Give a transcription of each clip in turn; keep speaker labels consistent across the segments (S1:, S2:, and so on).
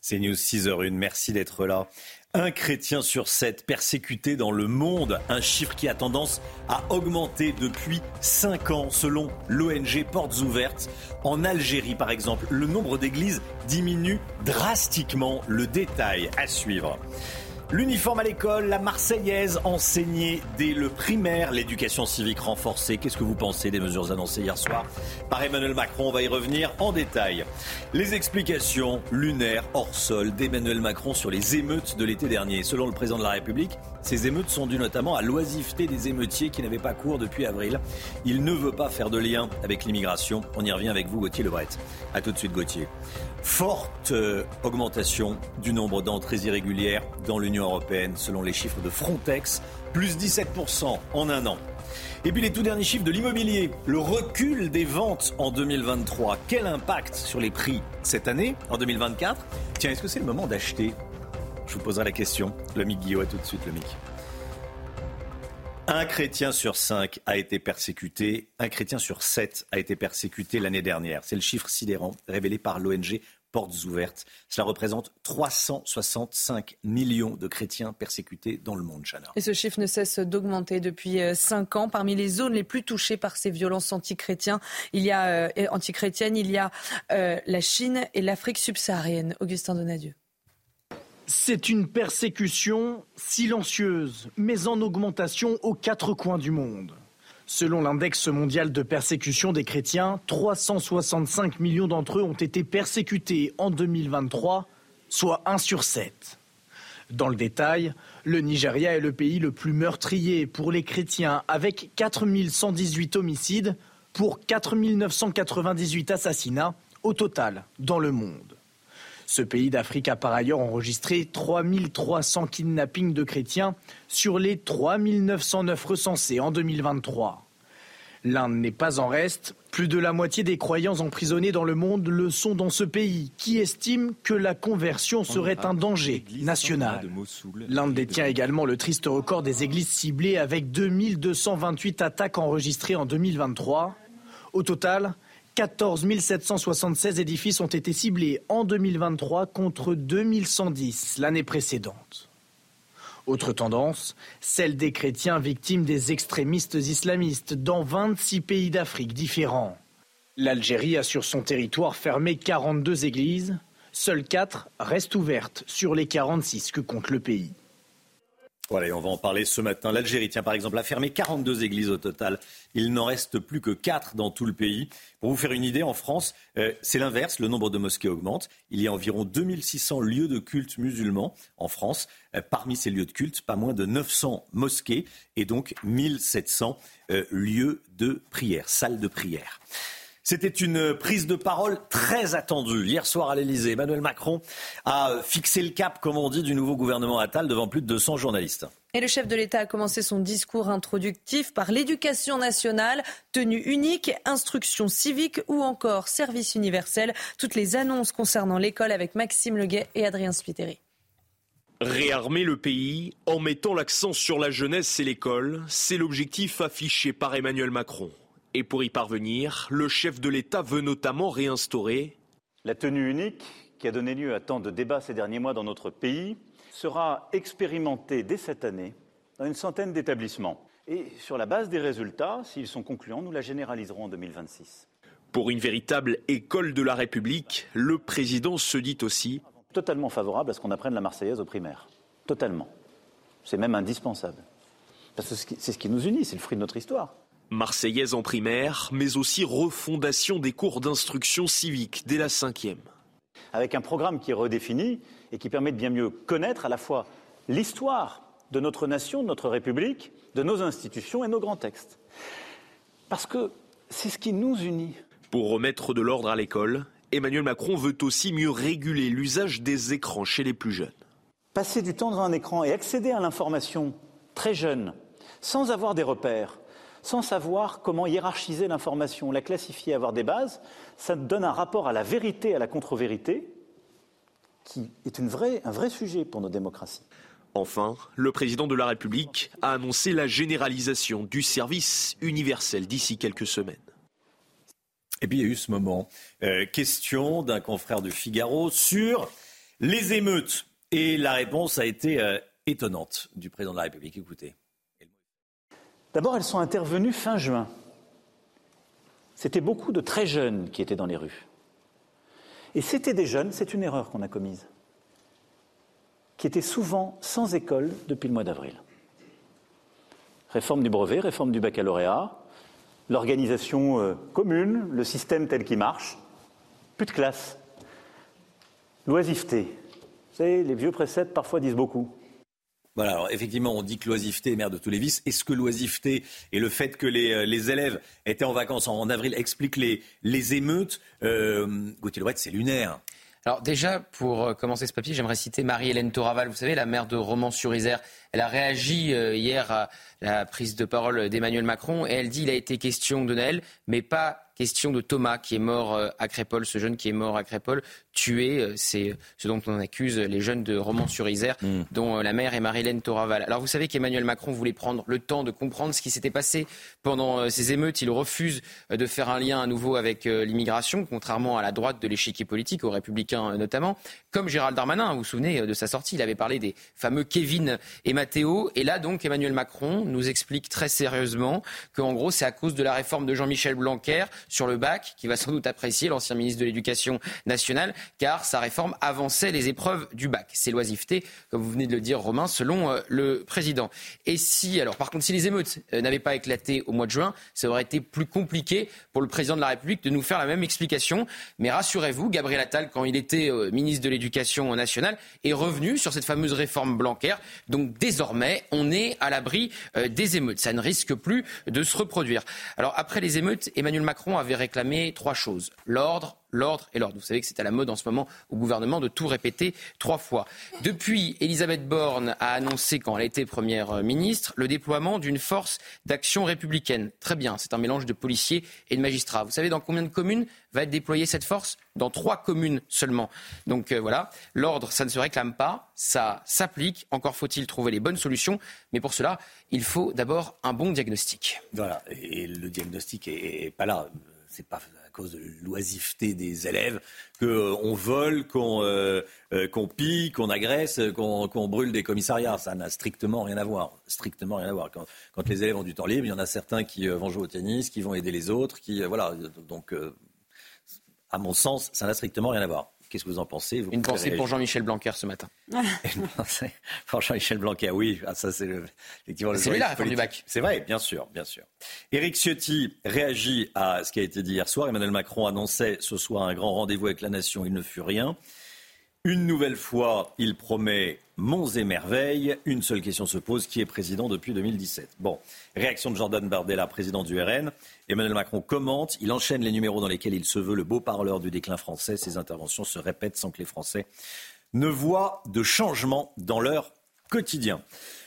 S1: C'est News 6h01. Merci d'être là. Un chrétien sur sept persécuté dans le monde, un chiffre qui a tendance à augmenter depuis 5 ans selon l'ONG Portes Ouvertes. En Algérie par exemple, le nombre d'églises diminue drastiquement. Le détail à suivre. L'uniforme à l'école, la Marseillaise enseignée dès le primaire, l'éducation civique renforcée. Qu'est-ce que vous pensez des mesures annoncées hier soir par Emmanuel Macron? On va y revenir en détail. Les explications lunaires hors sol d'Emmanuel Macron sur les émeutes de l'été dernier. Selon le président de la République, ces émeutes sont dues notamment à l'oisiveté des émeutiers qui n'avaient pas cours depuis avril. Il ne veut pas faire de lien avec l'immigration. On y revient avec vous, Gauthier Lebret. A tout de suite, Gauthier. Forte euh, augmentation du nombre d'entrées irrégulières dans l'Union européenne, selon les chiffres de Frontex, plus 17% en un an. Et puis les tout derniers chiffres de l'immobilier, le recul des ventes en 2023. Quel impact sur les prix cette année, en 2024 Tiens, est-ce que c'est le moment d'acheter? Je vous poserai la question. Le mic Guillaume, à tout de suite, le mic. Un chrétien sur cinq a été persécuté, un chrétien sur sept a été persécuté l'année dernière. C'est le chiffre sidérant révélé par l'ONG Portes Ouvertes. Cela représente 365 millions de chrétiens persécutés dans le monde, Chana.
S2: Et ce chiffre ne cesse d'augmenter depuis 5 ans. Parmi les zones les plus touchées par ces violences antichrétiennes, il y a, euh, antichrétiennes, il y a euh, la Chine et l'Afrique subsaharienne. Augustin Donadieu.
S3: C'est une persécution silencieuse, mais en augmentation aux quatre coins du monde. Selon l'index mondial de persécution des chrétiens, 365 millions d'entre eux ont été persécutés en 2023, soit 1 sur 7. Dans le détail, le Nigeria est le pays le plus meurtrier pour les chrétiens, avec 4118 homicides pour 4998 assassinats au total dans le monde. Ce pays d'Afrique a par ailleurs enregistré 3300 kidnappings de chrétiens sur les 3909 recensés en 2023. L'Inde n'est pas en reste. Plus de la moitié des croyants emprisonnés dans le monde le sont dans ce pays, qui estime que la conversion serait un danger national. L'Inde détient également le triste record des églises ciblées avec 2228 attaques enregistrées en 2023. Au total, 14 776 édifices ont été ciblés en 2023 contre 2110 l'année précédente. Autre tendance, celle des chrétiens victimes des extrémistes islamistes dans 26 pays d'Afrique différents. L'Algérie a sur son territoire fermé 42 églises, seules 4 restent ouvertes sur les 46 que compte le pays.
S1: Voilà, on va en parler ce matin. L'Algérie, tiens, par exemple, a fermé 42 églises au total. Il n'en reste plus que 4 dans tout le pays. Pour vous faire une idée, en France, euh, c'est l'inverse. Le nombre de mosquées augmente. Il y a environ 2600 lieux de culte musulmans en France. Euh, parmi ces lieux de culte, pas moins de 900 mosquées et donc 1700 euh, lieux de prière, salles de prière. C'était une prise de parole très attendue. Hier soir à l'Elysée, Emmanuel Macron a fixé le cap, comme on dit, du nouveau gouvernement Attal devant plus de 200 journalistes.
S2: Et le chef de l'État a commencé son discours introductif par l'éducation nationale, tenue unique, instruction civique ou encore service universel. Toutes les annonces concernant l'école avec Maxime Leguet et Adrien Spiteri.
S4: Réarmer le pays en mettant l'accent sur la jeunesse et l'école, c'est l'objectif affiché par Emmanuel Macron. Et pour y parvenir, le chef de l'État veut notamment réinstaurer
S5: la tenue unique, qui a donné lieu à tant de débats ces derniers mois dans notre pays, sera expérimentée dès cette année dans une centaine d'établissements. Et sur la base des résultats, s'ils sont concluants, nous la généraliserons en 2026.
S4: Pour une véritable école de la République, le président se dit aussi
S5: Totalement favorable à ce qu'on apprenne la Marseillaise au primaire. Totalement. C'est même indispensable. Parce que c'est ce qui nous unit, c'est le fruit de notre histoire.
S4: Marseillaise en primaire, mais aussi refondation des cours d'instruction civique dès la cinquième.
S5: Avec un programme qui est redéfini et qui permet de bien mieux connaître à la fois l'histoire de notre nation, de notre République, de nos institutions et nos grands textes. Parce que c'est ce qui nous unit.
S4: Pour remettre de l'ordre à l'école, Emmanuel Macron veut aussi mieux réguler l'usage des écrans chez les plus jeunes.
S5: Passer du temps devant un écran et accéder à l'information très jeune, sans avoir des repères, sans savoir comment hiérarchiser l'information, la classifier, avoir des bases, ça donne un rapport à la vérité, à la contre-vérité, qui est une vraie, un vrai sujet pour nos démocraties.
S4: Enfin, le président de la République a annoncé la généralisation du service universel d'ici quelques semaines.
S1: Et puis il y a eu ce moment. Euh, question d'un confrère de Figaro sur les émeutes. Et la réponse a été euh, étonnante du président de la République. Écoutez.
S5: D'abord, elles sont intervenues fin juin. C'était beaucoup de très jeunes qui étaient dans les rues. Et c'était des jeunes, c'est une erreur qu'on a commise, qui étaient souvent sans école depuis le mois d'avril. Réforme du brevet, réforme du baccalauréat, l'organisation euh, commune, le système tel qu'il marche, plus de classe, loisiveté. Vous savez, les vieux préceptes parfois disent beaucoup.
S1: Voilà, alors effectivement, on dit que l'oisiveté est mère de tous les vices. Est-ce que l'oisiveté et le fait que les, euh, élèves étaient en vacances en, avril expliquent les, émeutes? Euh, Gauthier c'est lunaire.
S6: Alors déjà, pour euh, commencer ce papier, j'aimerais citer Marie-Hélène Toraval, vous savez, la maire de Romans-sur-Isère. Elle a réagi euh, hier à la prise de parole d'Emmanuel Macron et elle dit qu'il a été question de Noël, mais pas question de Thomas qui est mort à Crépole, ce jeune qui est mort à Crépole, tué. Euh, c'est ce dont on accuse les jeunes de Romans-sur-Isère, mm. dont euh, la mère est Marie-Hélène Toraval. Alors vous savez qu'Emmanuel Macron voulait prendre le temps de comprendre ce qui s'était passé pendant euh, ces émeutes. Il refuse de faire un lien à nouveau avec l'immigration, contrairement à la droite de l'échiquier politique, aux républicains notamment. Comme Gérald Darmanin, vous vous souvenez de sa sortie, il avait parlé des fameux Kevin et Matteo. Et là donc Emmanuel Macron nous explique très sérieusement qu'en gros c'est à cause de la réforme de Jean-Michel Blanquer sur le bac, qui va sans doute apprécier l'ancien ministre de l'Éducation nationale, car sa réforme avançait les épreuves du bac. C'est l'oisiveté, comme vous venez de le dire, Romain, selon euh, le président. Et si, alors par contre, si les émeutes euh, n'avaient pas éclaté au mois de juin, ça aurait été plus compliqué pour le président de la République de nous faire la même explication. Mais rassurez-vous, Gabriel Attal, quand il était euh, ministre de l'Éducation nationale, est revenu sur cette fameuse réforme Blanquer. Donc désormais, on est à l'abri des émeutes. Ça ne risque plus de se reproduire. Alors après les émeutes, Emmanuel Macron avait réclamé trois choses. L'ordre, l'ordre et l'ordre. Vous savez que c'est à la mode en ce moment au gouvernement de tout répéter trois fois. Depuis, Elisabeth Borne a annoncé, quand elle était première ministre, le déploiement d'une force d'action républicaine. Très bien, c'est un mélange de policiers et de magistrats. Vous savez dans combien de communes va être déployée cette force? Dans trois communes seulement. Donc euh, voilà, l'ordre, ça ne se réclame pas, ça s'applique. Encore faut-il trouver les bonnes solutions. Mais pour cela, il faut d'abord un bon diagnostic.
S1: Voilà, et le diagnostic est, pas là. C'est pas de l'oisiveté des élèves, qu'on euh, vole, qu'on euh, euh, qu'on pille, qu'on agresse, qu'on brûle des commissariats. Ça n'a strictement rien à voir. Strictement rien à voir. Quand, quand, les élèves ont du temps libre, il y en a certains qui vont jouer au tennis, qui vont aider les autres, qui voilà. Donc, à mon sens, ça n'a strictement rien à voir. Qu'est-ce que vous en pensez
S6: Une pensée pour Jean-Michel Blanquer ce matin.
S1: Une pensée pour Jean-Michel Blanquer, oui. Ah, ça, c'est
S6: effectivement le C'est lui la réforme du bac.
S1: C'est vrai, bien sûr, bien sûr. Éric Ciotti réagit à ce qui a été dit hier soir. Emmanuel Macron annonçait ce soir un grand rendez-vous avec la nation. Il ne fut rien. Une nouvelle fois, il promet monts et merveilles. Une seule question se pose qui est président depuis 2017 Bon, réaction de Jordan Bardella, président du RN. Emmanuel Macron commente. Il enchaîne les numéros dans lesquels il se veut le beau parleur du déclin français. Ses interventions se répètent sans que les Français ne voient de changement dans leur quotidien.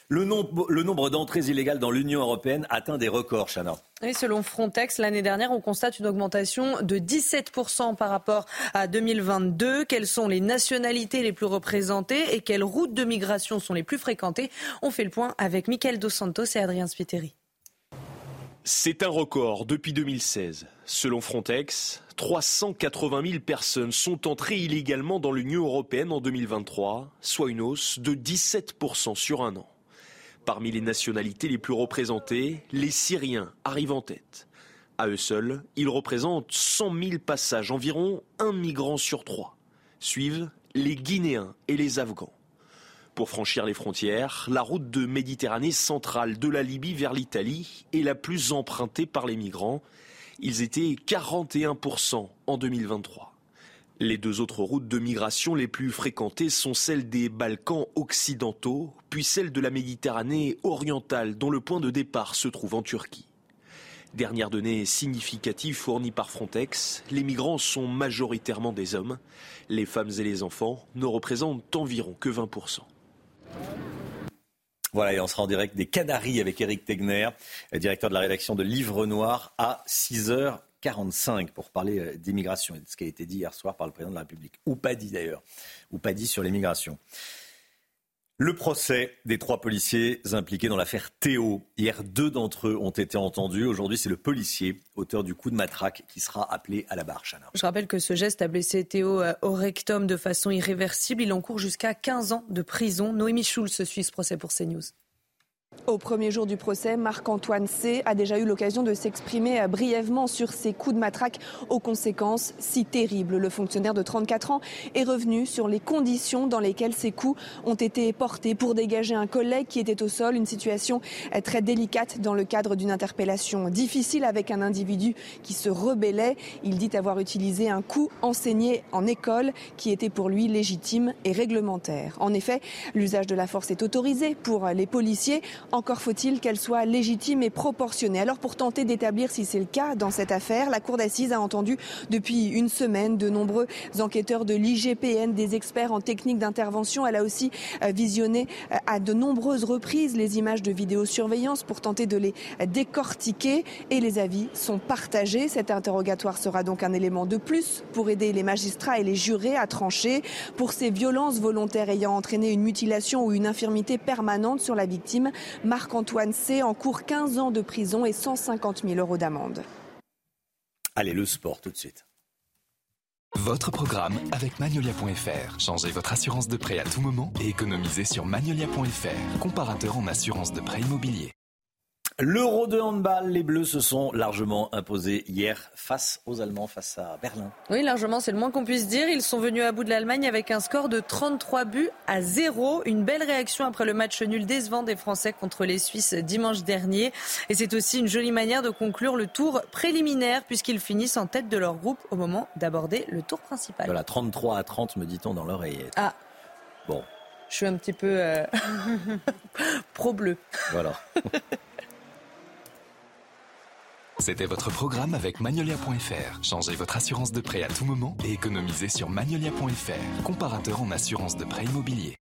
S1: Le nombre, d'entrées illégales dans l'Union européenne atteint des records, Chana.
S2: Oui, selon Frontex, l'année dernière, on constate une augmentation de 17% par rapport à 2022. Quelles sont les nationalités les plus représentées et quelles routes de migration sont les plus fréquentées? On fait le point avec Michael Dos Santos et Adrien Spiteri.
S4: C'est un record depuis 2016. Selon Frontex, 380 000 personnes sont entrées illégalement dans l'Union européenne en 2023, soit une hausse de 17% sur un an. Parmi les nationalités les plus représentées, les Syriens arrivent en tête. À eux seuls, ils représentent 100 000 passages, environ un migrant sur trois. Suivent les Guinéens et les Afghans. Pour franchir les frontières, la route de Méditerranée centrale de la Libye vers l'Italie est la plus empruntée par les migrants. Ils étaient 41% en 2023. Les deux autres routes de migration les plus fréquentées sont celles des Balkans occidentaux, puis celle de la Méditerranée orientale, dont le point de départ se trouve en Turquie. Dernière donnée significative fournie par Frontex, les migrants sont majoritairement des hommes. Les femmes et les enfants ne représentent environ que 20%.
S1: Voilà, et on sera en direct des Canaries avec Eric Tegner, directeur de la rédaction de Livre Noir, à 6h45 pour parler euh, d'immigration et de ce qui a été dit hier soir par le président de la République. Ou pas dit d'ailleurs, ou pas dit sur l'immigration. Le procès des trois policiers impliqués dans l'affaire Théo. Hier, deux d'entre eux ont été entendus. Aujourd'hui, c'est le policier, auteur du coup de matraque, qui sera appelé à la barre.
S2: Je rappelle que ce geste a blessé Théo euh, au rectum de façon irréversible. Il encourt jusqu'à 15 ans de prison. Noémie Schulz suit ce procès pour CNews.
S7: Au premier jour du procès, Marc-Antoine C. a déjà eu l'occasion de s'exprimer brièvement sur ces coups de matraque aux conséquences si terribles. Le fonctionnaire de 34 ans est revenu sur les conditions dans lesquelles ces coups ont été portés pour dégager un collègue qui était au sol, une situation très délicate dans le cadre d'une interpellation difficile avec un individu qui se rebellait. Il dit avoir utilisé un coup enseigné en école qui était pour lui légitime et réglementaire. En effet, l'usage de la force est autorisé pour les policiers encore faut-il qu'elle soit légitime et proportionnée. Alors pour tenter d'établir si c'est le cas dans cette affaire, la Cour d'assises a entendu depuis une semaine de nombreux enquêteurs de l'IGPN, des experts en technique d'intervention. Elle a aussi euh, visionné euh, à de nombreuses reprises les images de vidéosurveillance pour tenter de les décortiquer et les avis sont partagés. Cet interrogatoire sera donc un élément de plus pour aider les magistrats et les jurés à trancher pour ces violences volontaires ayant entraîné une mutilation ou une infirmité permanente sur la victime. Marc-Antoine C. en cours 15 ans de prison et 150 000 euros d'amende.
S1: Allez, le sport tout de suite.
S8: Votre programme avec Magnolia.fr. Changez votre assurance de prêt à tout moment et économisez sur Magnolia.fr, comparateur en assurance de prêt immobilier.
S1: L'Euro de handball, les Bleus se sont largement imposés hier face aux Allemands, face à Berlin.
S2: Oui, largement, c'est le moins qu'on puisse dire. Ils sont venus à bout de l'Allemagne avec un score de 33 buts à 0. Une belle réaction après le match nul décevant des Français contre les Suisses dimanche dernier. Et c'est aussi une jolie manière de conclure le tour préliminaire puisqu'ils finissent en tête de leur groupe au moment d'aborder le tour principal.
S1: Voilà, 33 à 30 me dit-on dans l'oreillette.
S2: Ah.
S1: Bon.
S2: Je suis un petit peu euh, pro-bleu.
S1: Voilà.
S8: C'était votre programme avec Magnolia.fr. Changez votre assurance de prêt à tout moment et économisez sur Magnolia.fr, comparateur en assurance de prêt immobilier.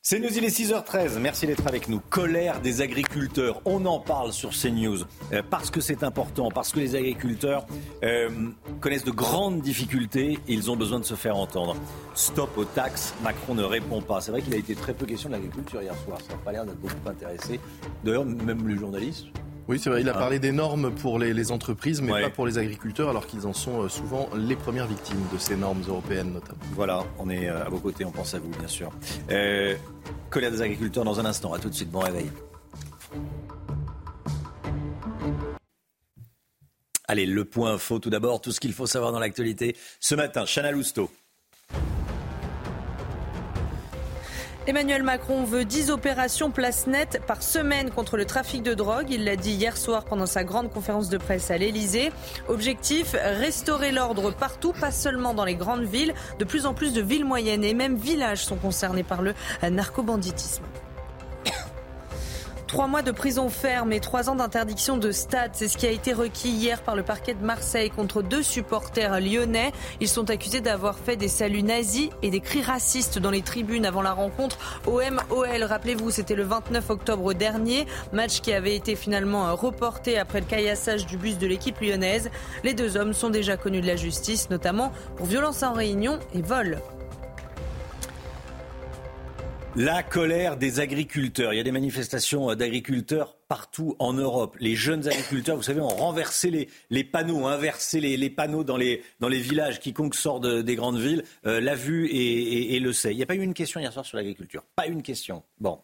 S1: C'est nous, il est 6h13. Merci d'être avec nous. Colère des agriculteurs. On en parle sur CNews euh, parce que c'est important, parce que les agriculteurs euh, connaissent de grandes difficultés et ils ont besoin de se faire entendre. Stop aux taxes. Macron ne répond pas. C'est vrai qu'il a été très peu question de l'agriculture hier soir. Ça n'a pas l'air d'être beaucoup intéressé. D'ailleurs, même les journalistes,
S9: oui, c'est vrai, il a
S1: Ah.
S9: parlé des normes pour les, les entreprises, mais pas pour les agriculteurs, alors qu'ils en sont euh, souvent les premières victimes de ces normes européennes notamment.
S1: Voilà, on est euh, à vos côtés, on pense à vous, bien sûr. Euh, colère des agriculteurs dans un instant. À tout de suite, bon réveil. Allez, le point info tout d'abord, tout ce qu'il faut savoir dans l'actualité. Ce matin, Chana Lousteau.
S2: Emmanuel Macron veut 10 opérations place nette par semaine contre le trafic de drogue. Il l'a dit hier soir pendant sa grande conférence de presse à l'Elysée. Objectif, restaurer l'ordre partout, pas seulement dans les grandes villes. De plus en plus de villes moyennes et même villages sont concernés par le narcobanditisme. Trois mois de prison ferme et trois ans d'interdiction de stade, c'est ce qui a été requis hier par le parquet de Marseille contre deux supporters lyonnais. Ils sont accusés d'avoir fait des saluts nazis et des cris racistes dans les tribunes avant la rencontre OM-OL. Rappelez-vous, c'était le 29 octobre dernier, match qui avait été finalement reporté après le caillassage du bus de l'équipe lyonnaise. Les deux hommes sont déjà connus de la justice, notamment pour violence en réunion et vol.
S1: La colère des agriculteurs. Il y a des manifestations d'agriculteurs partout en Europe. Les jeunes agriculteurs, vous savez, ont renversé les, les panneaux, inversé les, les, panneaux dans les, dans les villages. Quiconque sort de, des grandes villes euh, l'a vu et, le sait. Il n'y a pas eu une question hier soir sur l'agriculture. Pas une question. Bon.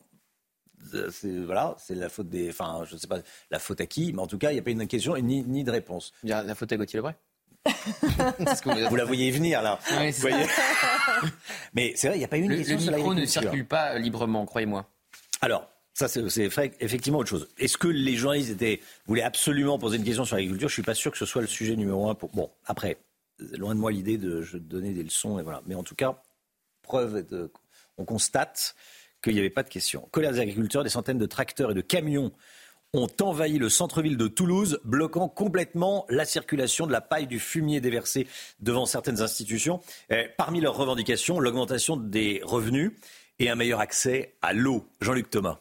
S1: C'est, voilà, c'est la faute des. Enfin, je ne sais pas la faute à qui, mais en tout cas, il n'y a pas une question ni, ni de réponse.
S6: La faute à Gauthier Lebray
S1: vous la voyez venir là. Mais c'est vrai, il n'y a pas eu une
S6: le,
S1: question
S6: le micro ne circule pas librement, croyez-moi.
S1: Alors, ça, c'est effectivement autre chose. Est-ce que les journalistes étaient, voulaient absolument poser une question sur l'agriculture? Je ne suis pas sûr que ce soit le sujet numéro un. Pour... Bon, après, loin de moi l'idée de je donner des leçons, et voilà. Mais en tout cas, preuve, de... on constate qu'il n'y avait pas de question. Colère des agriculteurs, des centaines de tracteurs et de camions ont envahi le centre-ville de Toulouse, bloquant complètement la circulation de la paille du fumier déversé devant certaines institutions. parmi leurs revendications, l'augmentation des revenus et un meilleur accès à l'eau. Jean-Luc Thomas.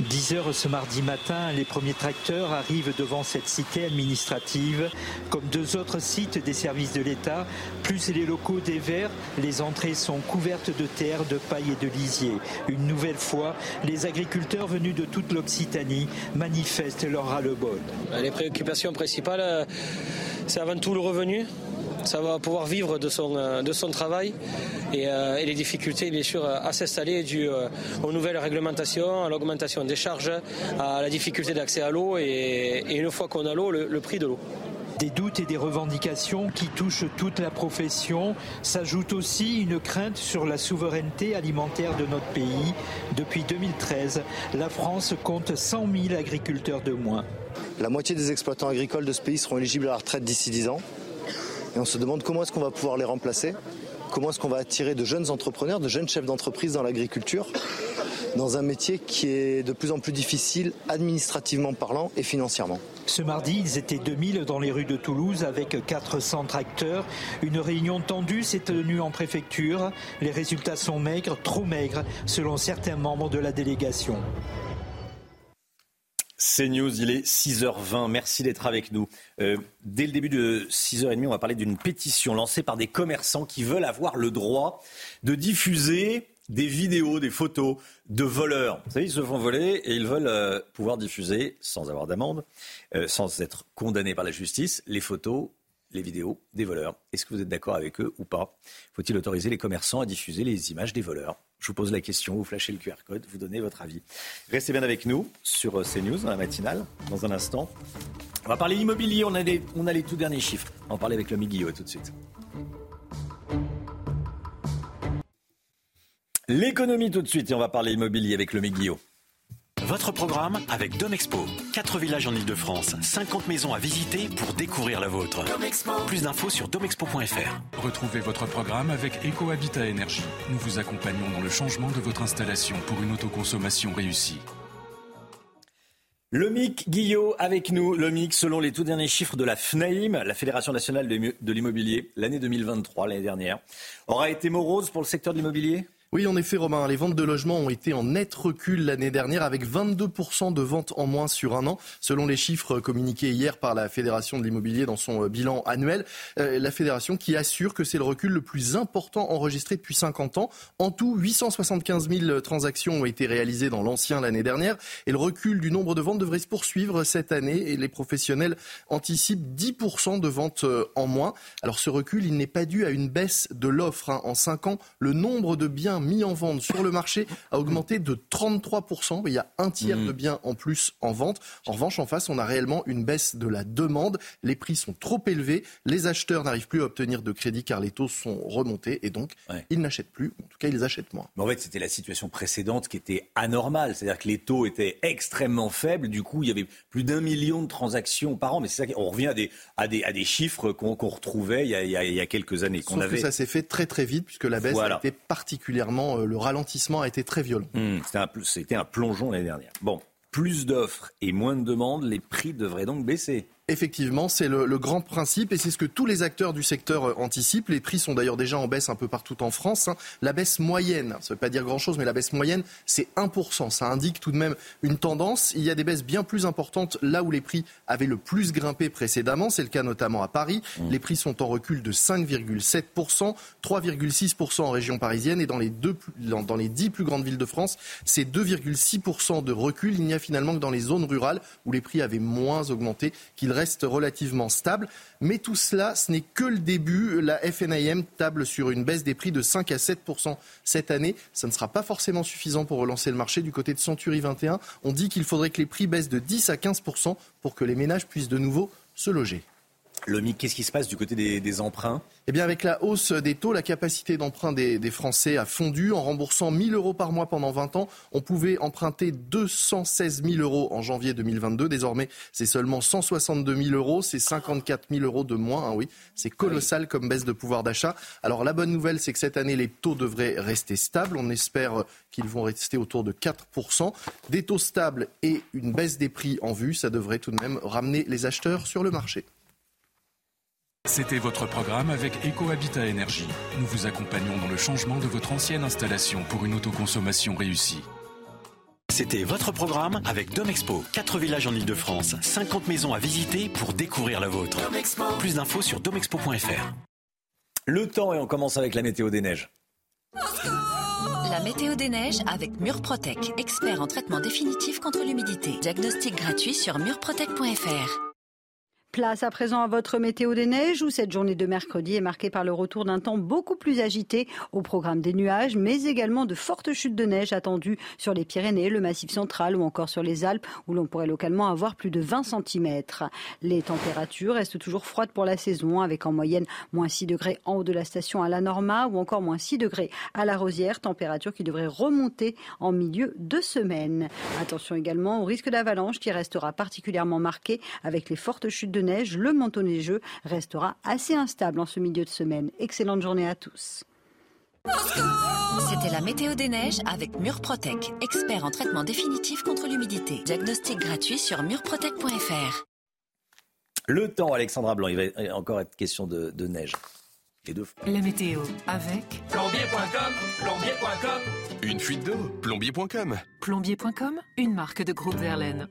S10: 10 heures ce mardi matin, les premiers tracteurs arrivent devant cette cité administrative. Comme deux autres sites des services de l'État, plus les locaux des Verts, les entrées sont couvertes de terre, de paille et de lisier. Une nouvelle fois, les agriculteurs venus de toute l'Occitanie manifestent leur ras-le-bol.
S11: Les préoccupations principales, euh, c'est avant tout le revenu ça va pouvoir vivre de son, euh, de son travail euh, et, les difficultés bien sûr à s'installer dues euh, aux nouvelles réglementations, à l'augmentation des charges, à la difficulté d'accès à l'eau et, une fois qu'on a l'eau, le, prix de l'eau.
S10: Des doutes et des revendications qui touchent toute la profession. S'ajoute aussi une crainte sur la souveraineté alimentaire de notre pays. Depuis 2013, la France compte 100 000 agriculteurs de moins.
S12: La moitié des exploitants agricoles de ce pays seront éligibles à la retraite d'ici 10 ans. Et on se demande comment est-ce qu'on va pouvoir les remplacer, comment est-ce qu'on va attirer de jeunes entrepreneurs, de jeunes chefs d'entreprise dans l'agriculture, dans un métier qui est de plus en plus difficile administrativement parlant et financièrement.
S10: Ce mardi, ils étaient 2000 dans les rues de Toulouse avec 400 tracteurs. Une réunion tendue s'est tenue en préfecture. Les résultats sont maigres, trop maigres, selon certains membres de la délégation.
S1: C'est News, il est 6h20. Merci d'être avec nous. Euh, dès le début de 6h30, on va parler d'une pétition lancée par des commerçants qui veulent avoir le droit de diffuser des vidéos, des photos de voleurs. Vous savez, ils se font voler et ils veulent euh, pouvoir diffuser, sans avoir d'amende, euh, sans être condamnés par la justice, les photos, les vidéos des voleurs. Est-ce que vous êtes d'accord avec eux ou pas? Faut-il autoriser les commerçants à diffuser les images des voleurs? Je vous pose la question, vous flashez le QR code, vous donnez votre avis. Restez bien avec nous sur euh, CNews dans la matinale, dans un instant. On va parler immobilier, on a les, on a les tout derniers chiffres. On va en parler avec l'homme Guillaume tout de suite. L'économie tout de suite et on va parler immobilier avec le Guillaume.
S13: Votre programme avec Domexpo. 4 villages en Ile-de-France, 50 maisons à visiter pour découvrir la vôtre. Plus d'infos sur domexpo.fr.
S14: Retrouvez votre programme avec EcoHabitat Énergie. Nous vous accompagnons dans le changement de votre installation pour une autoconsommation réussie.
S1: Le MIC Guillot avec nous. Le MIC, selon les tout derniers chiffres de la FNAIM, la Fédération nationale de l'immobilier, l'année 2023, l'année dernière, aura été morose pour le secteur de l'immobilier?
S9: Oui, en effet, Romain, les ventes de logements ont été en net recul l'année dernière avec 22% de ventes en moins sur un an, selon les chiffres communiqués hier par la Fédération de l'immobilier dans son euh, bilan annuel. Euh, la Fédération qui assure que c'est le recul le plus important enregistré depuis 50 ans. En tout, 875 000 transactions ont été réalisées dans l'ancien l'année dernière et le recul du nombre de ventes devrait se poursuivre cette année et les professionnels anticipent 10% de ventes euh, en moins. Alors ce recul, il n'est pas dû à une baisse de l'offre. Hein. En 5 ans, le nombre de biens mis en vente sur le marché a augmenté de 33%. Il y a un tiers de mm. biens en plus en vente. En revanche, en face, on a réellement une baisse de la demande. Les prix sont trop élevés. Les acheteurs n'arrivent plus à obtenir de crédit car les taux sont remontés et donc ils n'achètent plus. En tout cas, ils achètent moins.
S1: Mais en fait, c'était la situation précédente qui était anormale. C'est-à-dire que les taux étaient extrêmement faibles. Du coup, il y avait plus d'un million de transactions par an. Mais c'est ça, on revient à des, à des, à des chiffres qu'on retrouvait il y, a, il, y a, quelques années.
S9: Sauf avait... que ça s'est fait très très vite puisque la baisse été particulièrement euh, le ralentissement a été très violent.
S1: Mmh, c'était un plongeon l'année dernière. Bon, plus d'offres et moins de demandes, les prix devraient donc baisser.
S9: Effectivement, c'est le, grand principe et c'est ce que tous les acteurs du secteur euh, anticipent. Les prix sont d'ailleurs déjà en baisse un peu partout en France. Hein. La baisse moyenne, ça ne veut pas dire grand-chose, mais la baisse moyenne, c'est 1%. Ça indique tout de même une tendance. Il y a des baisses bien plus importantes là où les prix avaient le plus grimpé précédemment. C'est le cas notamment à Paris. Mmh. Les prix sont en recul de 5,7%, 3,6% en région parisienne et dans les, deux, dans les 10 plus grandes villes de France, c'est 2,6% de recul. Il n'y a finalement que dans les zones rurales où les prix avaient moins augmenté qu'ils reste relativement stable. Mais tout cela, ce n'est que le début. La FNIM table sur une baisse des prix de 5 à 7 cette année. Ça ne sera pas forcément suffisant pour relancer le marché. Du côté de Century 21, on dit qu'il faudrait que les prix baissent de 10 à 15 pour que les ménages puissent de nouveau se loger.
S1: Lomi, qu'est-ce qui se passe du côté des, emprunts?
S9: Eh bien, avec la hausse des taux, la capacité d'emprunt des, Français a fondu. En remboursant 1000 euros par mois pendant 20 ans, on pouvait emprunter 216 000 euros en janvier 2022. Désormais, c'est seulement 162 000 euros. C'est 54 000 euros de moins. Hein, oui, c'est colossal comme baisse de pouvoir d'achat. Alors, la bonne nouvelle, c'est que cette année, les taux devraient rester stables. On espère qu'ils vont rester autour de 4 Des taux stables et une baisse des prix en vue, ça devrait tout de même ramener les acheteurs sur le marché.
S14: C'était votre programme avec EcoHabitat Énergie. Nous vous accompagnons dans le changement de votre ancienne installation pour une autoconsommation réussie.
S13: C'était votre programme avec Domexpo. 4 villages en Ile-de-France, 50 maisons à visiter pour découvrir la vôtre. Plus d'infos sur domexpo.fr.
S1: Le temps et on commence avec la météo des neiges.
S15: La météo des neiges avec Murprotec, expert en traitement définitif contre l'humidité. Diagnostic gratuit sur murprotec.fr.
S16: Place à présent à votre météo des neiges où cette journée de mercredi est marquée par le retour d'un temps beaucoup plus agité au programme des nuages, mais également de fortes chutes de neige attendues sur les Pyrénées, le Massif central ou encore sur les Alpes où l'on pourrait localement avoir plus de 20 cm. Les températures restent toujours froides pour la saison avec en moyenne moins 6 degrés en haut de la station à la Norma ou encore moins 6 degrés à la Rosière, température qui devrait remonter en milieu de semaine. Attention également au risque d'avalanche qui restera particulièrement marqué avec les fortes chutes de neige, le manteau neigeux restera assez instable en ce milieu de semaine. Excellente journée à tous.
S15: C'était la météo des neiges avec Murprotec, expert en traitement définitif contre l'humidité. Diagnostic gratuit sur murprotec.fr.
S1: Le temps, Alexandra Blanc, il va encore être question de, neige. Et de
S15: La météo avec
S17: plombier.com, plombier.com.
S8: Une fuite d'eau, plombier.com.
S15: Plombier.com, une marque de groupe Verlaine.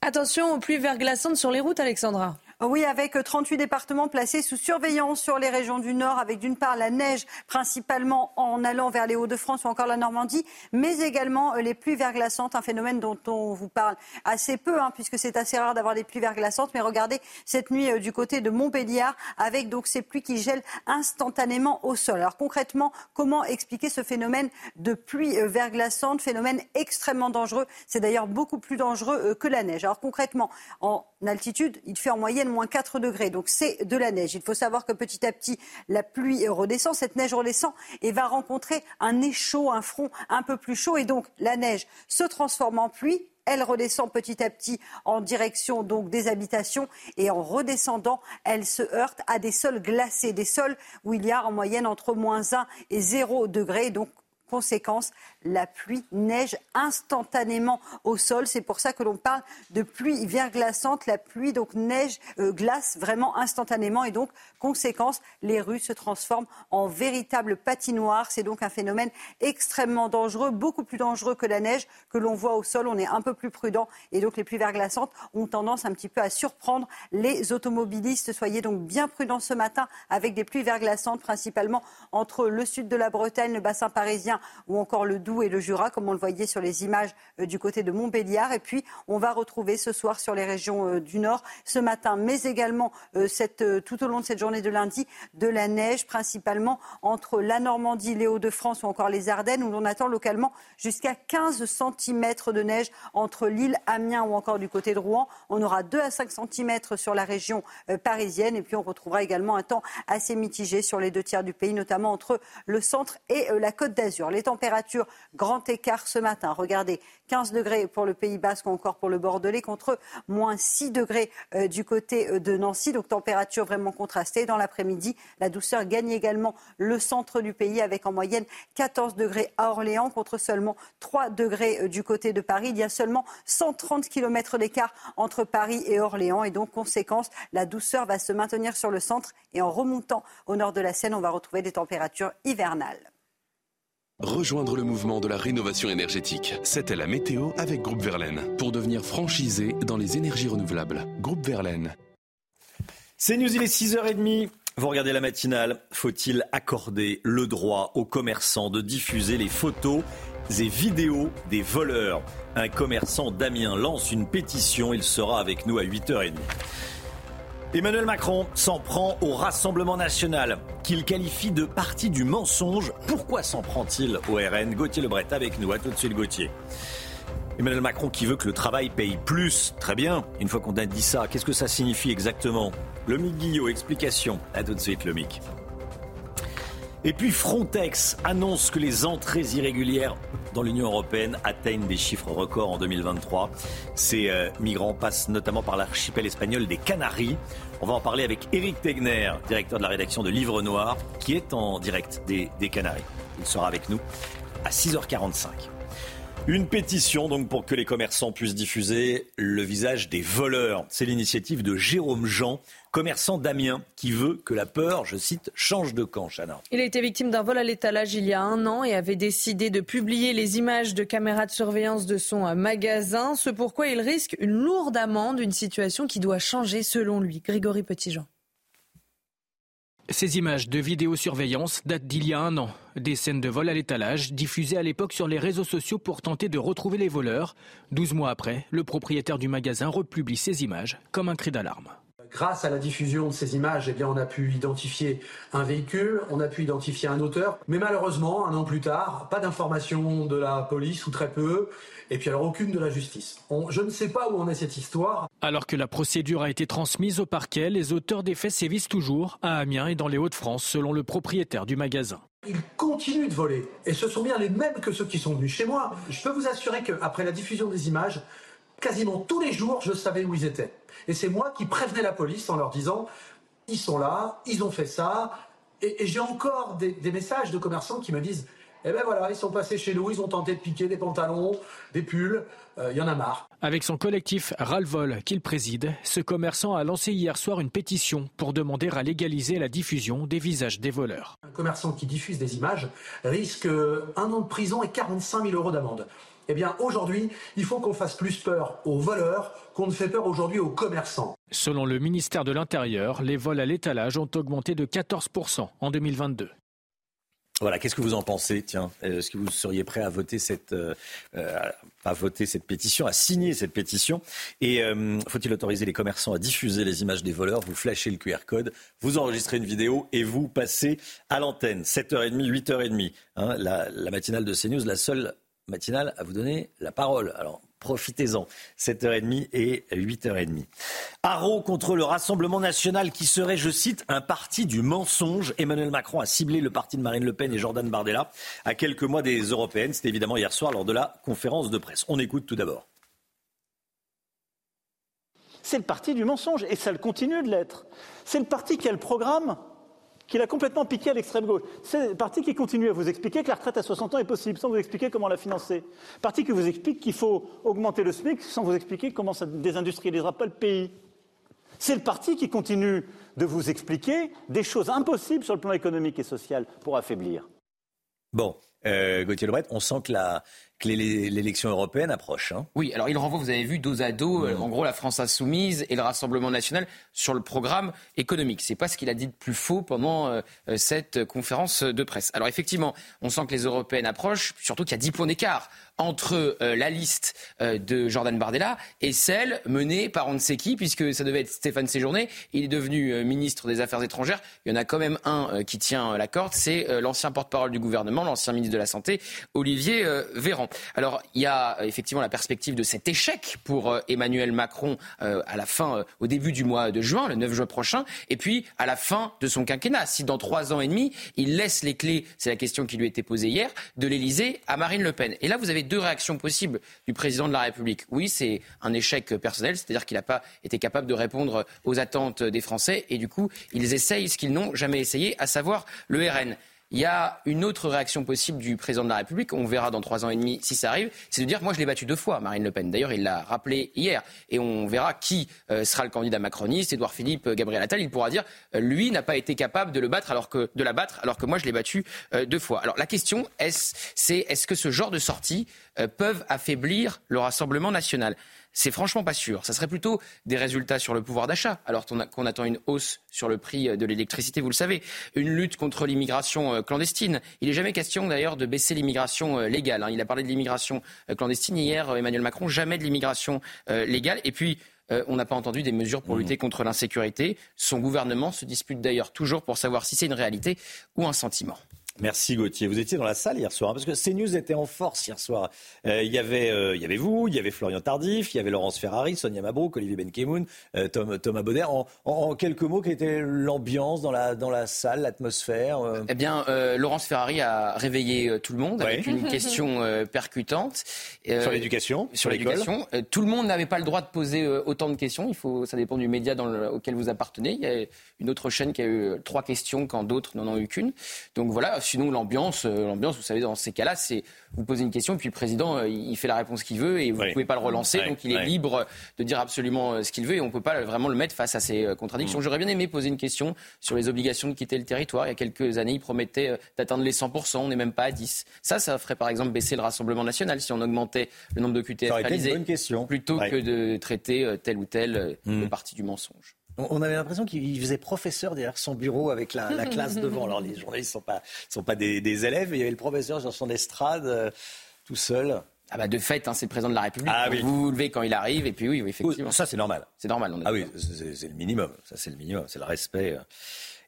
S2: Attention aux pluies verglaçantes sur les routes, Alexandra.
S16: Oui, avec 38 départements placés sous surveillance sur les régions du Nord, avec d'une part la neige, principalement en allant vers les Hauts-de-France ou encore la Normandie, mais également euh, les pluies verglaçantes, un phénomène dont on vous parle assez peu, hein, puisque c'est assez rare d'avoir des pluies verglaçantes. Mais regardez cette nuit euh, du côté de Montbéliard, avec donc ces pluies qui gèlent instantanément au sol. Alors concrètement, comment expliquer ce phénomène de pluie euh, verglaçante, phénomène extrêmement dangereux? C'est d'ailleurs beaucoup plus dangereux que la neige. Alors concrètement, en altitude, il fait en moyenne moins 4 degrés. Donc c'est de la neige. Il faut savoir que petit à petit, la pluie redescend, cette neige redescend et va rencontrer un nez chaud, un front un peu plus chaud. Et donc la neige se transforme en pluie. Elle redescend petit à petit en direction des habitations et en redescendant, elle se heurte à des sols glacés, des sols où il y a en moyenne entre moins 1 et 0 degrés. Donc Conséquence, la pluie neige instantanément au sol. C'est pour ça que l'on parle de pluie verglaçante. La pluie donc neige euh, glace vraiment instantanément et donc conséquence, les rues se transforment en véritable patinoire. C'est donc un phénomène extrêmement dangereux, beaucoup plus dangereux que la neige que l'on voit au sol. On est un peu plus prudent et donc les pluies verglaçantes ont tendance un petit peu à surprendre les automobilistes. Soyez donc bien prudents ce matin avec des pluies verglaçantes principalement entre le sud de la Bretagne, le bassin parisien ou encore le Doubs et le Jura, comme on le voyait sur les images euh, du côté de Montbéliard. Et puis, on va retrouver ce soir sur les régions euh, du Nord, ce matin, mais également euh, tout au long de cette journée de lundi, de la neige, principalement entre la Normandie, les Hauts-de-France ou encore les Ardennes, où l'on attend localement jusqu'à 15 cm de neige entre l'île, Amiens ou encore du côté de Rouen. On aura 2 à 5 cm sur la région parisienne. Et puis, on retrouvera également un temps assez mitigé sur les deux tiers du pays, notamment entre le centre et la côte d'Azur. Les températures, grand écart ce matin. Regardez, 15 degrés pour le Pays Basque ou encore pour le Bordelais contre moins 6 degrés euh, du côté euh, de Nancy. Donc température vraiment contrastée. Dans l'après-midi, la douceur gagne également le centre du pays avec en moyenne 14 degrés à Orléans contre seulement 3 degrés euh, du côté de Paris. Il y a seulement 130 km d'écart entre Paris et Orléans et donc conséquence, la douceur va se maintenir sur le centre et en remontant au nord de la Seine, on va retrouver des températures hivernales.
S8: Rejoindre le mouvement de la rénovation énergétique. C'était la météo avec Groupe Verlaine pour devenir franchisé dans les énergies renouvelables. Groupe Verlaine.
S1: C'est News, il est 6h30. Vous regardez la matinale. Faut-il accorder le droit aux commerçants de diffuser les photos et vidéos des voleurs? Un commerçant d'Amiens lance une pétition. Il sera avec nous à 8h30. Emmanuel Macron s'en prend au Rassemblement national, qu'il qualifie de parti du mensonge. Pourquoi s'en prend-il au RN Gauthier Lebret avec nous. À tout de suite, Gauthier. Emmanuel Macron qui veut que le travail paye plus. Très bien. Une fois qu'on a dit ça, qu'est-ce que ça signifie exactement? Le Guillot, explication. À tout de suite, le Mick. Et puis Frontex annonce que les entrées irrégulières dans l'Union européenne atteignent des chiffres records en 2023. Ces euh, migrants passent notamment par l'archipel espagnol des Canaries. On va en parler avec Eric Tegner, directeur de la rédaction de Livre Noir, qui est en direct des, des Canaries. Il sera avec nous à 6h45. Une pétition donc pour que les commerçants puissent diffuser le visage des voleurs. C'est l'initiative de Jérôme Jean, commerçant d'Amiens, qui veut que la peur, je cite, change de camp, Chana.
S2: Il a été victime d'un vol à l'étalage il y a un an et avait décidé de publier les images de caméras de surveillance de son magasin, ce pourquoi il risque une lourde amende, une situation qui doit changer selon lui. Grégory Petitjean.
S3: Ces images de vidéosurveillance datent d'il y a un an. Des scènes de vol à l'étalage diffusées à l'époque sur les réseaux sociaux pour tenter de retrouver les voleurs. Douze mois après, le propriétaire du magasin republie ces images comme un cri d'alarme.
S18: Grâce à la diffusion de ces images, eh bien, on a pu identifier un véhicule, on a pu identifier un auteur, mais malheureusement, un an plus tard, pas d'information de la police ou très peu, et puis alors aucune de la justice. je ne sais pas où en est cette histoire.
S3: Alors que la procédure a été transmise au parquet, les auteurs des faits sévissent toujours à Amiens et dans les Hauts-de-France, selon le propriétaire du magasin.
S18: Ils continuent de voler, et ce sont bien les mêmes que ceux qui sont venus chez moi. Je peux vous assurer qu'après la diffusion des images, quasiment tous les jours, je savais où ils étaient. Et c'est moi qui prévenais la police en leur disant ils sont là, ils ont fait ça. Et, j'ai encore des, messages de commerçants qui me disent eh ben voilà, ils sont passés chez nous, ils ont tenté de piquer des pantalons, des pulls, euh, il y en a marre.
S3: Avec son collectif Ralvol qu'il préside, ce commerçant a lancé hier soir une pétition pour demander à légaliser la diffusion des visages des voleurs.
S18: Un commerçant qui diffuse des images risque un an de prison et 45 000 euros d'amende. Eh bien, aujourd'hui, il faut qu'on fasse plus peur aux voleurs qu'on ne fait peur aujourd'hui aux commerçants.
S3: Selon le ministère de l'Intérieur, les vols à l'étalage ont augmenté de 14% en 2022.
S1: Voilà, qu'est-ce que vous en pensez? Tiens, est-ce que vous seriez prêt à voter cette, euh, euh, à voter cette pétition, à signer cette pétition? Et euh, faut-il autoriser les commerçants à diffuser les images des voleurs? Vous flashez le QR code, vous enregistrez une vidéo et vous passez à l'antenne. 7h30, 8h30. Hein, la, la matinale de CNews, la seule matinale à vous donner la parole. Alors, profitez-en. 7h30 et 8h30. Haro contre le Rassemblement national qui serait, je cite, un parti du mensonge. Emmanuel Macron a ciblé le parti de Marine Le Pen et Jordan Bardella à quelques mois des européennes. C'était évidemment hier soir lors de la conférence de presse. On écoute tout d'abord.
S5: C'est le parti du mensonge et ça le continue de l'être. C'est le parti qui a le programme qu'il a complètement piqué à l'extrême gauche. C'est le parti qui continue à vous expliquer que la retraite à 60 ans est possible, sans vous expliquer comment la financer. Parti qui vous explique qu'il faut augmenter le SMIC, sans vous expliquer comment ça ne désindustrialisera pas le pays. C'est le parti qui continue de vous expliquer des choses impossibles sur le plan économique et social pour affaiblir.
S1: Bon, euh, Gauthier Lebret, on sent que la, que l'élection européenne approche. Hein.
S6: Oui, alors il renvoie, vous avez vu, dos à dos, euh, en gros, la France insoumise et le Rassemblement national sur le programme économique. C'est pas ce qu'il a dit de plus faux pendant euh, cette conférence de presse. Alors effectivement, on sent que les européennes approchent, surtout qu'il y a 10 points d'écart entre euh, la liste de Jordan Bardella et celle menée par on ne sait qui, puisque ça devait être Stéphane Séjourné. Il est devenu ministre des Affaires étrangères. Il y en a quand même un qui tient la corde, c'est l'ancien porte-parole du gouvernement, l'ancien ministre de la Santé, Olivier Véran. Alors, il y a euh, effectivement la perspective de cet échec pour euh, Emmanuel Macron euh, à la fin, au début du mois de juin, le 9 juin prochain, et puis à la fin de son quinquennat. Si dans trois ans et demi, il laisse les clés, c'est la question qui lui a été posée hier, de l'Elysée à Marine Le Pen. Et là, vous avez deux réactions possibles du président de la République. Oui, c'est un échec personnel, c'est-à-dire qu'il n'a pas été capable de répondre aux attentes des Français, et du coup, ils essayent ce qu'ils n'ont jamais essayé, à savoir le RN. Il y a une autre réaction possible du président de la République, on verra dans trois ans et demi si ça arrive, c'est de dire moi je l'ai battu deux fois, Marine Le Pen. D'ailleurs, il l'a rappelé hier. Et on verra qui euh, sera le candidat macroniste, Édouard Philippe, euh, Gabriel Attal. Il pourra dire euh, lui n'a pas été capable de le battre alors que de la battre alors que moi je l'ai battu deux fois. Alors la question est c'est est-ce que ce genre de sorties peuvent affaiblir le Rassemblement national c'est franchement pas sûr. Ça serait plutôt des résultats sur le pouvoir d'achat, alors qu'on attend une hausse sur le prix de l'électricité, vous le savez. Une lutte contre l'immigration euh, clandestine. Il n'est jamais question d'ailleurs de baisser l'immigration euh, légale. Hein. Il a parlé de l'immigration euh, clandestine hier, Emmanuel Macron, jamais de l'immigration légale. Et puis, on n'a pas entendu des mesures pour mmh. lutter contre l'insécurité. Son gouvernement se dispute d'ailleurs toujours pour savoir si c'est une réalité ou un sentiment.
S1: Merci Gauthier. Vous étiez dans la salle hier soir, hein, parce que CNews était en force hier soir. Euh, il, y avait, euh, il y avait vous, il y avait Florian Tardif, il y avait Laurence Ferrari, Sonia Mabrouk, Olivier Benkemoun, euh, Tom, Thomas Baudet. En, quelques mots, quelle était l'ambiance dans la, dans la salle, l'atmosphère
S6: Eh bien, Laurence Ferrari a réveillé tout le monde avec une question percutante.
S1: sur l'éducation
S6: Sur l'éducation. tout le monde n'avait pas le droit de poser autant de questions. Il faut, ça dépend du média dans auquel vous appartenez. Il y a une autre chaîne qui a eu trois questions quand d'autres n'en ont eu qu'une. Donc voilà, sinon l'ambiance, euh, l'ambiance, vous savez, dans ces cas-là, c'est vous posez une question, puis le président, euh, il fait la réponse qu'il veut et vous ne pouvez pas le relancer. donc il est libre de dire absolument euh, ce qu'il veut et on ne peut pas vraiment le mettre face à ces contradictions. Mm. J'aurais bien aimé poser une question sur les obligations de quitter le territoire. Il y a quelques années, il promettait d'atteindre les 100%, on n'est même pas à 10. Ça, ça ferait par exemple baisser le Rassemblement national si on augmentait le nombre de QTF réalisés, plutôt que de traiter tel ou tel mm. parti du mensonge.
S1: On avait l'impression qu'il faisait professeur derrière son bureau avec la, classe devant. Alors les journalistes ne sont pas, sont pas des, élèves, il y avait le professeur sur son estrade euh, tout seul.
S6: Ah bah de fait, hein, c'est le président de la République. Ah vous vous levez quand il arrive, et puis oui, effectivement.
S1: Ça, c'est normal.
S6: C'est normal.
S1: ah oui, c'est le minimum. Ça, c'est le minimum. C'est le respect. Euh.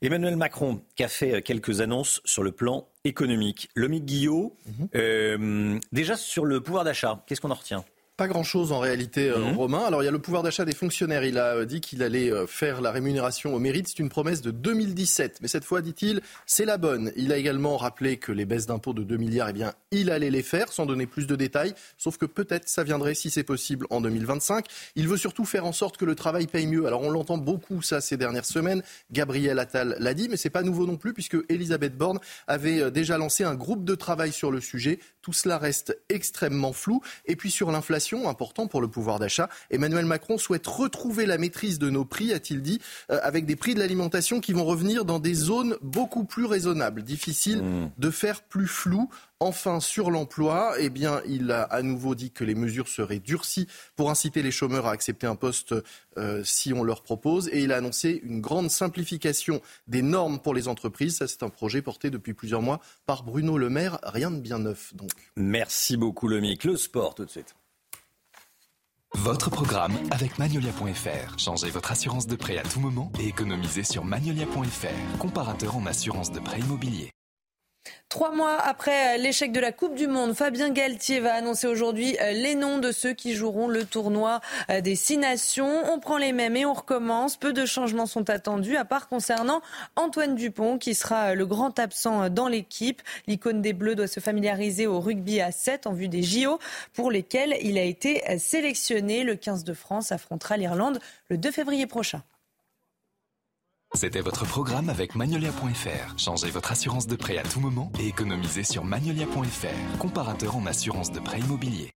S1: Emmanuel Macron, qui a fait euh, quelques annonces sur le plan économique. Lomique Guillot, mhm. déjà sur le pouvoir d'achat, qu'est-ce qu'on en retient?
S9: Pas grand-chose en réalité, euh, mhm. Romain. Alors il y a le pouvoir d'achat des fonctionnaires. Il a euh, dit qu'il allait euh, faire la rémunération au mérite. C'est une promesse de 2017. Mais cette fois, dit-il, c'est la bonne. Il a également rappelé que les baisses d'impôts de 2 milliards, eh bien, il allait les faire sans donner plus de détails. Sauf que peut-être ça viendrait, si c'est possible, en 2025. Il veut surtout faire en sorte que le travail paye mieux. Alors on l'entend beaucoup ça ces dernières semaines. Gabriel Attal l'a dit, mais c'est pas nouveau non plus puisque Elisabeth Borne avait déjà lancé un groupe de travail sur le sujet. Tout cela reste extrêmement flou. Et puis sur l'inflation, important pour le pouvoir d'achat. Emmanuel Macron souhaite retrouver la maîtrise de nos prix, a-t-il dit, euh, avec des prix de l'alimentation qui vont revenir dans des zones beaucoup plus raisonnables. Difficile mmh. de faire plus flou. Enfin, sur l'emploi, eh bien, il a à nouveau dit que les mesures seraient durcies pour inciter les chômeurs à accepter un poste euh, si on leur propose. Et il a annoncé une grande simplification des normes pour les entreprises. Ça, c'est un projet porté depuis plusieurs mois par Bruno Le Maire. Rien de bien neuf, donc.
S1: Merci beaucoup, Lomic. Le sport, tout de suite.
S8: Votre programme avec Magnolia.fr. Changez votre assurance de prêt à tout moment et économisez sur Magnolia.fr, comparateur en assurance de prêt immobilier.
S2: Trois mois après l'échec de la Coupe du Monde, Fabien Galtier va annoncer aujourd'hui euh, les noms de ceux qui joueront le tournoi euh, des six nations. On prend les mêmes et on recommence. Peu de changements sont attendus, à part concernant Antoine Dupont, qui sera euh, le grand absent dans l'équipe. L'icône des Bleus doit se familiariser au rugby à 7 en vue des JO, pour lesquels il a été sélectionné. Le 15 de France affrontera l'Irlande le 2 février prochain.
S8: C'était votre programme avec Magnolia.fr. Changez votre assurance de prêt à tout moment et économisez sur Magnolia.fr, comparateur en assurance de prêt immobilier.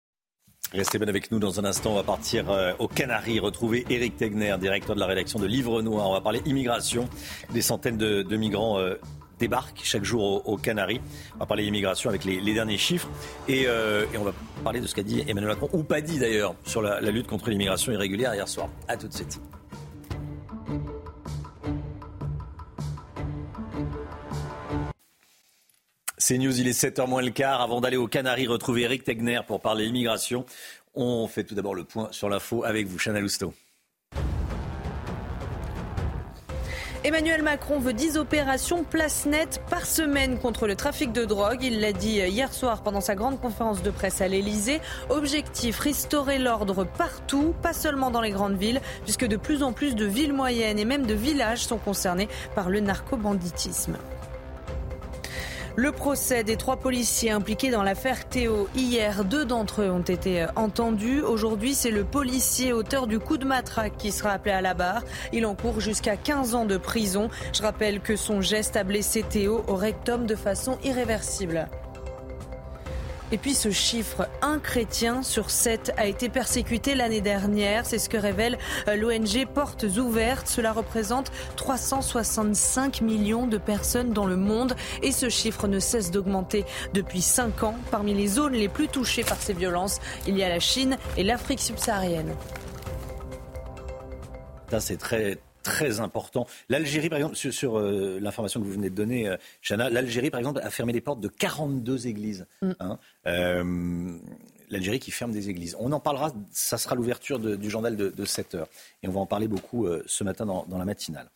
S1: Restez bien avec nous dans un instant. On va partir euh, aux Canaries, retrouver Eric Tegner, directeur de la rédaction de Livre Noir. On va parler immigration. Des centaines de, migrants euh, débarquent chaque jour aux, Canaries. On va parler immigration avec les, derniers chiffres. Euh, et, on va parler de ce qu'a dit Emmanuel Macron, ou pas dit d'ailleurs, sur la, la lutte contre l'immigration irrégulière hier soir. A tout de suite. C'est News, il est 7h moins le quart. Avant d'aller aux Canaries retrouver Eric Tegner pour parler immigration, on fait tout d'abord le point sur l'info avec vous, Chana Lousteau.
S2: Emmanuel Macron veut 10 opérations place nette par semaine contre le trafic de drogue. Il l'a dit hier soir pendant sa grande conférence de presse à l'Elysée. Objectif, restaurer l'ordre partout, pas seulement dans les grandes villes, puisque de plus en plus de villes moyennes et même de villages sont concernés par le narcobanditisme. Le procès des trois policiers impliqués dans l'affaire Théo. Hier, deux d'entre eux ont été entendus. Aujourd'hui, c'est le policier auteur du coup de matraque qui sera appelé à la barre. Il encourt jusqu'à 15 ans de prison. Je rappelle que son geste a blessé Théo au rectum de façon irréversible. Et puis ce chiffre, un chrétien sur sept a été persécuté l'année dernière. C'est ce que révèle euh, l'ONG Portes Ouvertes. Cela représente 365 millions de personnes dans le monde et ce chiffre ne cesse d'augmenter depuis cinq ans. Parmi les zones les plus touchées par ces violences, il y a la Chine et l'Afrique subsaharienne.
S1: C'est très très important. L'Algérie, par exemple, sur, euh, l'information que vous venez de donner, euh, Chana, l'Algérie, par exemple, a fermé les portes de 42 églises. Mm. Hein. Euh, L'Algérie qui ferme des églises. On en parlera, ça sera l'ouverture du journal de, 7 heures. Et on va en parler beaucoup ce matin dans, la matinale.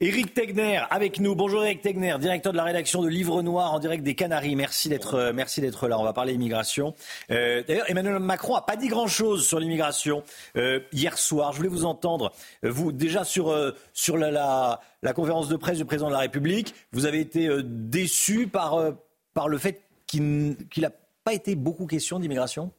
S1: Éric Tegner avec nous. Bonjour Éric Tegner, directeur de la rédaction de Livre Noir en direct des Canaries. Merci d'être euh, merci d'être là. On va parler immigration. Euh, D'ailleurs, Emmanuel Macron a pas dit grand-chose sur l'immigration euh, hier soir. Je voulais vous entendre. Vous déjà sur sur la, la, conférence de presse du président de la République, vous avez été déçu par par le fait qu'il n'a pas été beaucoup question d'immigration?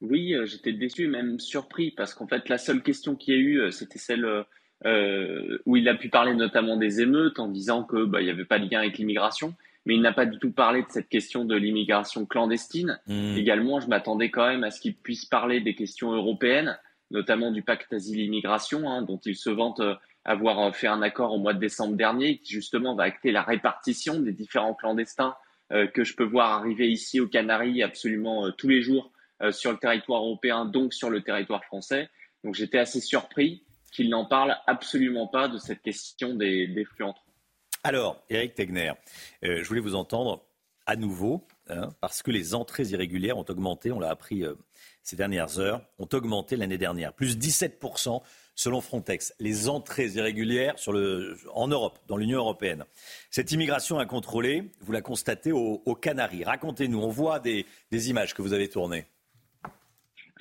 S19: Oui, j'étais déçu, même surpris, parce qu'en fait, la seule question qu'il y a eu, c'était celle euh, où il a pu parler notamment des émeutes en disant que bah, il n'y avait pas de lien avec l'immigration, mais il n'a pas du tout parlé de cette question de l'immigration clandestine. Mmh. Également, je m'attendais quand même à ce qu'il puisse parler des questions européennes, notamment du pacte asile-immigration, hein, dont il se vante euh, avoir euh, fait un accord au mois de décembre dernier, qui justement va acter la répartition des différents clandestins euh, que je peux voir arriver ici aux Canaries absolument tous les jours sur le territoire européen, donc sur le territoire français. Donc j'étais assez surpris qu'il n'en parle absolument pas de cette question des, des flux entrants.
S1: Alors, Eric Tegner, euh, je voulais vous entendre à nouveau, hein, parce que les entrées irrégulières ont augmenté, on l'a appris euh, ces dernières heures, ont augmenté l'année dernière, plus 17% selon Frontex. Les entrées irrégulières en Europe, dans l'Union européenne. Cette immigration incontrôlée, vous la constatez aux, aux Canaries. Racontez-nous, on voit des, des images que vous avez tournées.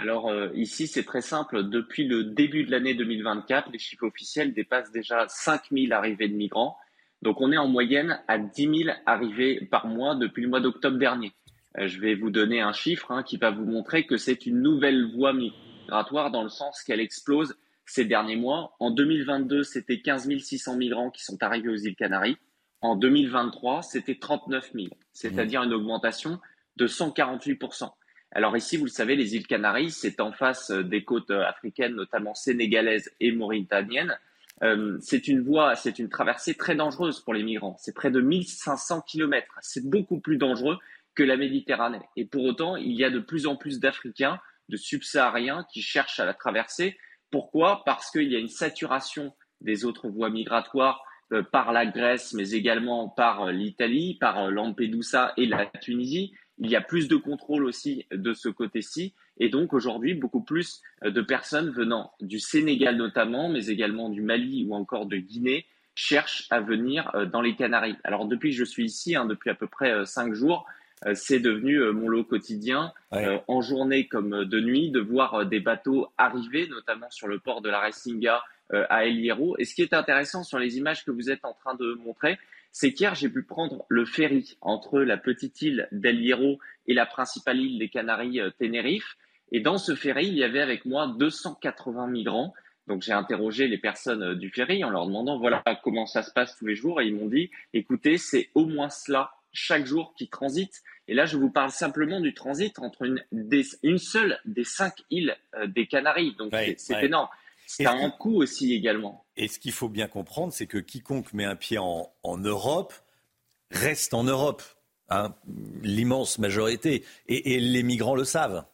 S19: Alors euh, ici, c'est très simple. Depuis le début de l'année 2024, les chiffres officiels dépassent déjà 5000 arrivées de migrants. Donc on est en moyenne à 10 000 arrivées par mois depuis le mois d'octobre dernier. Euh, je vais vous donner un chiffre hein, qui va vous montrer que c'est une nouvelle voie migratoire dans le sens qu'elle explose ces derniers mois. En 2022, c'était 15 600 migrants qui sont arrivés aux îles Canaries. En 2023, c'était 39 000, c'est-à-dire une augmentation de 148 alors ici, vous le savez, les îles Canaries, c'est en face euh, des côtes euh, africaines, notamment sénégalaises et mauritaniennes. Euh, c'est une voie, c'est une traversée très dangereuse pour les migrants. C'est près de 1500 kilomètres. C'est beaucoup plus dangereux que la Méditerranée. Et pour autant, il y a de plus en plus d'Africains, de subsahariens qui cherchent à la traverser. Pourquoi? Parce qu'il y a une saturation des autres voies migratoires par la Grèce, mais également par l'Italie, par Lampedusa et la Tunisie. Il y a plus de contrôle aussi de ce côté-ci. Et donc aujourd'hui, beaucoup plus de personnes venant du Sénégal notamment, mais également du Mali ou encore de Guinée, cherchent à venir euh, dans les Canaries. Alors depuis que je suis ici, hein, depuis à peu près euh, cinq jours, euh, c'est devenu mon lot quotidien, en journée comme de nuit, de voir des bateaux arriver, notamment sur le port de la Racinga à El Hierro. Et ce qui est intéressant sur les images que vous êtes en train de montrer, c'est qu'hier, j'ai pu prendre le ferry entre la petite île d'El Hierro et la principale île des Canaries, euh, Tenerife. Et dans ce ferry, il y avait avec moi 280 migrants. Donc j'ai interrogé les personnes euh, du ferry en leur demandant voilà comment ça se passe tous les jours. Et ils m'ont dit écoutez c'est au moins cela chaque jour qui transite. Et là je vous parle simplement du transit entre une, une seule des cinq îles euh, des Canaries. Donc c'est énorme c'est un coût aussi également.
S1: Et ce qu'il faut bien comprendre, c'est que quiconque met un pied en, Europe reste en Europe, hein, l'immense majorité, et, les migrants le savent.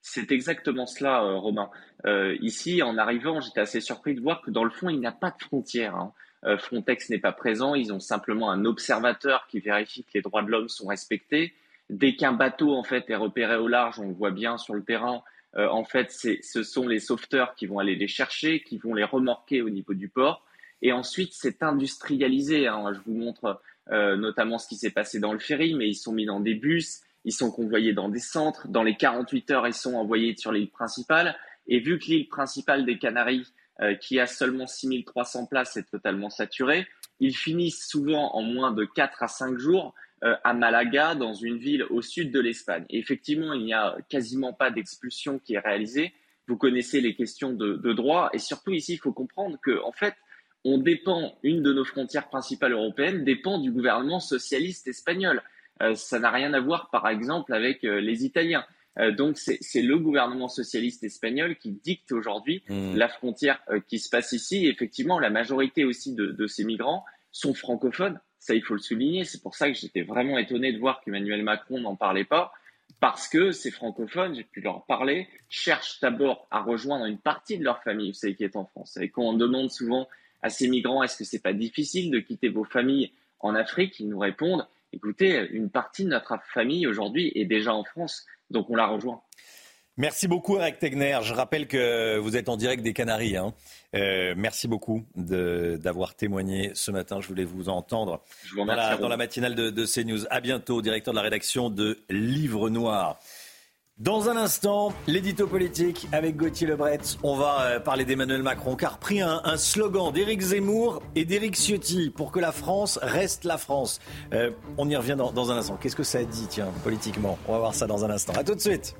S19: C'est exactement cela, euh, Romain. Euh, ici, en arrivant, j'étais assez surpris de voir que dans le fond, il n'y a pas de frontières. Hein. Euh, Frontex n'est pas présent, ils ont simplement un observateur qui vérifie que les droits de l'homme sont respectés. Dès qu'un bateau en fait est repéré au large, on le voit bien sur le terrain, euh, en fait, ce sont les sauveteurs qui vont aller les chercher, qui vont les remorquer au niveau du port. Et ensuite, c'est industrialisé. Hein. Je vous montre euh, notamment ce qui s'est passé dans le ferry, mais ils sont mis dans des bus, ils sont convoyés dans des centres. Dans les 48 heures, ils sont envoyés sur l'île principale. Et vu que l'île principale des Canaries, euh, qui a seulement 6300 places, est totalement saturée, ils finissent souvent en moins de 4 à 5 jours à Malaga, dans une ville au sud de l'Espagne. effectivement, il n'y a quasiment pas d'expulsion qui est réalisée. Vous connaissez les questions de, droit. Et surtout, ici, il faut comprendre que, en fait, on dépend, une de nos frontières principales européennes dépend du gouvernement socialiste espagnol. Euh, ça n'a rien à voir, par exemple, avec euh, les Italiens. donc, c'est le gouvernement socialiste espagnol qui dicte aujourd'hui mmh. la frontière qui se passe ici. effectivement, la majorité aussi de ces migrants sont francophones. Ça, il faut le souligner. C'est pour ça que j'étais vraiment étonné de voir qu'Emmanuel Macron n'en parlait pas. Parce que ces francophones, j'ai pu leur parler, cherchent d'abord à rejoindre une partie de leur famille, vous savez, qui est en France. Et quand on demande souvent à ces migrants, est-ce que c'est pas difficile de quitter vos familles en Afrique Ils nous répondent, écoutez, une partie de notre famille aujourd'hui est déjà en France, donc on la rejoint.
S1: Merci beaucoup Eric Tegner. Je rappelle que vous êtes en direct des Canaries. Hein. Euh, merci beaucoup d'avoir témoigné ce matin. Je voulais vous entendre dans, la, matinale de, de CNews. À bientôt, directeur de la rédaction de Livre Noir. Dans un instant, l'édito politique avec Gauthier Lebret. On va euh, parler d'Emmanuel Macron car pris un, slogan d'Éric Zemmour et d'Éric Ciotti pour que la France reste la France. Euh, on y revient dans, dans un instant. Qu'est-ce que ça dit, tiens, politiquement? On va voir ça dans un instant. À tout de suite.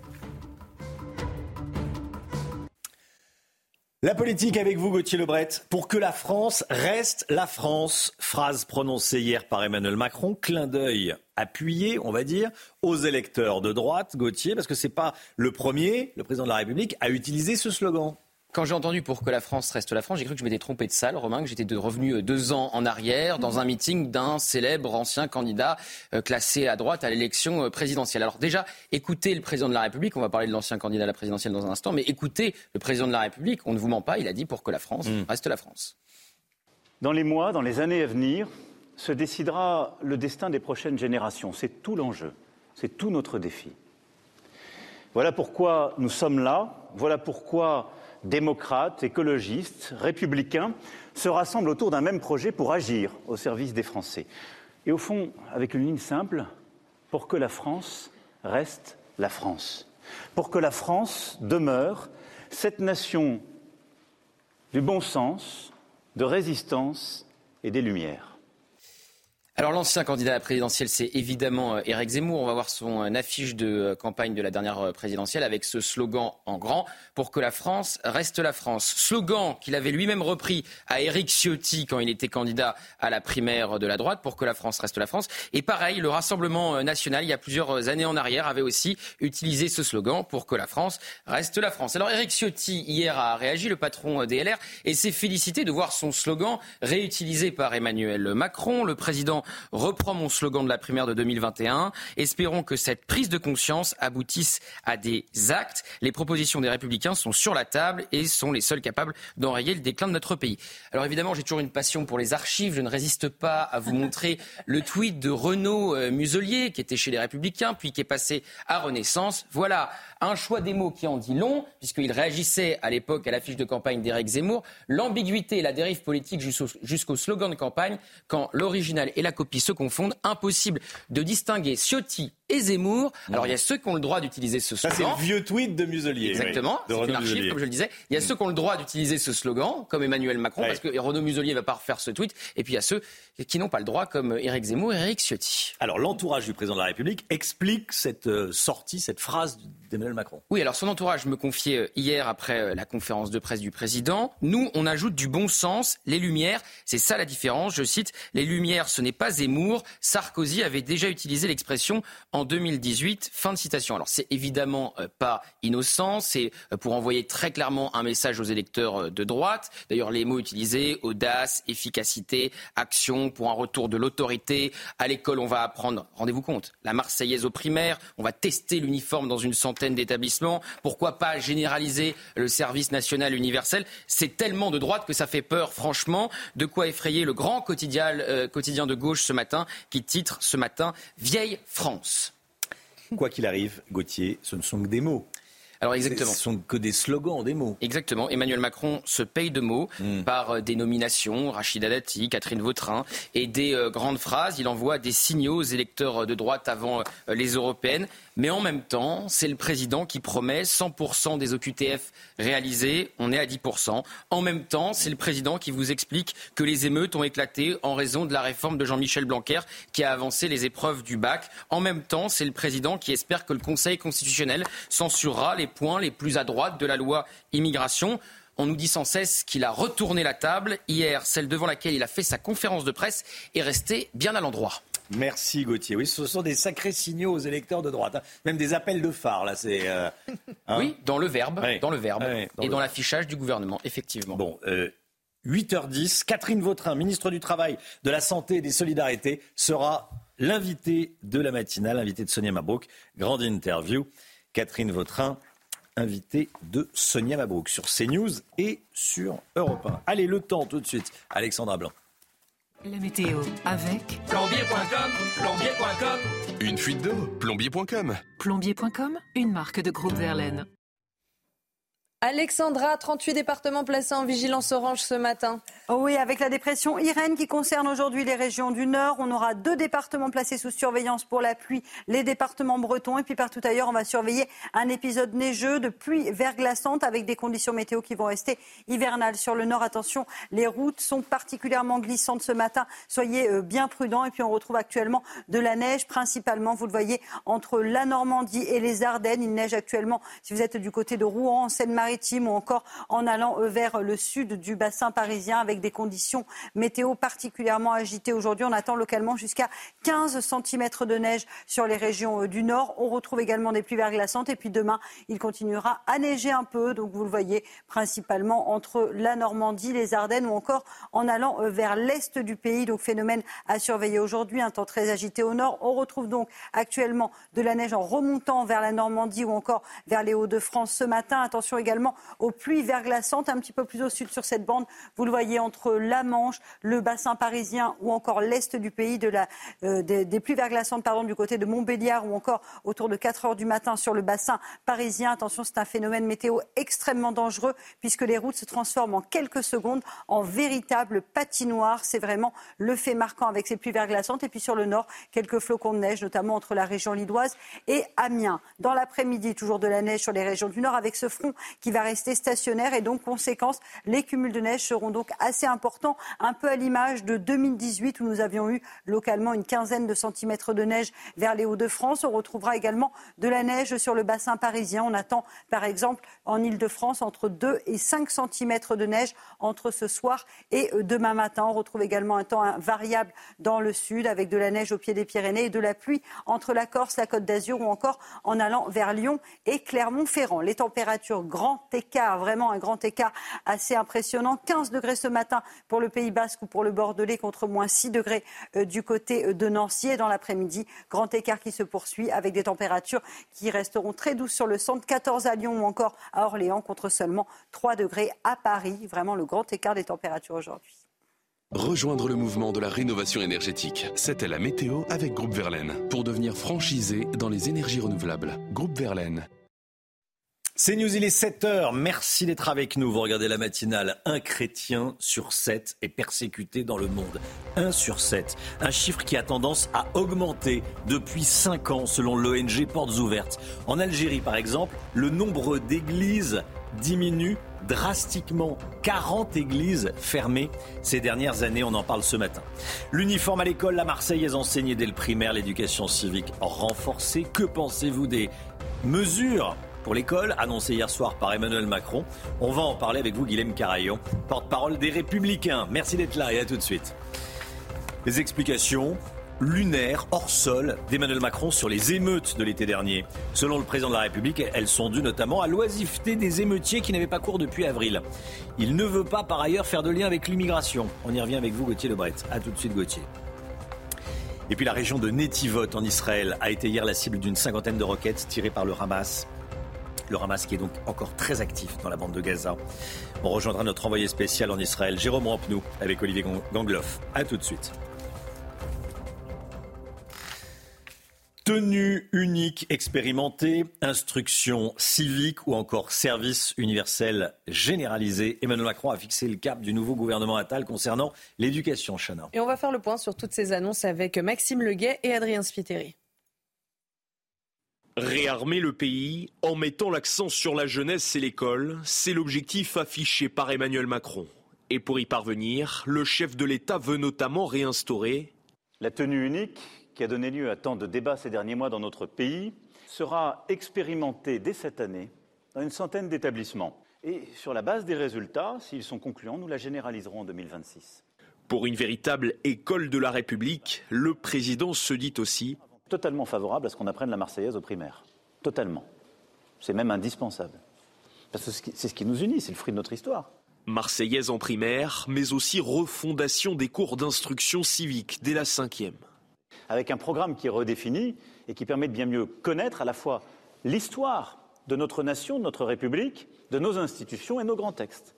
S1: La politique avec vous, Gauthier Lebret. Pour que la France reste la France, phrase prononcée hier par Emmanuel Macron, clin d'œil appuyé, on va dire, aux électeurs de droite, Gauthier, parce que ce n'est pas le premier, le président de la République, à utiliser ce slogan.
S6: Quand j'ai entendu pour que la France reste la France, j'ai cru que je m'étais trompé de salle, Romain, que j'étais revenu euh, deux ans en arrière dans un meeting d'un célèbre ancien candidat euh, classé à droite à l'élection euh, présidentielle. Alors déjà, écoutez le président de la République, on va parler de l'ancien candidat à la présidentielle dans un instant, mais écoutez le président de la République, on ne vous ment pas, il a dit pour que la France hmm. reste la France.
S5: Dans les mois, dans les années à venir, se décidera le destin des prochaines générations. C'est tout l'enjeu, c'est tout notre défi. Voilà pourquoi nous sommes là, voilà pourquoi démocrates, écologistes, républicains, se rassemblent autour d'un même projet pour agir au service des Français. Et au fond, avec une ligne simple, pour que la France reste la France, pour que la France demeure cette nation du bon sens, de résistance et des Lumières.
S6: Alors l'ancien candidat à la présidentielle, c'est évidemment euh, Éric Zemmour. On va voir son euh, affiche de euh, campagne de la dernière présidentielle avec ce slogan en grand pour que la France reste la France. Slogan qu'il avait lui-même repris à Éric Ciotti quand il était candidat à la primaire de la droite pour que la France reste la France. Et pareil, le Rassemblement national, il y a plusieurs années en arrière, avait aussi utilisé ce slogan pour que la France reste la France. Alors Éric Ciotti hier a réagi, le patron DLR, et s'est félicité de voir son slogan réutilisé par Emmanuel Macron, le président reprend mon slogan de la primaire de 2021. Espérons que cette prise de conscience aboutisse à des actes. Les propositions des Républicains sont sur la table et sont les seules capables d'enrayer le déclin de notre pays. Alors évidemment, j'ai toujours une passion pour les archives. Je ne résiste pas à vous montrer le tweet de Renaud euh, Muselier, qui était chez les Républicains, puis qui est passé à Renaissance. Voilà un choix des mots qui en dit long, puisqu'il réagissait à l'époque à l'affiche de campagne d'Éric Zemmour. L'ambiguïté et la dérive politique jusqu'au slogan de campagne, quand l'original et la copie se confondent. Impossible de distinguer Ciotti et Zemmour. Alors il y a ceux qui ont le droit d'utiliser ce slogan.
S1: c'est le vieux tweet de Muselier.
S6: Exactement, c'est une archive, comme je le disais. Il y a ceux qui ont le droit d'utiliser ce slogan, comme Emmanuel Macron, parce que Renaud Muselier va pas refaire ce tweet. Et puis il y a ceux qui n'ont pas le droit, comme Éric Zemmour et Éric Ciotti.
S1: Alors l'entourage du président de la République explique cette euh, sortie, cette phrase d'Emmanuel Macron.
S6: Oui, alors son entourage me confiait euh, hier, après euh, la conférence de presse du président, nous, on ajoute du bon sens, les lumières, c'est ça la différence. Je cite, les lumières, ce n'est pas Zemmour. Sarkozy avait déjà utilisé l'expression en 2018. Fin de citation. Alors c'est évidemment pas innocent, c'est pour envoyer très clairement un message aux électeurs de droite. D'ailleurs, les mots utilisés, audace, efficacité, action, pour un retour de l'autorité. À l'école, on va apprendre, rendez-vous compte, la Marseillaise au primaire. On va tester l'uniforme dans une centaine d'établissements. Pourquoi pas généraliser le service national universel? C'est tellement de droite que ça fait peur, franchement. De quoi effrayer le grand quotidien, euh, quotidien de gauche ce matin, qui titre ce matin Vieille France.
S1: Quoi qu'il arrive, Gauthier, ce ne sont que des mots.
S6: Alors exactement.
S1: Ce sont que des slogans, des mots.
S6: Exactement. Emmanuel Macron se paye de mots hmm. par euh, des nominations, Rachida Dati, Catherine Vautrin, et des euh, grandes phrases. Il envoie des signaux aux électeurs de droite avant euh, les européennes. Mais en même temps, c'est le président qui promet 100% des OQTF réalisés. On est à 10%. En même temps, c'est le président qui vous explique que les émeutes ont éclaté en raison de la réforme de Jean-Michel Blanquer qui a avancé les épreuves du bac. En même temps, c'est le président qui espère que le Conseil constitutionnel censurera les points les plus à droite de la loi immigration. On nous dit sans cesse qu'il a retourné la table. Hier, celle devant laquelle il a fait sa conférence de presse est restée bien à l'endroit.
S1: Merci Gauthier. Oui, ce sont des sacrés signaux aux électeurs de droite. Hein. Même des appels de phare, là. C'est,
S6: euh, hein. oui, dans le verbe, dans le verbe et dans l'affichage du gouvernement, effectivement.
S1: Bon, 8h10, euh, Catherine Vautrin, ministre du Travail, de la Santé et des Solidarités, sera l'invitée de la matinale, l'invitée de Sonia Mabrouk. Grande interview. Catherine Vautrin, invitée de Sonia Mabrouk sur CNews et sur Europe 1. Allez, le temps tout de suite. Alexandra Blanc.
S15: La météo avec
S17: plombier.com, plombier.com.
S8: Une fuite d'eau, plombier.com.
S15: Plombier.com, une marque de groupe Verlaine.
S2: Alexandra, 38 départements placés en vigilance orange ce matin.
S16: Oui, avec la dépression Irène qui concerne aujourd'hui les régions du Nord, on aura deux départements placés sous surveillance pour la pluie, les départements bretons et puis partout ailleurs, on va surveiller un épisode neigeux de pluie verglaçante avec des conditions météo qui vont rester hivernales. Sur le Nord, attention, les routes sont particulièrement glissantes ce matin. Soyez euh, bien prudents et puis on retrouve actuellement de la neige principalement, vous le voyez, entre la Normandie et les Ardennes. Il neige actuellement si vous êtes du côté de Rouen, en Ou encore en allant euh, vers le sud du bassin parisien avec des conditions météo particulièrement agitées. Aujourd'hui, on attend localement jusqu'à 15 cm de neige sur les régions euh, du nord. On retrouve également des pluies verglaçantes et puis demain, il continuera à neiger un peu. Donc vous le voyez principalement entre la Normandie, les Ardennes ou encore en allant euh, vers l'est du pays. Donc phénomène à surveiller aujourd'hui, un temps très agité au nord. On retrouve donc actuellement de la neige en remontant vers la Normandie ou encore vers les Hauts-de-France ce matin. Attention également aux pluies verglaçantes un petit peu plus au sud sur cette bande. Vous le voyez entre la Manche, le bassin parisien ou encore l'est du pays, de la, euh, des, pluies verglaçantes pardon, du côté de Montbéliard ou encore autour de 4 heures du matin sur le bassin parisien. Attention, c'est un phénomène météo extrêmement dangereux puisque les routes se transforment en quelques secondes en véritable patinoire. C'est vraiment le fait marquant avec ces pluies verglaçantes. Et puis sur le nord, quelques flocons de neige, notamment entre la région lilloise et Amiens. Dans l'après-midi, toujours de la neige sur les régions du nord avec ce front qui va rester stationnaire et donc conséquence, les cumuls de neige seront donc assez importants, un peu à l'image de 2018 où nous avions eu localement une quinzaine de centimètres de neige vers les Hauts-de-France. On retrouvera également de la neige sur le bassin parisien. On attend par exemple en Ile-de-France entre 2 et 5 centimètres de neige entre ce soir et euh, demain matin. On retrouve également un temps variable dans le sud avec de la neige au pied des Pyrénées et de la pluie entre la Corse, la Côte d'Azur ou encore en allant vers Lyon et Clermont-Ferrand. Les températures grand écart, vraiment un grand écart assez impressionnant. 15 degrés ce matin pour le Pays Basque ou pour le Bordelais contre moins 6 degrés euh, du côté euh, de Nancy. Et dans l'après-midi, grand écart qui se poursuit avec des températures qui resteront très douces sur le centre, 14 à Lyon ou encore à Orléans contre seulement 3 degrés à Paris. Vraiment le grand écart des températures aujourd'hui.
S20: Rejoindre le mouvement de la rénovation énergétique. C'était la météo avec Groupe Verlaine. Pour devenir franchisé dans les énergies renouvelables. Groupe Verlaine.
S1: C'est News, il est 7 heures. Merci d'être avec nous. Vous regardez la matinale. Un chrétien sur 7 est persécuté dans le monde. 1 sur 7. Un chiffre qui a tendance à augmenter depuis 5 ans selon l'ONG Portes Ouvertes. En Algérie, par exemple, le nombre d'églises diminue drastiquement. 40 églises fermées ces dernières années, on en parle ce matin. L'uniforme à l'école, la Marseillaise enseignée dès le primaire, l'éducation civique renforcée. Que pensez-vous des mesures pour l'école, annoncé hier soir par Emmanuel Macron. On va en parler avec vous, Guilhem Carayon, porte-parole des Républicains. Merci d'être là et à tout de suite. Les explications lunaires, hors sol, d'Emmanuel Macron sur les émeutes de l'été dernier. Selon le président de la République, elles sont dues notamment à l'oisiveté des émeutiers qui n'avaient pas cours depuis avril. Il ne veut pas par ailleurs faire de lien avec l'immigration. On y revient avec vous, Gauthier Lebret. A tout de suite, Gauthier. Et puis la région de Netivot en Israël a été hier la cible d'une cinquantaine de roquettes tirées par le Hamas. Le Hamas qui est donc encore très actif dans la bande de Gaza. On rejoindra notre envoyé spécial en Israël, Jérôme Rampenou, avec Olivier Gangloff. A tout de suite. Tenue unique expérimentée, instruction civique ou encore service universel généralisé. Emmanuel Macron a fixé le cap du nouveau gouvernement Attal concernant l'éducation, Chana.
S2: Et on va faire le point sur toutes ces annonces avec Maxime Leguet et Adrien Spiteri.
S4: Réarmer le pays en mettant l'accent sur la jeunesse et l'école, c'est l'objectif affiché par Emmanuel Macron. Et pour y parvenir, le chef de l'État veut notamment réinstaurer
S5: la tenue unique qui a donné lieu à tant de débats ces derniers mois dans notre pays sera expérimentée dès cette année dans une centaine d'établissements. Et sur la base des résultats, s'ils sont concluants, nous la généraliserons en 2026.
S4: Pour une véritable école de la République, le président se dit aussi
S5: totalement favorable à ce qu'on apprenne la Marseillaise au primaire. Totalement. C'est même indispensable. Parce que c'est ce qui nous unit, c'est le fruit de notre histoire.
S4: Marseillaise en primaire, mais aussi refondation des cours d'instruction civique dès la cinquième.
S5: Avec un programme qui est redéfini et qui permet de bien mieux connaître à la fois l'histoire de notre nation, de notre République, de nos institutions et nos grands textes.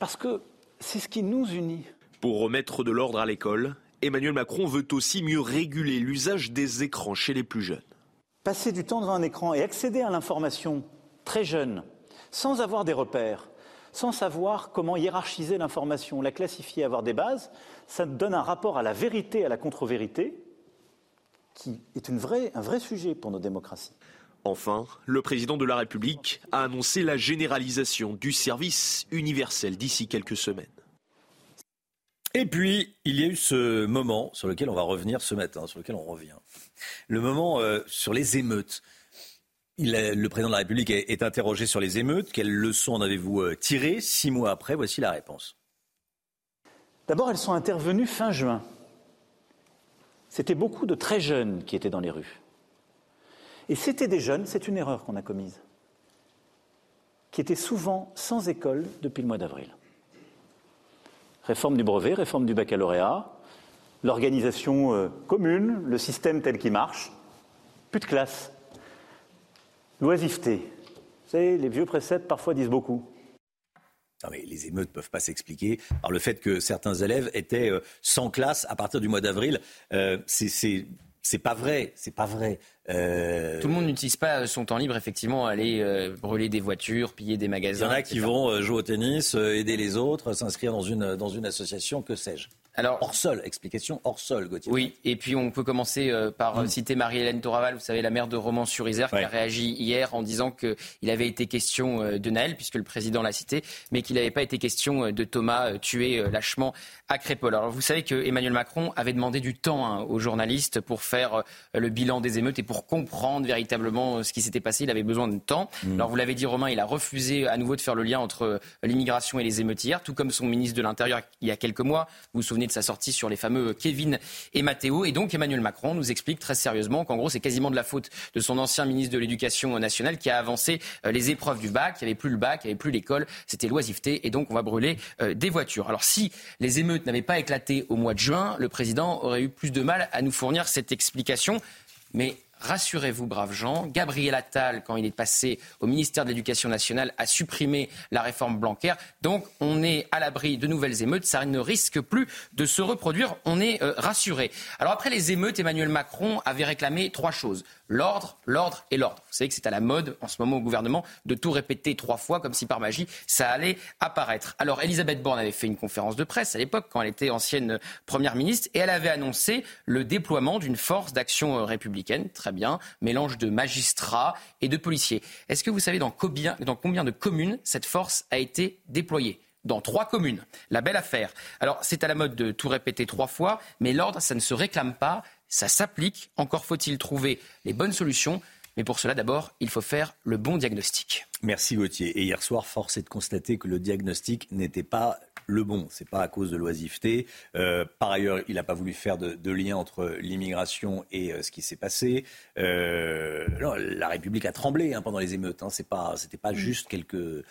S5: Parce que c'est ce qui nous unit.
S4: Pour remettre de l'ordre à l'école, Emmanuel Macron veut aussi mieux réguler l'usage des écrans chez les plus jeunes.
S5: Passer du temps devant un écran et accéder à l'information très jeune, sans avoir des repères, sans savoir comment hiérarchiser l'information, la classifier, avoir des bases, ça donne un rapport à la vérité, à la contre-vérité, qui est une vraie, un vrai sujet pour nos démocraties.
S4: Enfin, le président de la République a annoncé la généralisation du service universel d'ici quelques semaines.
S1: Et puis, il y a eu ce moment sur lequel on va revenir ce matin, sur lequel on revient. Le moment euh, sur les émeutes. le président de la République est, interrogé sur les émeutes. Quelles leçons en avez-vous euh, tirées Six mois après, voici la réponse.
S5: D'abord, elles sont intervenues fin juin. C'était beaucoup de très jeunes qui étaient dans les rues. Et c'était des jeunes, c'est une erreur qu'on a commise, qui étaient souvent sans école depuis le mois d'avril réforme du brevet, réforme du baccalauréat, l'organisation euh, commune, le système tel qu'il marche, plus de classe, l'oisiveté. Vous savez, les vieux préceptes parfois disent beaucoup.
S1: mais les émeutes ne peuvent pas s'expliquer par le fait que certains élèves étaient euh, sans classe à partir du mois d'avril. Euh, c'est pas vrai, c'est pas vrai.
S6: Euh, Tout le monde n'utilise pas son temps libre, effectivement, aller euh, brûler des voitures, piller des magasins.
S1: Il y en a qui vont euh, jouer au tennis, aider les autres, s'inscrire dans une, dans une association, que sais-je. Alors, hors sol, explication hors sol, Gauthier.
S6: Oui, et puis on peut commencer par citer Marie-Hélène Toraval, vous savez, la maire de Romans-sur-Isère, qui a réagi hier en disant qu'il avait été question de Naël, puisque le président l'a cité, mais qu'il n'avait pas été question de Thomas tué lâchement à Crépol. Alors vous savez que Emmanuel Macron avait demandé du temps hein, aux journalistes pour faire le bilan des émeutes et pour comprendre véritablement euh, ce qui s'était passé. Il avait besoin de temps. Mm. Alors vous l'avez dit Romain, il a refusé à nouveau de faire le lien entre euh, l'immigration et les émeutières, tout comme son ministre de l'Intérieur il y a quelques mois. Vous vous souvenez de sa sortie sur les fameux Kevin et Matteo. Et donc Emmanuel Macron nous explique très sérieusement qu'en gros c'est quasiment de la faute de son ancien ministre de l'Éducation nationale qui a avancé euh, les épreuves du bac. Il n'y avait plus le bac, il n'y avait plus l'école, c'était l'oisiveté et donc on va brûler des voitures. Alors si les émeutes n'avaient pas éclaté au mois de juin, le président aurait eu plus de mal à nous fournir cette explication. Mais Rassurez-vous, braves gens, Gabriel Attal, quand il est passé au ministère de l'Éducation nationale, a supprimé la réforme Blanquer. Donc, on est à l'abri de nouvelles émeutes. Ça ne risque plus de se reproduire. On est euh, rassuré. Alors, après les émeutes, Emmanuel Macron avait réclamé trois choses l'ordre, l'ordre et l'ordre. Vous savez que c'est à la mode en ce moment au gouvernement de tout répéter trois fois comme si par magie ça allait apparaître. Alors Elisabeth Borne avait fait une conférence de presse à l'époque quand elle était ancienne première ministre et elle avait annoncé le déploiement d'une force d'action républicaine, très bien, mélange de magistrats et de policiers. Est-ce que vous savez dans combien de communes cette force a été déployée? Dans trois communes. La belle affaire. Alors, c'est à la mode de tout répéter trois fois, mais l'ordre, ça ne se réclame pas, ça s'applique. Encore faut-il trouver les bonnes solutions. Mais pour cela, d'abord, il faut faire le bon diagnostic.
S1: Merci Gauthier. Et hier soir, force est de constater que le diagnostic n'était pas le bon. C'est pas à cause de l'oisiveté. Euh, par ailleurs, il n'a pas voulu faire de, lien entre l'immigration et euh, ce qui s'est passé. Euh, la République a tremblé hein, pendant les émeutes. Hein. C'est pas, c'était pas mm. juste quelques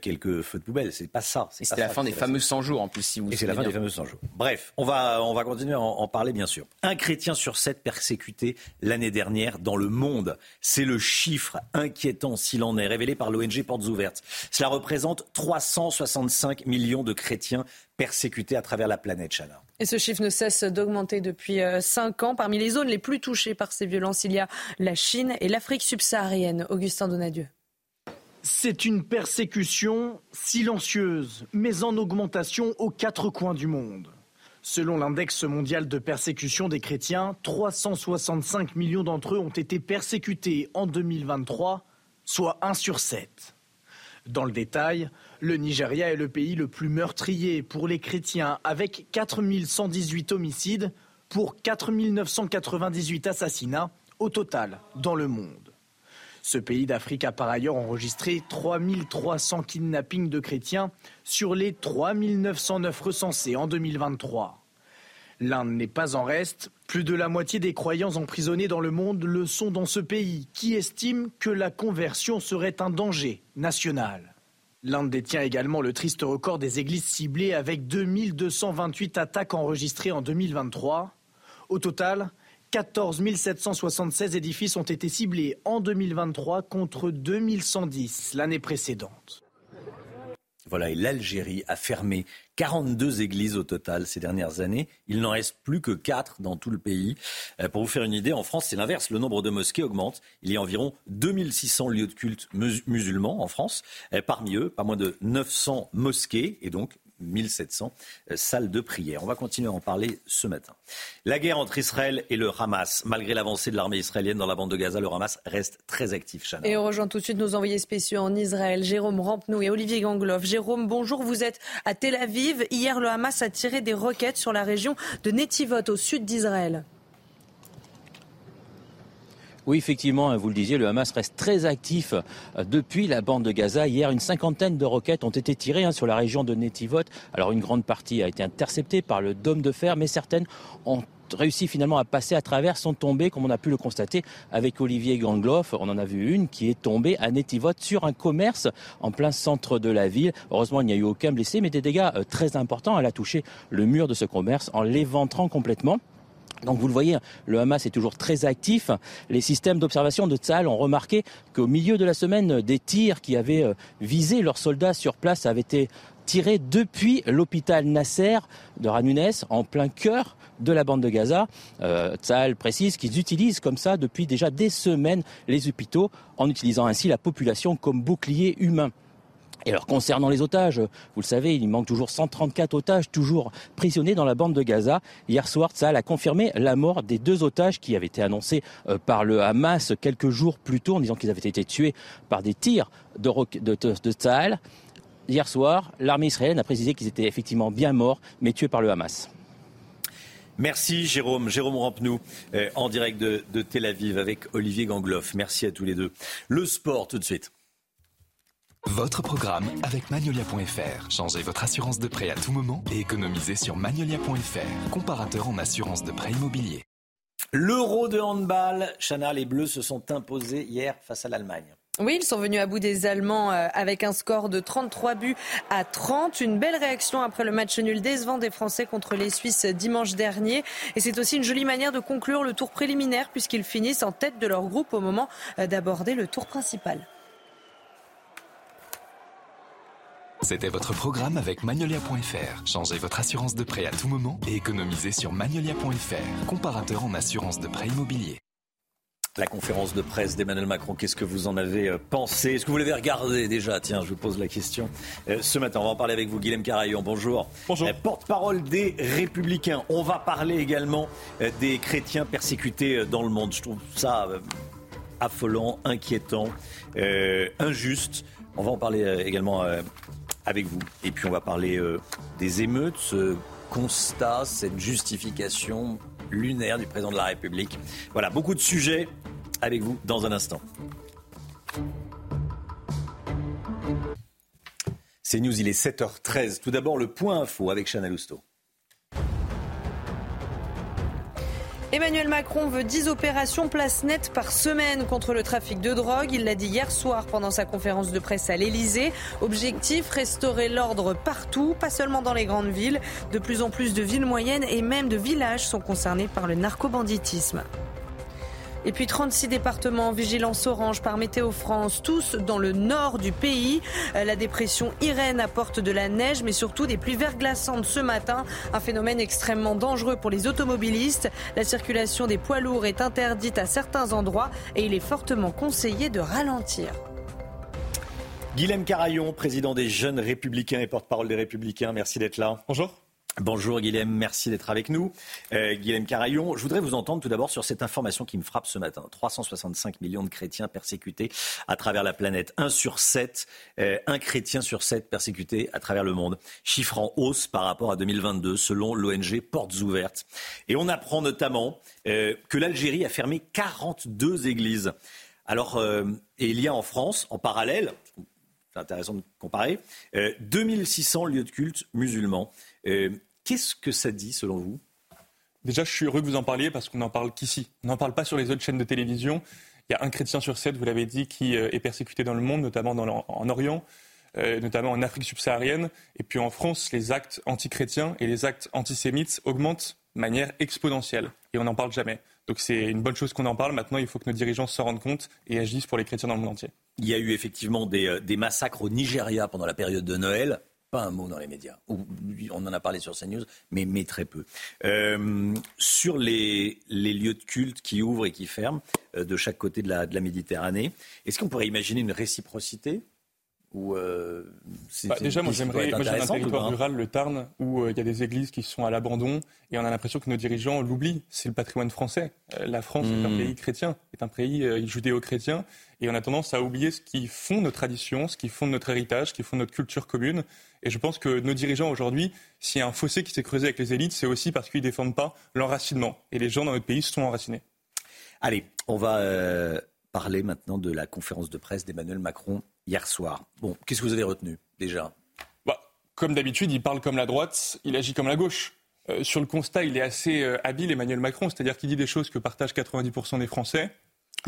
S1: quelques feux de poubelle. C'est pas ça.
S6: C'est la fin des fameux 100 jours en plus, si vous.
S1: Et c'est la fin des fameux 100 jours. Bref, on va on va continuer à en, en parler bien sûr. Un chrétien sur sept persécuté l'année dernière dans le monde. C'est le chiffre inquiétant s'il en est révélé par l'ONG Portes Ouvertes. Cela représente 365 millions de chrétiens persécutés à travers la planète, Chana.
S2: Et ce chiffre ne cesse d'augmenter depuis 5 euh, ans. Parmi les zones les plus touchées par ces violences, il y a la Chine et l'Afrique subsaharienne. Augustin Donadieu.
S3: C'est une persécution silencieuse, mais en augmentation aux quatre coins du monde. Selon l'index mondial de persécution des chrétiens, 365 millions d'entre eux ont été persécutés en 2023, soit 1 sur 7. Dans le détail, le Nigeria est le pays le plus meurtrier pour les chrétiens, avec 4118 homicides pour 4998 assassinats au total dans le monde. Ce pays d'Afrique a par ailleurs enregistré 3300 kidnappings de chrétiens sur les 3909 recensés en 2023. L'Inde n'est pas en reste. Plus de la moitié des croyants emprisonnés dans le monde le sont dans ce pays, qui estime que la conversion serait un danger national. L'Inde détient également le triste record des églises ciblées avec 2228 attaques enregistrées en 2023. Au total, 14 776 édifices ont été ciblés en 2023 contre 2110 l'année précédente.
S1: Voilà, et l'Algérie a fermé 42 églises au total ces dernières années. Il n'en reste plus que 4 dans tout le pays. Euh, pour vous faire une idée, en France, c'est l'inverse. Le nombre de mosquées augmente. Il y a environ 2600 lieux de culte musulmans en France. Euh, parmi eux, pas moins de 900 mosquées et donc 1700 euh, salles de prière. On va continuer à en parler ce matin. La guerre entre Israël et le Hamas. Malgré l'avancée de l'armée israélienne dans la bande de Gaza, le Hamas reste très actif.
S2: Et on rejoint tout de suite nos envoyés spéciaux en Israël, Jérôme Rampenou et Olivier Gangloff. Jérôme, bonjour, vous êtes à Tel Aviv. Hier, le Hamas a tiré des roquettes sur la région de Netivot, au sud d'Israël.
S21: Oui, effectivement, vous le disiez, le Hamas reste très actif euh, depuis la bande de Gaza. Hier, une cinquantaine de roquettes ont été tirées hein, sur la région de Netivot. Alors, une grande partie a été interceptée par le dôme de fer, mais certaines ont réussi finalement à passer à travers, sont tombées, comme on a pu le constater avec Olivier Gangloff. On en a vu une qui est tombée à Netivot sur un commerce en plein centre de la ville. Heureusement, il n'y a eu aucun blessé, mais des dégâts euh, très importants. Elle a touché le mur de ce commerce en l'éventrant complètement. Donc vous le voyez, le Hamas est toujours très actif. Les systèmes d'observation de Tzal ont remarqué qu'au milieu de la semaine, des tirs qui avaient euh, visé leurs soldats sur place avaient été tirés depuis l'hôpital Nasser de Ranunès, en plein cœur de la bande de Gaza. Euh, précise qu'ils utilisent comme ça depuis déjà des semaines les hôpitaux, en utilisant ainsi la population comme bouclier humain. Et alors concernant les otages, vous le savez, il manque toujours 134 otages, toujours prisonniers dans la bande de Gaza. Hier soir, Tsahal a confirmé la mort des deux otages qui avaient été annoncés euh, par le Hamas quelques jours plus tôt en disant qu'ils avaient été tués par des tirs de, de, de, Hier soir, l'armée israélienne a précisé qu'ils étaient effectivement bien morts, mais tués par le Hamas.
S1: Merci Jérôme, Jérôme Rampenou, euh, en direct de, de Tel Aviv avec Olivier Gangloff. Merci à tous les deux. Le sport tout de suite.
S8: Votre programme avec Magnolia.fr. Changez votre assurance de prêt à tout moment et économisez sur Magnolia.fr, comparateur en assurance de prêt immobilier.
S1: L'euro de handball, Chana, les Bleus se sont imposés hier face à l'Allemagne.
S2: Oui, ils sont venus à bout des Allemands euh, avec un score de 33 buts à 30. Une belle réaction après le match nul décevant des Français contre les Suisses dimanche dernier. Et c'est aussi une jolie manière de conclure le tour préliminaire puisqu'ils finissent en tête de leur groupe au moment euh, d'aborder le tour principal.
S8: C'était votre programme avec Magnolia.fr. Changez votre assurance de prêt à tout moment et économisez sur Magnolia.fr, comparateur en assurance de prêt immobilier.
S1: La conférence de presse d'Emmanuel Macron, qu'est-ce que vous en avez euh, pensé? Est-ce que vous l'avez regardé déjà? Tiens, je vous pose la question. Euh, ce matin, on va en parler avec vous, Guillaume Carayon. Bonjour.
S22: Bonjour. Euh,
S1: porte-parole des Républicains. On va parler également des chrétiens persécutés dans le monde. Je trouve ça affolant, inquiétant, injuste. On va en parler également avec vous. Et puis on va parler euh, des émeutes, ce constat, cette justification lunaire du président de la République. Voilà, beaucoup de sujets avec vous dans un instant. C'est News, il est 7h13. Tout d'abord, le point info avec Chanel Housteau.
S2: Emmanuel Macron veut 10 opérations place nette par semaine contre le trafic de drogue. Il l'a dit hier soir pendant sa conférence de presse à l'Elysée. Objectif, restaurer l'ordre partout, pas seulement dans les grandes villes. De plus en plus de villes moyennes et même de villages sont concernés par le narcobanditisme. Et puis 36 départements en vigilance orange par Météo France, tous dans le nord du pays. Euh, la dépression Irène apporte de la neige, mais surtout des pluies verglaçantes ce matin. Un phénomène extrêmement dangereux pour les automobilistes. La circulation des poids lourds est interdite à certains endroits et il est fortement conseillé de ralentir.
S1: Guilhem Carayon, président des Jeunes Républicains et porte-parole des Républicains, merci d'être là.
S22: Bonjour.
S1: Bonjour Guilhem, merci d'être avec nous. Euh, Guilhem Carayon, je voudrais vous entendre tout d'abord sur cette information qui me frappe ce matin. 365 millions de chrétiens persécutés à travers la planète. Un sur sept, euh, un chrétien sur sept persécuté à travers le monde. Chiffre en hausse par rapport à 2022 selon l'ONG Portes Ouvertes. Et on apprend notamment euh, que l'Algérie a fermé 42 églises. Alors, euh, il y a en France, en parallèle, c'est intéressant de comparer, 2600 lieux de culte musulmans. Euh, qu'est-ce que ça dit selon vous?
S22: Déjà, je suis heureux que vous en parliez parce qu'on n'en parle qu'ici. On n'en parle pas sur les autres chaînes de télévision. Il y a un chrétien sur sept, vous l'avez dit, qui euh, est persécuté dans le monde, notamment en Orient, euh, notamment en Afrique subsaharienne. Et puis en France, les actes antichrétiens et les actes antisémites augmentent de manière exponentielle. Et on n'en parle jamais. Donc c'est une bonne chose qu'on en parle. Maintenant, il faut que nos dirigeants s'en rendent compte et agissent pour les chrétiens dans le monde entier.
S1: Il y a eu effectivement des, des massacres au Nigeria pendant la période de Noël pas un mot dans les médias. On en a parlé sur CNews, mais, mais très peu. Euh, sur les, les, lieux de culte qui ouvrent et qui ferment euh, de chaque côté de la, de la Méditerranée, est-ce qu'on pourrait imaginer une réciprocité ou
S22: euh, bah, déjà, moi j'aimerais. Moi j'ai un territoire rural, le Tarn, où il y a des églises qui sont à l'abandon et on a l'impression que nos dirigeants l'oublient. C'est le patrimoine français. la France est un hmm. pays chrétien, est un pays judéo-chrétien et on a tendance à oublier ce qui font nos traditions, ce qui font notre héritage, ce qui font notre culture commune. Et je pense que nos dirigeants aujourd'hui, s'il y a un fossé qui s'est creusé avec les élites, c'est aussi parce qu'ils ne défendent pas l'enracinement. Et les gens dans notre pays se sont enracinés.
S1: Allez, on va euh, parler maintenant de la conférence de presse d'Emmanuel Macron hier soir. Bon, qu'est-ce que vous avez retenu déjà?
S22: Bah, Comme d'habitude, il parle comme la droite, il agit comme la gauche. Euh, sur le constat, il est assez euh, habile, Emmanuel Macron, c'est-à-dire qu'il dit des choses que partagent 90% des Français.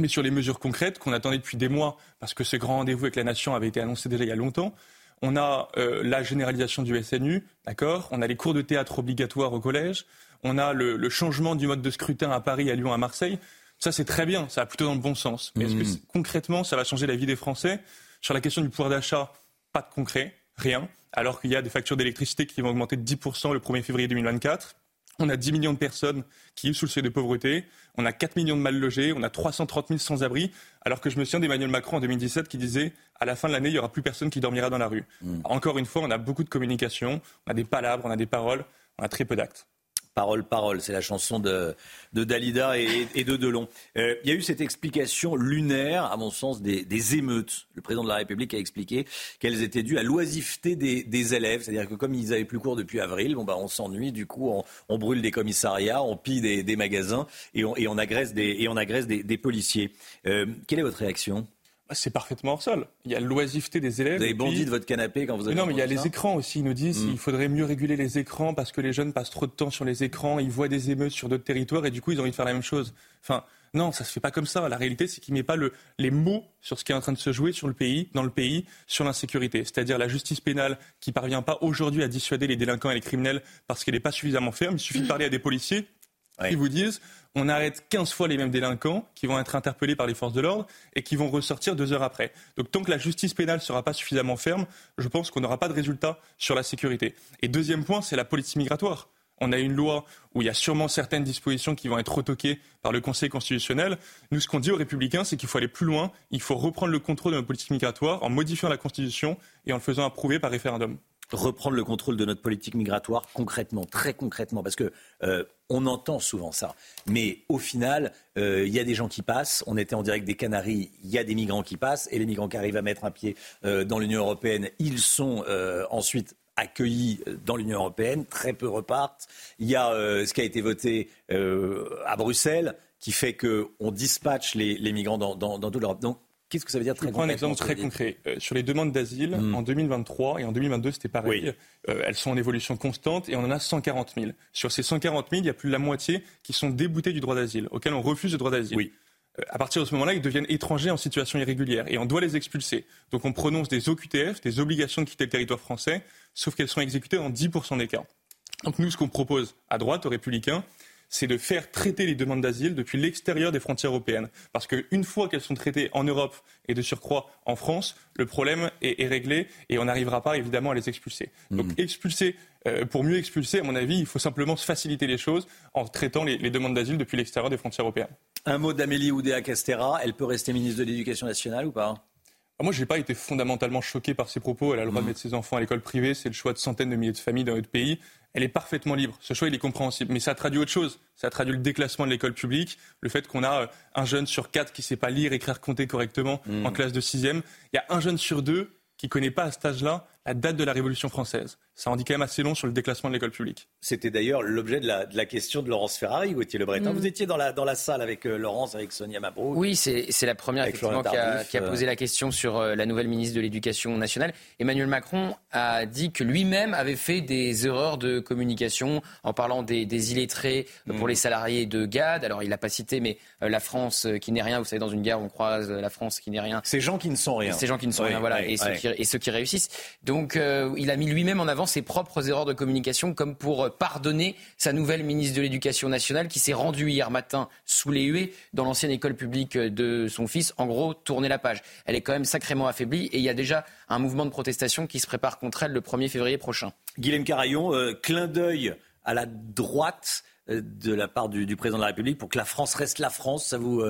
S22: Mais sur les mesures concrètes qu'on attendait depuis des mois, parce que ce grand rendez-vous avec la nation avait été annoncé déjà il y a longtemps, on a euh, la généralisation du SNU, d'accord? On a les cours de théâtre obligatoires au collège. On a le, changement du mode de scrutin à Paris, à Lyon, à Marseille. Ça, c'est très bien. Ça va plutôt dans le bon sens. Mais est-ce que mmh. concrètement, ça va changer la vie des Français? Sur la question du pouvoir d'achat, pas de concret, rien. Alors qu'il y a des factures d'électricité qui vont augmenter de 10% le 1er février 2024. On a 10 millions de personnes qui vivent sous le seuil de pauvreté. On a 4 millions de mal logés. On a 330 000 sans-abri. Alors que je me souviens d'Emmanuel Macron en 2017 qui disait à la fin de l'année, il n'y aura plus personne qui dormira dans la rue. Mm. Encore une fois, on a beaucoup de communication. On a des palabres, on a des paroles. On a très peu d'actes.
S1: Parole, parole, c'est la chanson de, Dalida et, de Delon. Euh, il y a eu cette explication lunaire, à mon sens, des, émeutes. Le président de la République a expliqué qu'elles étaient dues à l'oisiveté des, élèves. C'est-à-dire que comme ils avaient plus cours depuis avril, bon bah on s'ennuie, du coup on, brûle des commissariats, on pille des, magasins et on, agresse des, et on agresse des, policiers. Euh, quelle est votre réaction?
S22: C'est parfaitement hors sol. Il y a l'oisiveté des élèves.
S1: Vous avez bondi de votre canapé quand vous avez.
S22: non, mais il y a les écrans aussi. Ils nous disent qu'il mm. faudrait mieux réguler les écrans parce que les jeunes passent trop de temps sur les écrans, ils voient des émeutes sur d'autres territoires et du coup ils ont envie de faire la même chose. Enfin, non, ça se fait pas comme ça. La réalité, c'est qu'il met pas le, les mots sur ce qui est en train de se jouer sur le pays, dans le pays, sur l'insécurité. C'est-à-dire la justice pénale qui parvient pas aujourd'hui à dissuader les délinquants et les criminels parce qu'elle n'est pas suffisamment ferme. Il suffit de parler à des policiers qui vous disent on arrête 15 fois les mêmes délinquants qui vont être interpellés par les forces de l'ordre et qui vont ressortir deux heures après. Donc tant que la justice pénale ne sera pas suffisamment ferme, je pense qu'on n'aura pas de résultat sur la sécurité. Et deuxième point, c'est la politique migratoire. On a une loi où il y a sûrement certaines dispositions qui vont être retoquées par le Conseil constitutionnel. Nous, ce qu'on dit aux Républicains, c'est qu'il faut aller plus loin. Il faut reprendre le contrôle de notre politique migratoire en modifiant la Constitution et en le faisant approuver par référendum
S1: reprendre le contrôle de notre politique migratoire concrètement, très concrètement, parce que euh, on entend souvent ça, mais au final, euh, il y a des gens qui passent. On était en direct des Canaries, il y a des migrants qui passent, et les migrants qui arrivent à mettre un pied euh, dans l'Union européenne, ils sont ensuite accueillis dans l'Union européenne, très peu repartent. Il y a ce qui a été voté à Bruxelles, qui fait qu'on dispatche les, migrants dans, toute l'Europe. Qu'est-ce que ça veut dire très
S22: Je prends un exemple très concret. Euh, sur les demandes d'asile, hmm. en 2023 et en 2022, c'était pareil. Euh, elles sont en évolution constante et on en a 140 000. Sur ces 140 000, il y a plus de la moitié qui sont déboutés du droit d'asile, auxquels on refuse le droit d'asile. Oui. Euh, à partir de ce moment-là, ils deviennent étrangers en situation irrégulière et on doit les expulser. Donc on prononce des OQTF, des obligations de quitter le territoire français, sauf qu'elles sont exécutées dans 10% des cas. Donc nous, ce qu'on propose à droite, aux Républicains, c'est de faire traiter les demandes d'asile depuis l'extérieur des frontières européennes. Parce qu'une fois qu'elles sont traitées en Europe et de surcroît en France, le problème est, réglé et on n'arrivera pas évidemment à les expulser. Hmm. Donc expulser, euh, pour mieux expulser, à mon avis, il faut simplement faciliter les choses en traitant les, demandes d'asile depuis l'extérieur des frontières européennes.
S1: Un mot d'Amélie Oudéa-Castera, elle peut rester ministre de l'Éducation nationale ou pas?
S22: Moi, je n'ai pas été fondamentalement choqué par ses propos. Elle a le droit de hmm. mettre ses enfants à l'école privée. C'est le choix de centaines de milliers de familles dans notre pays elle est parfaitement libre. Ce choix, il est compréhensible. Mais ça traduit autre chose. Ça traduit le déclassement de l'école publique, le fait qu'on a euh, un jeune sur quatre qui ne sait pas lire, écrire, compter correctement en mmh. classe de sixième. Il y a un jeune sur deux qui ne connaît pas à cet âge-là date de la Révolution française. Ça en dit quand même assez long sur le déclassement de l'école publique.
S1: C'était d'ailleurs l'objet de la, question de Laurence Ferrari, Gauthier Le Breton. Mm. Vous étiez dans la, dans la salle avec euh, Laurence, avec Sonia Mabrouk.
S6: Oui, c'est la première effectivement qui a, qui a, posé la question sur euh, la nouvelle ministre de l'Éducation nationale. Emmanuel Macron a dit que lui-même avait fait des erreurs de communication en parlant des, des illettrés mm. pour les salariés de GAD. Alors il l'a pas cité, mais euh, la France qui n'est rien. Vous savez, dans une guerre, on croise la France qui n'est rien.
S1: Ces gens qui ne sont rien.
S6: Ces gens qui ne sont rien, voilà, et, ceux qui, et, ceux qui, réussissent. Donc donc euh, il a mis lui-même en avant ses propres erreurs de communication comme pour pardonner sa nouvelle ministre de l'Éducation nationale qui s'est rendue hier matin sous les huées dans l'ancienne école publique de son fils. En gros, tourner la page. Elle est quand même sacrément affaiblie et il y a déjà un mouvement de protestation qui se prépare contre elle le 1er février prochain.
S1: Guillaume Carayon, clin d'œil à la droite de la part du, président de la République pour que la France reste la France. Ça vous,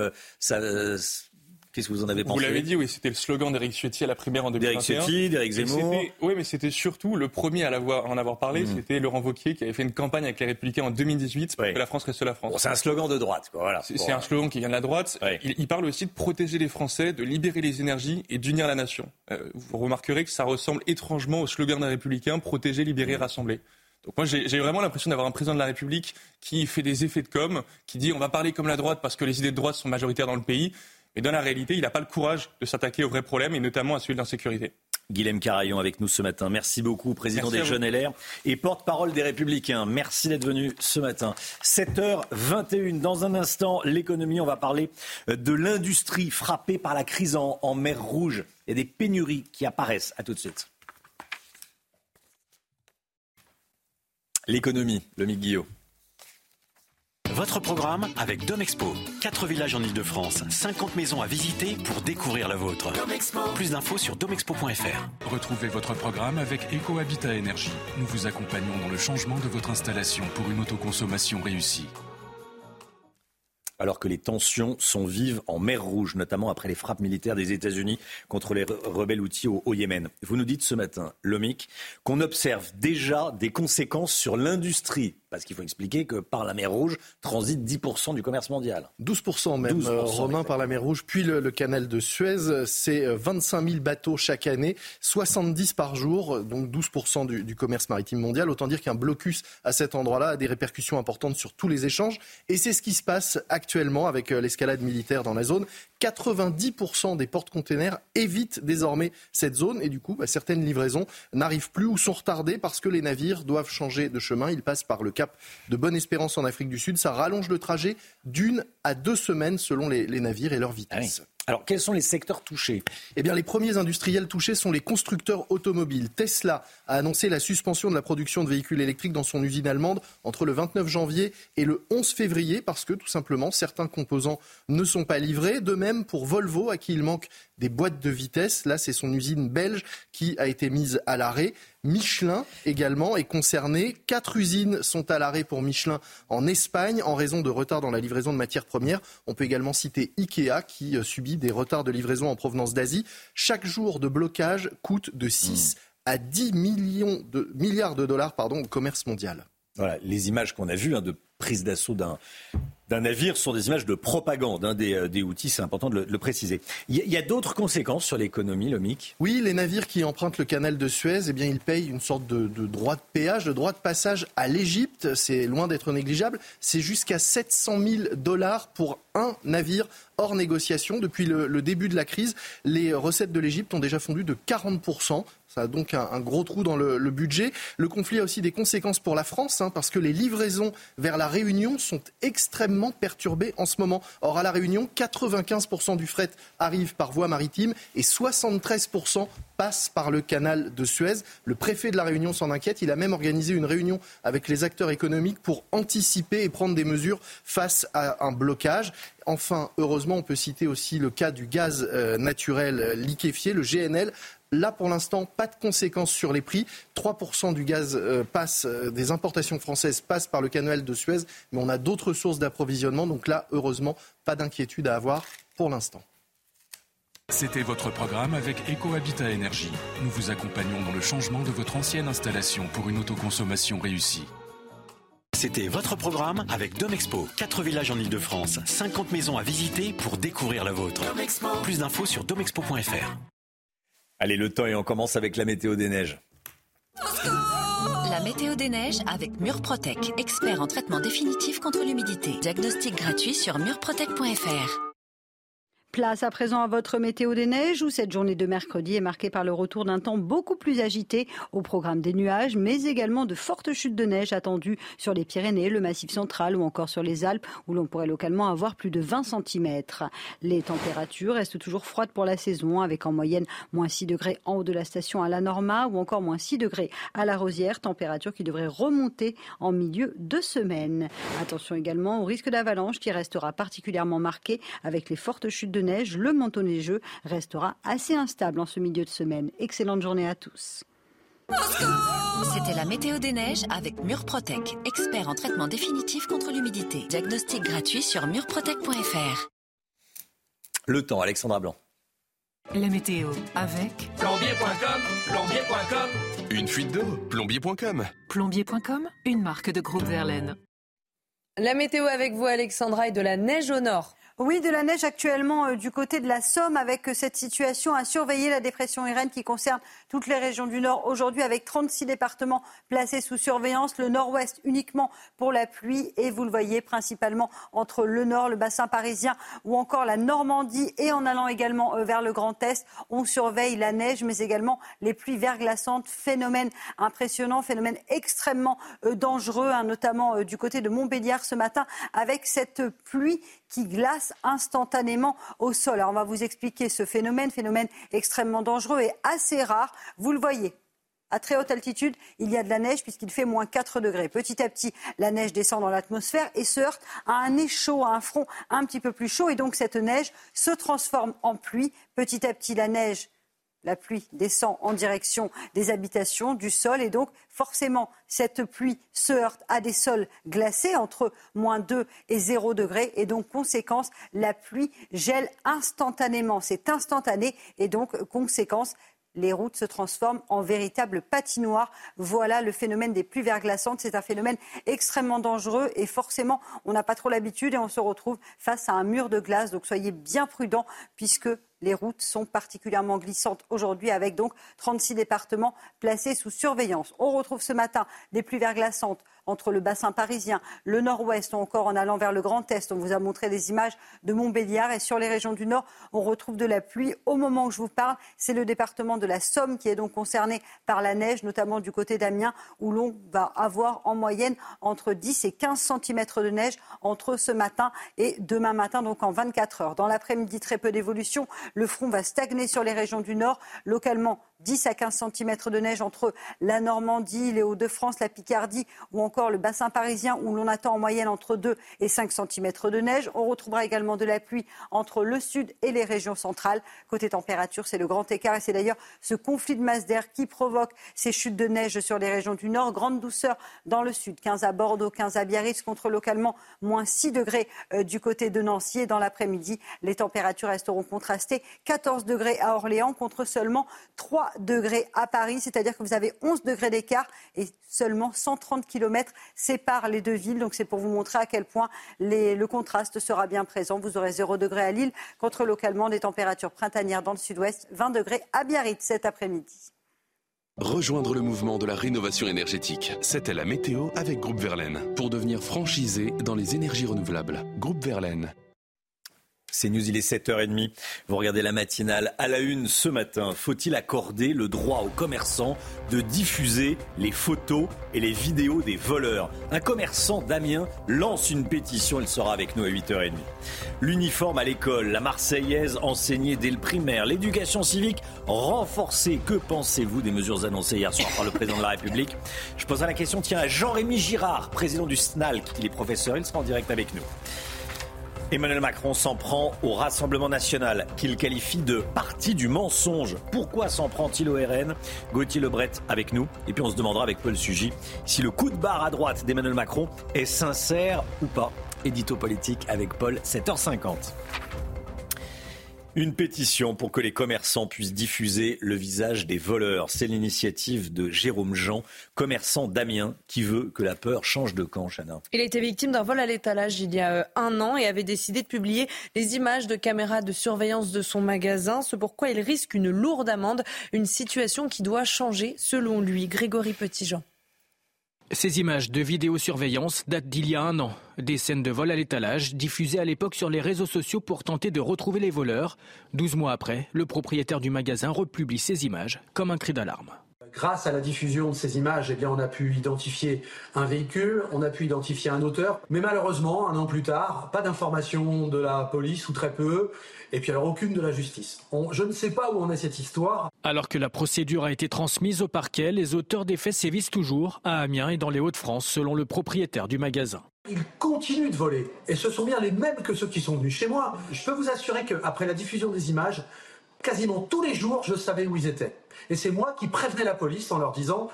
S1: Qu'est-ce que vous en avez pensé
S22: Vous l'avez dit, oui, c'était le slogan d'Éric Ciotti à la primaire en 2021.
S1: D'Éric Ciotti, d'Éric Zemmour.
S22: Oui, mais c'était surtout le premier à en avoir parlé, mmh. c'était Laurent Wauquiez qui avait fait une campagne avec les Républicains en 2018 pour que la France reste la France.
S1: c'est un slogan de droite, quoi, voilà.
S22: C'est un slogan qui vient de la droite. Il, parle aussi de protéger les Français, de libérer les énergies et d'unir la nation. Euh, vous remarquerez que ça ressemble étrangement au slogan des Républicains protéger, libérer, rassembler. Donc moi j'ai vraiment l'impression d'avoir un président de la République qui fait des effets de com, qui dit on va parler comme la droite parce que les idées de droite sont majoritaires dans le pays, mais dans la réalité, il n'a pas le courage de s'attaquer aux vrais problèmes et notamment à celui de l'insécurité.
S1: Guilhem Carayon avec nous ce matin. Merci beaucoup, président des Jeunes LR et porte-parole des Républicains. Merci d'être venu ce matin. 7h21. Dans un instant, l'économie, on va parler de l'industrie frappée par la crise en, mer Rouge. Il y a des pénuries qui apparaissent. À tout de suite. L'économie, le Guillaume.
S13: Votre programme avec Domexpo. 4 villages en Ile-de-France, 50 maisons à visiter pour découvrir la vôtre. Plus d'infos sur domexpo.fr.
S14: Retrouvez votre programme avec EcoHabitat Énergie. Nous vous accompagnons dans le changement de votre installation pour une autoconsommation réussie
S1: alors que les tensions sont vives en mer Rouge, notamment après les frappes militaires des États-Unis contre les rebelles outils au, au, Yémen. Vous nous dites ce matin, Lomic, qu'on observe déjà des conséquences sur l'industrie parce qu'il faut expliquer que par la mer Rouge transite 10% du commerce mondial.
S9: 12% même, 12 euh, Romain, par la mer Rouge, puis le, canal de Suez. C'est 25 euh, 000 bateaux chaque année, 70 par jour, donc 12% du, du, commerce maritime mondial. Autant dire qu'un blocus à cet endroit-là a des répercussions importantes sur tous les échanges. Et c'est ce qui se passe actuellement avec euh, l'escalade militaire dans la zone. 90% des porte-containers évitent désormais cette zone et du coup, bah, certaines livraisons n'arrivent plus ou sont retardées parce que les navires doivent changer de chemin. Ils passent par le cap de Bonne-Espérance en Afrique du Sud. Ça rallonge le trajet d'une à deux semaines selon les, navires et leur vitesse.
S1: Ah alors, quels sont les secteurs touchés?
S9: Eh bien, les premiers industriels touchés sont les constructeurs automobiles. Tesla a annoncé la suspension de la production de véhicules électriques dans son usine allemande entre le 29 janvier et le 11 février parce que, tout simplement, certains composants ne sont pas livrés. De même pour Volvo, à qui il manque des boîtes de vitesse. Là, c'est son usine belge qui a été mise à l'arrêt. Michelin également est concerné. Quatre usines sont à l'arrêt pour Michelin en Espagne en raison de retard dans la livraison de matières premières. On peut également citer Ikea qui euh, subit des retards de livraison en provenance d'Asie. Chaque jour de blocage coûte de 6 à 10 millions de, milliards de dollars pardon, au commerce mondial.
S1: Voilà, les images qu'on a vues hein, de prise d'assaut d'un d'un navire sont des images de propagande hein, des, euh, des, outils, c'est important de le, préciser. Il y a, d'autres conséquences sur l'économie, Lomic?
S9: Oui, les navires qui empruntent le canal de Suez, eh bien, ils payent une sorte de, droit de péage, de droit de passage à l'Égypte. C'est loin d'être négligeable. C'est jusqu'à 700 000 dollars pour un navire hors négociation. Depuis le, le début de la crise, les recettes de l'Égypte ont déjà fondu de 40 ça a donc un, gros trou dans le, budget. Le conflit a aussi des conséquences pour la France, hein, parce que les livraisons vers la Réunion sont extrêmement perturbées en ce moment. Or, à la Réunion, 95% du fret arrive par voie maritime et 73% passe par le canal de Suez. Le préfet de la Réunion s'en inquiète. Il a même organisé une réunion avec les acteurs économiques pour anticiper et prendre des mesures face à un blocage. Enfin, heureusement, on peut citer aussi le cas du gaz euh, naturel euh, liquéfié, le GNL. Là, pour l'instant, pas de conséquences sur les prix. 3% du gaz euh, passe, des importations françaises passent par le canal de Suez, mais on a d'autres sources d'approvisionnement. Donc là, heureusement, pas d'inquiétude à avoir pour l'instant.
S14: C'était votre programme avec EcoHabitat Énergie. Nous vous accompagnons dans le changement de votre ancienne installation pour une autoconsommation réussie.
S13: C'était votre programme avec Domexpo. 4 villages en Ile-de-France, 50 maisons à visiter pour découvrir la vôtre. Plus d'infos sur domexpo.fr.
S1: Allez, le temps et on commence avec la météo des neiges.
S15: La météo des neiges avec Murprotec, expert en traitement définitif contre l'humidité. Diagnostic gratuit sur murprotec.fr.
S16: Place à présent à votre météo des neiges où cette journée de mercredi est marquée par le retour d'un temps beaucoup plus agité au programme des nuages, mais également de fortes chutes de neige attendues sur les Pyrénées, le Massif central ou encore sur les Alpes où l'on pourrait localement avoir plus de 20 cm. Les températures restent toujours froides pour la saison avec en moyenne moins 6 degrés en haut de la station à la Norma ou encore moins 6 degrés à la Rosière, température qui devrait remonter en milieu de semaine. Attention également au risque d'avalanche qui restera particulièrement marqué avec les fortes chutes de neige, le manteau neigeux restera assez instable en ce milieu de semaine. Excellente journée à tous.
S15: C'était la météo des neiges avec Murprotec, expert en traitement définitif contre l'humidité. Diagnostic gratuit sur murprotec.fr.
S1: Le temps, Alexandra Blanc.
S23: La météo avec
S17: plombier.com, plombier.com.
S20: Une fuite d'eau, plombier.com.
S23: Plombier.com, une marque de groupe Verlaine.
S2: La météo avec vous, Alexandra, et de la neige au nord.
S16: Oui, de la neige actuellement euh, du côté de la Somme avec euh, cette situation à surveiller la dépression Irène qui concerne toutes les régions du Nord aujourd'hui avec 36 départements placés sous surveillance, le Nord-Ouest uniquement pour la pluie et vous le voyez principalement entre le Nord, le bassin parisien ou encore la Normandie et en allant également euh, vers le Grand Est, on surveille la neige mais également les pluies verglaçantes, phénomène impressionnant, phénomène extrêmement dangereux, hein, notamment du côté de Montbéliard ce matin avec cette pluie qui glace instantanément au sol. Alors on va vous expliquer ce phénomène, phénomène extrêmement dangereux et assez rare. Vous le voyez, à très haute altitude, il y a de la neige puisqu'il fait moins 4 degrés. Petit à petit, la neige descend dans l'atmosphère et se heurte à un nez chaud, à un front un petit peu plus chaud. Et donc cette neige se transforme en pluie. Petit à petit, la neige la pluie descend en direction des habitations, du sol, et donc forcément, cette pluie se heurte à des sols glacés entre moins 2 et 0 degrés, et donc conséquence, la pluie gèle instantanément. C'est instantané, et donc conséquence, les routes se transforment en véritable patinoire. Voilà le phénomène des pluies verglaçantes. C'est un phénomène extrêmement dangereux et forcément, on n'a pas trop l'habitude et on se retrouve face à un mur de glace. Donc soyez bien prudents puisque les routes sont particulièrement glissantes aujourd'hui avec donc 36 départements placés sous surveillance. On retrouve ce matin des pluies verglaçantes entre le bassin parisien, le nord-ouest ou encore en allant vers le Grand Est. On vous a montré des images de Montbéliard et sur les régions du nord, on retrouve de la pluie. Au moment où je vous parle, c'est le département de la Somme qui est donc concerné par la neige, notamment du côté d'Amiens, où l'on va avoir en moyenne entre 10 et 15 cm de neige entre ce matin et demain matin, donc en 24 heures. Dans l'après-midi, très peu d'évolution. Le front va stagner sur les régions du nord. Localement, 10 à 15 cm de neige entre la Normandie, les Hauts-de-France, la Picardie ou encore le bassin parisien où l'on attend en moyenne entre 2 et 5 cm de neige. On retrouvera également de la pluie entre le sud et les régions centrales. Côté température, c'est le grand écart et c'est d'ailleurs ce conflit de masse d'air qui provoque ces chutes de neige sur les régions du nord. Grande douceur dans le sud, 15 à Bordeaux, 15 à Biarritz, contre localement moins 6 degrés euh, du côté de Nancy. Et dans l'après-midi, les températures resteront contrastées. 14 degrés à Orléans contre seulement 3 degrés à Paris, c'est-à-dire que vous avez 11 degrés d'écart et seulement 130 km séparent les deux villes. Donc c'est pour vous montrer à quel point le contraste sera bien présent. Vous aurez 0 degré à Lille contre localement des températures printanières dans le sud-ouest, 20 degrés à Biarritz cet après-midi.
S20: Rejoindre le mouvement de la rénovation énergétique. C'était la météo avec Groupe Verlaine pour devenir franchisé dans les énergies renouvelables. Groupe Verlaine.
S1: C'est News, il est 7h30. Vous regardez la matinale à la une ce matin. Faut-il accorder le droit aux commerçants de diffuser les photos et les vidéos des voleurs? Un commerçant d'Amiens lance une pétition. Il sera avec nous à 8h30. L'uniforme à l'école, la Marseillaise enseignée dès le primaire, l'éducation civique renforcée. Que pensez-vous des mesures annoncées hier soir par le président de la République? Je poserai la question tiens, à Jean-Rémy Girard, président du SNALC. Il est professeur, il sera en direct avec nous. Emmanuel Macron s'en prend au Rassemblement national, qu'il qualifie de parti du mensonge. Pourquoi s'en prend-il au RN Gauthier Lebret avec nous. Et puis on se demandera avec Paul Sugy si le coup de barre à droite d'Emmanuel Macron est sincère ou pas. Édito politique avec Paul, 7h50. Une pétition pour que les commerçants puissent diffuser le visage des voleurs. C'est l'initiative de Jérôme Jean, commerçant d'Amiens, qui veut que la peur change de camp, Chana.
S2: Il a été victime d'un vol à l'étalage il y a euh, un an et avait décidé de publier les images de caméras de surveillance de son magasin. C'est pourquoi il risque une lourde amende, une situation qui doit changer selon lui. Grégory Petitjean.
S3: Ces images de vidéosurveillance datent d'il y a un an. Des scènes de vol à l'étalage diffusées à l'époque sur les réseaux sociaux pour tenter de retrouver les voleurs. Douze mois après, le propriétaire du magasin republie ces images comme un cri d'alarme.
S18: Grâce à la diffusion de ces images, eh on a pu identifier un véhicule, on a pu identifier un auteur, mais malheureusement, un an plus tard, pas d'information de la police ou très peu, et puis alors aucune de la justice. je ne sais pas où en est cette histoire.
S3: Alors que la procédure a été transmise au parquet, les auteurs des faits sévissent toujours à Amiens et dans les Hauts-de-France, selon le propriétaire du magasin.
S18: Ils continuent de voler, et ce sont bien les mêmes que ceux qui sont venus chez moi. Je peux vous assurer qu'après la diffusion des images, quasiment tous les jours, je savais où ils étaient. Et c'est moi qui prévenais la police en leur disant,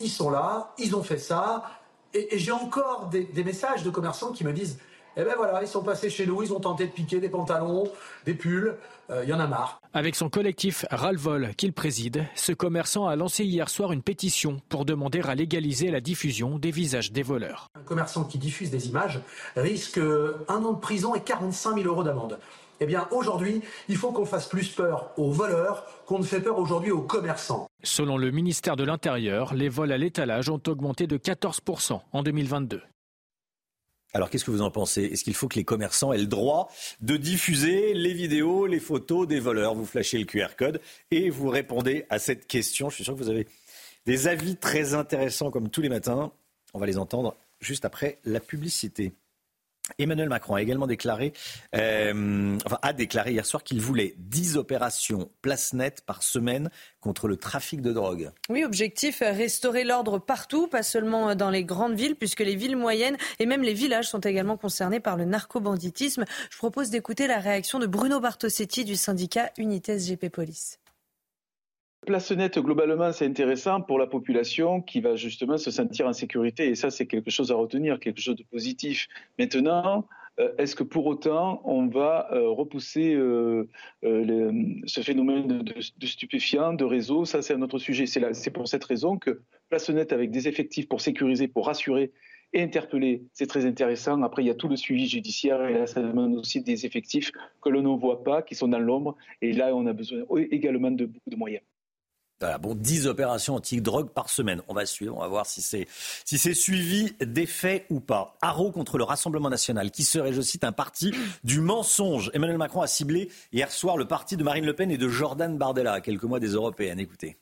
S18: ils sont là, ils ont fait ça. Et, j'ai encore des, messages de commerçants qui me disent, eh ben voilà, ils sont passés chez nous, ils ont tenté de piquer des pantalons, des pulls, euh, il y en a marre.
S3: Avec son collectif Ralvol qu'il préside, ce commerçant a lancé hier soir une pétition pour demander à légaliser la diffusion des visages des voleurs.
S18: Un commerçant qui diffuse des images risque un an de prison et 45 000 euros d'amende. Eh bien, aujourd'hui, il faut qu'on fasse plus peur aux voleurs qu'on ne fait peur aujourd'hui aux commerçants.
S3: Selon le ministère de l'Intérieur, les vols à l'étalage ont augmenté de 14% en 2022.
S1: Alors qu'est-ce que vous en pensez? Est-ce qu'il faut que les commerçants aient le droit de diffuser les vidéos, les photos des voleurs? Vous flashez le QR code et vous répondez à cette question. Je suis sûr que vous avez des avis très intéressants comme tous les matins. On va les entendre juste après la publicité. Emmanuel Macron a également déclaré, euh, a déclaré hier soir qu'il voulait 10 opérations place nette par semaine contre le trafic de drogue.
S2: Oui, objectif, restaurer l'ordre partout, pas seulement dans les grandes villes, puisque les villes moyennes et même les villages sont également concernés par le narcobanditisme. Je propose d'écouter la réaction de Bruno Bartosetti du syndicat Unites GP Police.
S24: Place nette, globalement, c'est intéressant pour la population qui va justement se sentir en sécurité. Et ça, c'est quelque chose à retenir, quelque chose de positif. Maintenant, euh, est-ce que pour autant, on va euh, repousser euh, ce phénomène de, stupéfiants, de réseau Ça, c'est un autre sujet. C'est pour cette raison que Place nette, avec des effectifs pour sécuriser, pour rassurer et interpeller, c'est très intéressant. Après, il y a tout le suivi judiciaire et là, ça demande aussi des effectifs que l'on ne voit pas, qui sont dans l'ombre. Et là, on a besoin également de beaucoup de moyens.
S1: Bon, 10 opérations anti-drogue par semaine. On va suivre, on va voir si c'est suivi d'effets ou pas. Haro contre le Rassemblement national, qui serait, je cite, un parti du mensonge. Emmanuel Macron a ciblé hier soir le parti de Marine Le Pen et de Jordan Bardella, à quelques mois des européennes. Écoutez.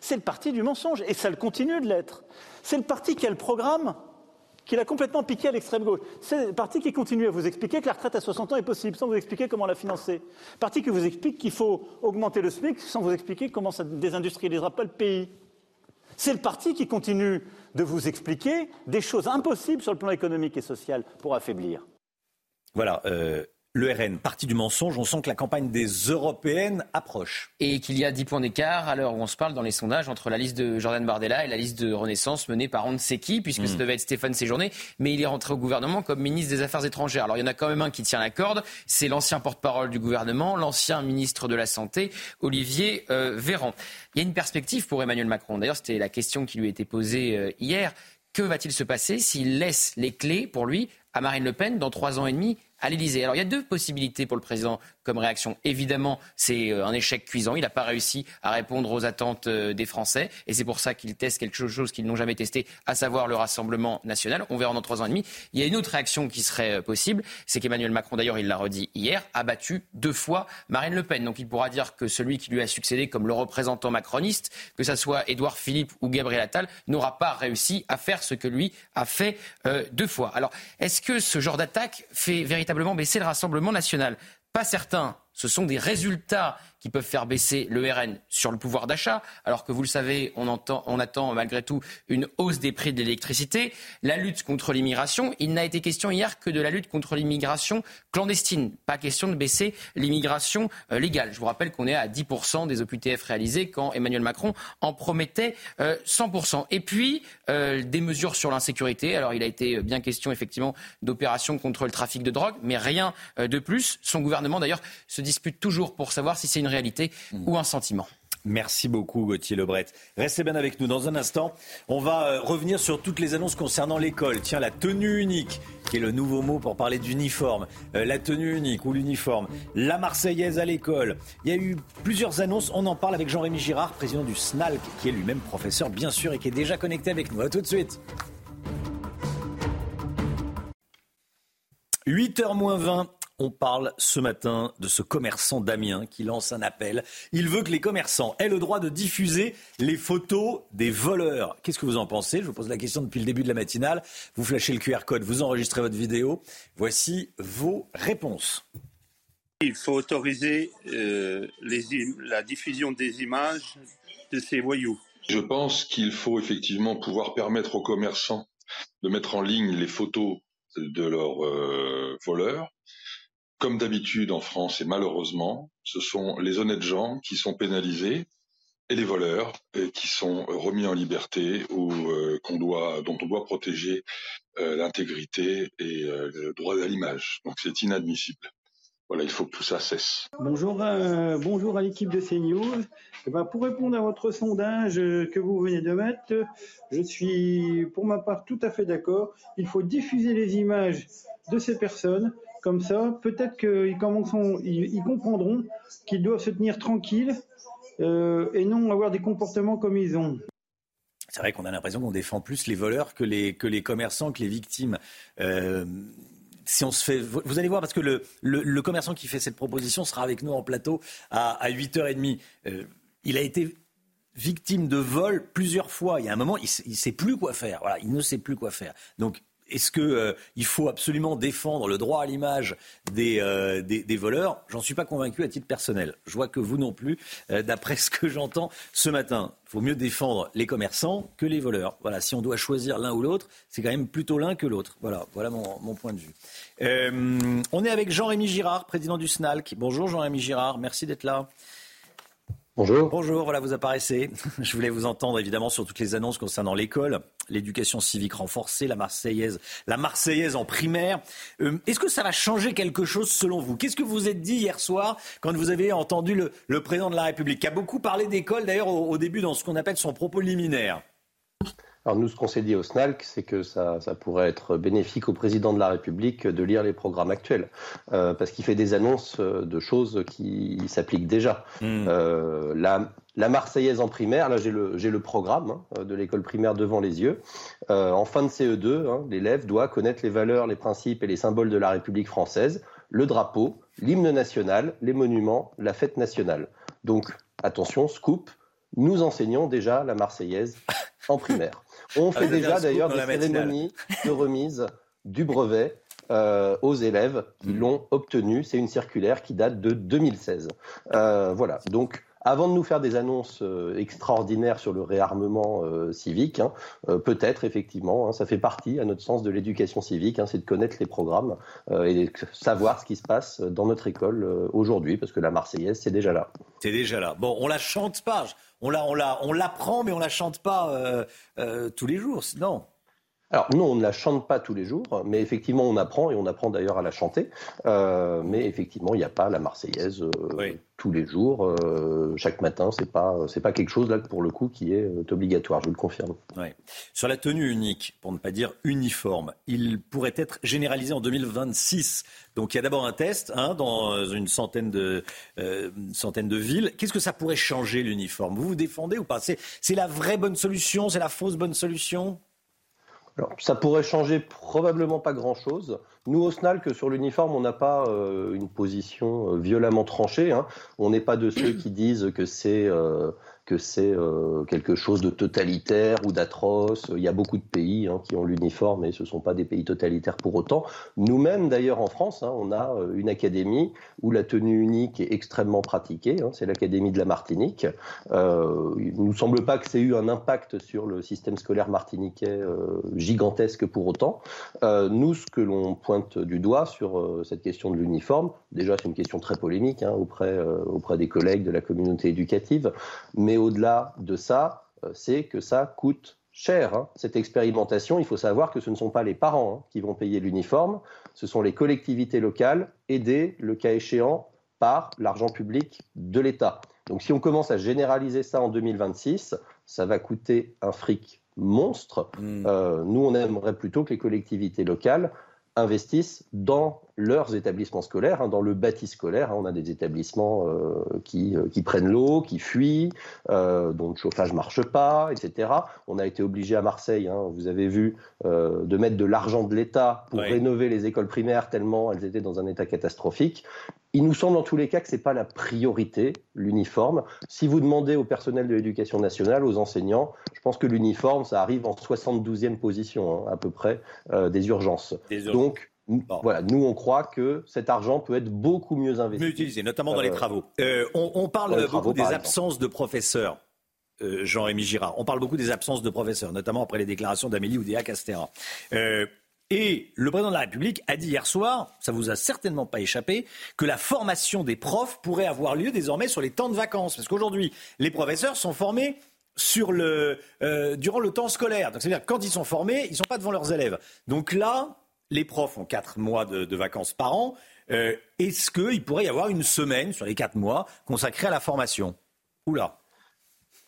S5: C'est le parti du mensonge, et ça le continue de l'être. C'est le parti qui a le programme qu'il a complètement piqué à l'extrême gauche. C'est le parti qui continue à vous expliquer que la retraite à 60 ans est possible, sans vous expliquer comment la financer. Parti qui vous explique qu'il faut augmenter le SMIC, sans vous expliquer comment ça ne désindustrialisera pas le pays. C'est le parti qui continue de vous expliquer des choses impossibles sur le plan économique et social pour affaiblir.
S1: Voilà, euh, le RN, parti du mensonge, on sent que la campagne des européennes approche.
S6: Et qu'il y a 10 points d'écart à l'heure où on se parle dans les sondages entre la liste de Jordan Bardella et la liste de Renaissance menée par on ne sait qui, puisque ça hmm. devait être Stéphane Séjourné, mais il est rentré au gouvernement comme ministre des Affaires étrangères. Alors il y en a quand même un qui tient la corde, c'est l'ancien porte-parole du gouvernement, l'ancien ministre de la Santé, Olivier euh, Véran. Il y a une perspective pour Emmanuel Macron. D'ailleurs, c'était la question qui lui a été posée euh, hier. Que va-t-il se passer s'il laisse les clés pour lui à Marine Le Pen dans trois ans et demi à. Alors il y a deux possibilités pour le président comme réaction. Évidemment, c'est euh, un échec cuisant. Il n'a pas réussi à répondre aux attentes euh, des Français. Et c'est pour ça qu'il teste quelque chose qu'ils n'ont jamais testé, à savoir le Rassemblement national. On verra dans trois ans et demi. Il y a une autre réaction qui serait euh, possible. C'est qu'Emmanuel Macron, d'ailleurs, il l'a redit hier, a battu deux fois Marine Le Pen. Donc il pourra dire que celui qui lui a succédé comme le représentant macroniste, que ce soit Édouard Philippe ou Gabriel Attal, n'aura pas réussi à faire ce que lui a fait deux fois. Alors, est-ce que ce genre d'attaque fait véritablement baisser le Rassemblement national. Pas certain. Ce sont des résultats qui peuvent faire baisser le RN sur le pouvoir d'achat, alors que vous le savez, on, attend malgré tout une hausse des prix de l'électricité. La lutte contre l'immigration, il n'a été question hier que de la lutte contre l'immigration clandestine. Pas question de baisser l'immigration euh, légale. Je vous rappelle qu'on est à 10% des OQTF réalisés quand Emmanuel Macron en promettait 100%. Euh, Et puis, euh, des mesures sur l'insécurité. Alors, il a été bien question effectivement d'opérations contre le trafic de drogue, mais rien de plus. Son gouvernement, d'ailleurs, dispute toujours pour savoir si c'est une réalité ou un sentiment.
S1: Merci beaucoup Gauthier Lebret. Restez bien avec nous dans un instant. On va euh, revenir sur toutes les annonces concernant l'école. Tiens, la tenue unique, qui est le nouveau mot pour parler d'uniforme. Euh, la tenue unique ou l'uniforme. La Marseillaise à l'école. Il y a eu plusieurs annonces. On en parle avec Jean-Rémy Girard, président du SNALC, qui est lui-même professeur bien sûr et qui est déjà connecté avec nous. A tout de suite. 8h moins 20. On parle ce matin de ce commerçant Damien qui lance un appel. Il veut que les commerçants aient le droit de diffuser les photos des voleurs. Qu'est-ce que vous en pensez? Je vous pose la question depuis le début de la matinale. Vous flashez le QR code, vous enregistrez votre vidéo. Voici vos réponses.
S25: Il faut autoriser euh, la diffusion des images de ces voyous.
S26: Je pense qu'il faut effectivement pouvoir permettre aux commerçants de mettre en ligne les photos de leurs euh, voleurs comme d'habitude en France et malheureusement, ce sont les honnêtes gens qui sont pénalisés et les voleurs euh, qui sont remis en liberté ou euh, dont on doit protéger euh, l'intégrité et le droit à l'image. Donc c'est inadmissible. Voilà, il faut que tout ça cesse.
S27: Bonjour, bonjour à l'équipe de CNews. Eh ben, pour répondre à votre sondage que vous venez de mettre, je suis pour ma part tout à fait d'accord. Il faut diffuser les images de ces personnes comme ça, peut-être qu'ils ils, comprendront qu'ils doivent se tenir tranquilles euh, et non avoir des comportements comme ils ont.
S1: C'est vrai qu'on a l'impression qu'on défend plus les voleurs que les, que les commerçants, que les victimes. Euh, si on se fait, vous allez voir, parce que le, le, commerçant qui fait cette proposition sera avec nous en plateau à, à 8h30. Euh, il a été victime de vol plusieurs fois. Il y a un moment, il ne sait plus quoi faire. Voilà, il ne sait plus quoi faire. Donc, est-ce qu'il euh, faut absolument défendre le droit à l'image des, euh, des, voleurs? J'en suis pas convaincu à titre personnel. Je vois que vous non plus, euh, d'après ce que j'entends ce matin. Il faut mieux défendre les commerçants que les voleurs. Voilà, si on doit choisir l'un ou l'autre, c'est quand même plutôt l'un que l'autre. Voilà, voilà mon, mon, point de vue. on est avec Jean-Rémy Girard, président du SNALC. Bonjour Jean-Rémy Girard, merci d'être là.
S28: Bonjour.
S1: Bonjour, voilà, vous apparaissez. Je voulais vous entendre évidemment sur toutes les annonces concernant l'école, l'éducation civique renforcée, la Marseillaise, la Marseillaise en primaire. Euh, est-ce que ça va changer quelque chose selon vous? Qu'est-ce que vous êtes dit hier soir quand vous avez entendu le, président de la République, qui a beaucoup parlé d'école d'ailleurs au début dans ce qu'on appelle son propos liminaire?
S28: Alors nous, ce qu'on s'est dit au SNALC, c'est que ça, ça, pourrait être bénéfique au président de la République de lire les programmes actuels, euh, parce qu'il fait des annonces euh, de choses qui s'appliquent déjà. Hmm. Euh, la, la, Marseillaise en primaire, là j'ai le, le, programme hein, de l'école primaire devant les yeux. Euh, en fin de CE2, hein, l'élève doit connaître les valeurs, les principes et les symboles de la République française, le drapeau, l'hymne national, les monuments, la fête nationale. Donc attention, scoop, nous enseignons déjà la Marseillaise en primaire. On fait déjà d'ailleurs des cérémonies de remise du brevet euh, aux élèves qui hmm. l'ont obtenu. C'est une circulaire qui date de 2016. Euh, voilà. Donc, avant de nous faire des annonces euh, extraordinaires sur le réarmement civique, hein, peut-être effectivement, hein, ça fait partie, à notre sens, de l'éducation civique, hein, c'est de connaître les programmes et de savoir ce qui se passe dans notre école aujourd'hui, parce que la Marseillaise, c'est déjà là.
S1: C'est déjà là. Bon, on la chante pas on la, on la, on l'apprend, mais on la chante pas euh, euh, tous les jours. Non.
S28: Alors non, on ne la chante pas tous les jours, mais effectivement on apprend et on apprend d'ailleurs à la chanter. Euh, mais effectivement, il n'y a pas la Marseillaise tous les jours, chaque matin. C'est pas c'est pas quelque chose là pour le coup qui est obligatoire. Je vous le confirme.
S1: Sur la tenue unique, pour ne pas dire uniforme, il pourrait être généralisé en 2026. Donc il y a d'abord un test hein, dans une centaine de, euh, centaine de villes. Qu'est-ce que ça pourrait changer l'uniforme? Vous vous défendez ou pas? C'est la vraie bonne solution? C'est la fausse bonne solution?
S28: Alors, ça pourrait changer probablement pas grand-chose. Nous, au SNAL, que sur l'uniforme, on n'a pas euh, une position euh, violemment tranchée. Hein. On n'est pas de ceux qui disent que c'est que c'est euh, quelque chose de totalitaire ou d'atroce. Il y a beaucoup de pays hein, qui ont l'uniforme et ce ne sont pas des pays totalitaires pour autant. Nous-mêmes, d'ailleurs, en France, hein, on a euh, une académie où la tenue unique est extrêmement pratiquée. Hein, c'est l'Académie de la Martinique. Euh, il ne nous semble pas que c'est eu un impact sur le système scolaire martiniquais gigantesque pour autant. Nous, ce que l'on pointe du doigt sur cette question de l'uniforme, déjà c'est une question très polémique auprès, auprès des collègues de la communauté éducative, mais mais au-delà de ça, euh, c'est que ça coûte cher. Hein. Cette expérimentation, il faut savoir que ce ne sont pas les parents hein, qui vont payer l'uniforme, ce sont les collectivités locales, aidées, le cas échéant, par l'argent public de l'État. Donc si on commence à généraliser ça en 2026, ça va coûter un fric monstre.
S1: Hmm.
S28: Euh, nous, on aimerait plutôt que les collectivités locales investissent dans leurs établissements scolaires, hein, dans le bâti scolaire. hein. on a des établissements euh, qui, euh, qui prennent l'eau, qui fuient, euh, dont le chauffage marche pas, etc. On a été obligé à Marseille, hein, vous avez vu, euh, de mettre de l'argent de l'État pour rénover les écoles primaires tellement elles étaient dans un état catastrophique. Il nous semble en tous les cas que c'est pas la priorité, l'uniforme. Si vous demandez au personnel de l'éducation nationale, aux enseignants, je pense que l'uniforme, ça arrive en 72e position, hein, à peu près, euh, des urgences.
S1: Des urgences.
S28: Donc, voilà, nous, on croit que cet argent peut être beaucoup mieux investi.
S1: mieux utilisé, notamment dans les
S28: Euh,
S1: travaux. Euh, on, on parle beaucoup
S28: travaux,
S1: des
S28: exemple.
S1: absences de professeurs. euh, Jean-Rémy Girard. On parle beaucoup des absences de professeurs, notamment après les déclarations d'Amélie Oudéa-Castera. Euh, et le président de la République a dit hier soir, ça vous a certainement pas échappé, que la formation des profs pourrait avoir lieu désormais sur les temps de vacances. Parce qu'aujourd'hui, les professeurs sont formés sur le, durant le temps scolaire. Donc, c'est-à-dire quand ils sont formés, ils ne sont pas devant leurs élèves. Donc là, les profs ont quatre mois de, de vacances par an. Euh, Est-ce qu'il pourrait y avoir une semaine sur les quatre mois consacrée à la formation? Oula.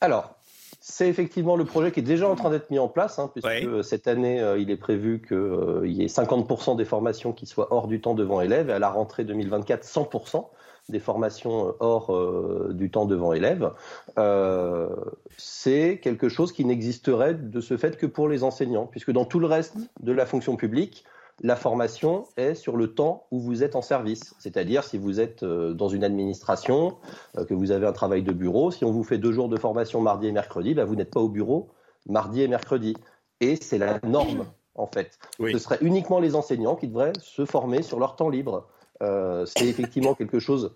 S28: Alors, c'est effectivement le projet qui est déjà en train d'être mis en place, hein, puisque euh, cette année, euh, il est prévu qu'il y ait 50% des formations qui soient hors du temps devant élèves, et à la rentrée 2024, 100% des formations euh, hors euh, du temps devant élèves. Euh, c'est quelque chose qui n'existerait de ce fait que pour les enseignants, puisque dans tout le reste de la fonction publique, la formation est sur le temps où vous êtes en service. C'est-à-dire si vous êtes euh, dans une administration, euh, que vous avez un travail de bureau, si on vous fait deux jours de formation mardi et mercredi, bah, vous n'êtes pas au bureau mardi et mercredi. Et c'est la norme, en fait. Ce serait uniquement les enseignants qui devraient se former sur leur temps libre. Euh, c'est effectivement quelque chose,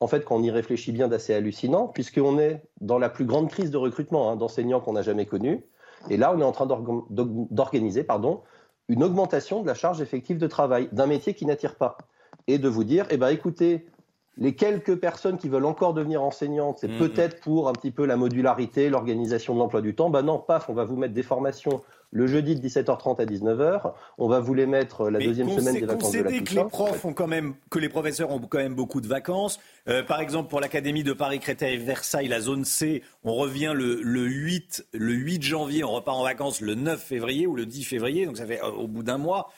S28: en fait, quand on y réfléchit bien, d'assez hallucinant, puisqu'on est dans la plus grande crise de recrutement hein, d'enseignants qu'on n'a jamais connue. Et là, on est en train d'org- d'org- d'organiser pardon, une augmentation de la charge effective de travail d'un métier qui n'attire pas. Et de vous dire, eh ben, écoutez, les quelques personnes qui veulent encore devenir enseignantes, c'est peut-être pour un petit peu la modularité, l'organisation de l'emploi du temps. Ben non, paf, on va vous mettre des formations le jeudi de 17h30 à 19h. On va vous les mettre euh, la
S1: Mais
S28: deuxième semaine des vacances de la
S1: que les profs ont quand même, que les professeurs ont quand même beaucoup de vacances. Euh, par exemple, pour l'Académie de Paris, Créteil, Versailles, la zone C, on revient le, le 8, le 8 janvier, on repart en vacances le 9 février ou le 10 février, donc ça fait euh, au bout d'un mois.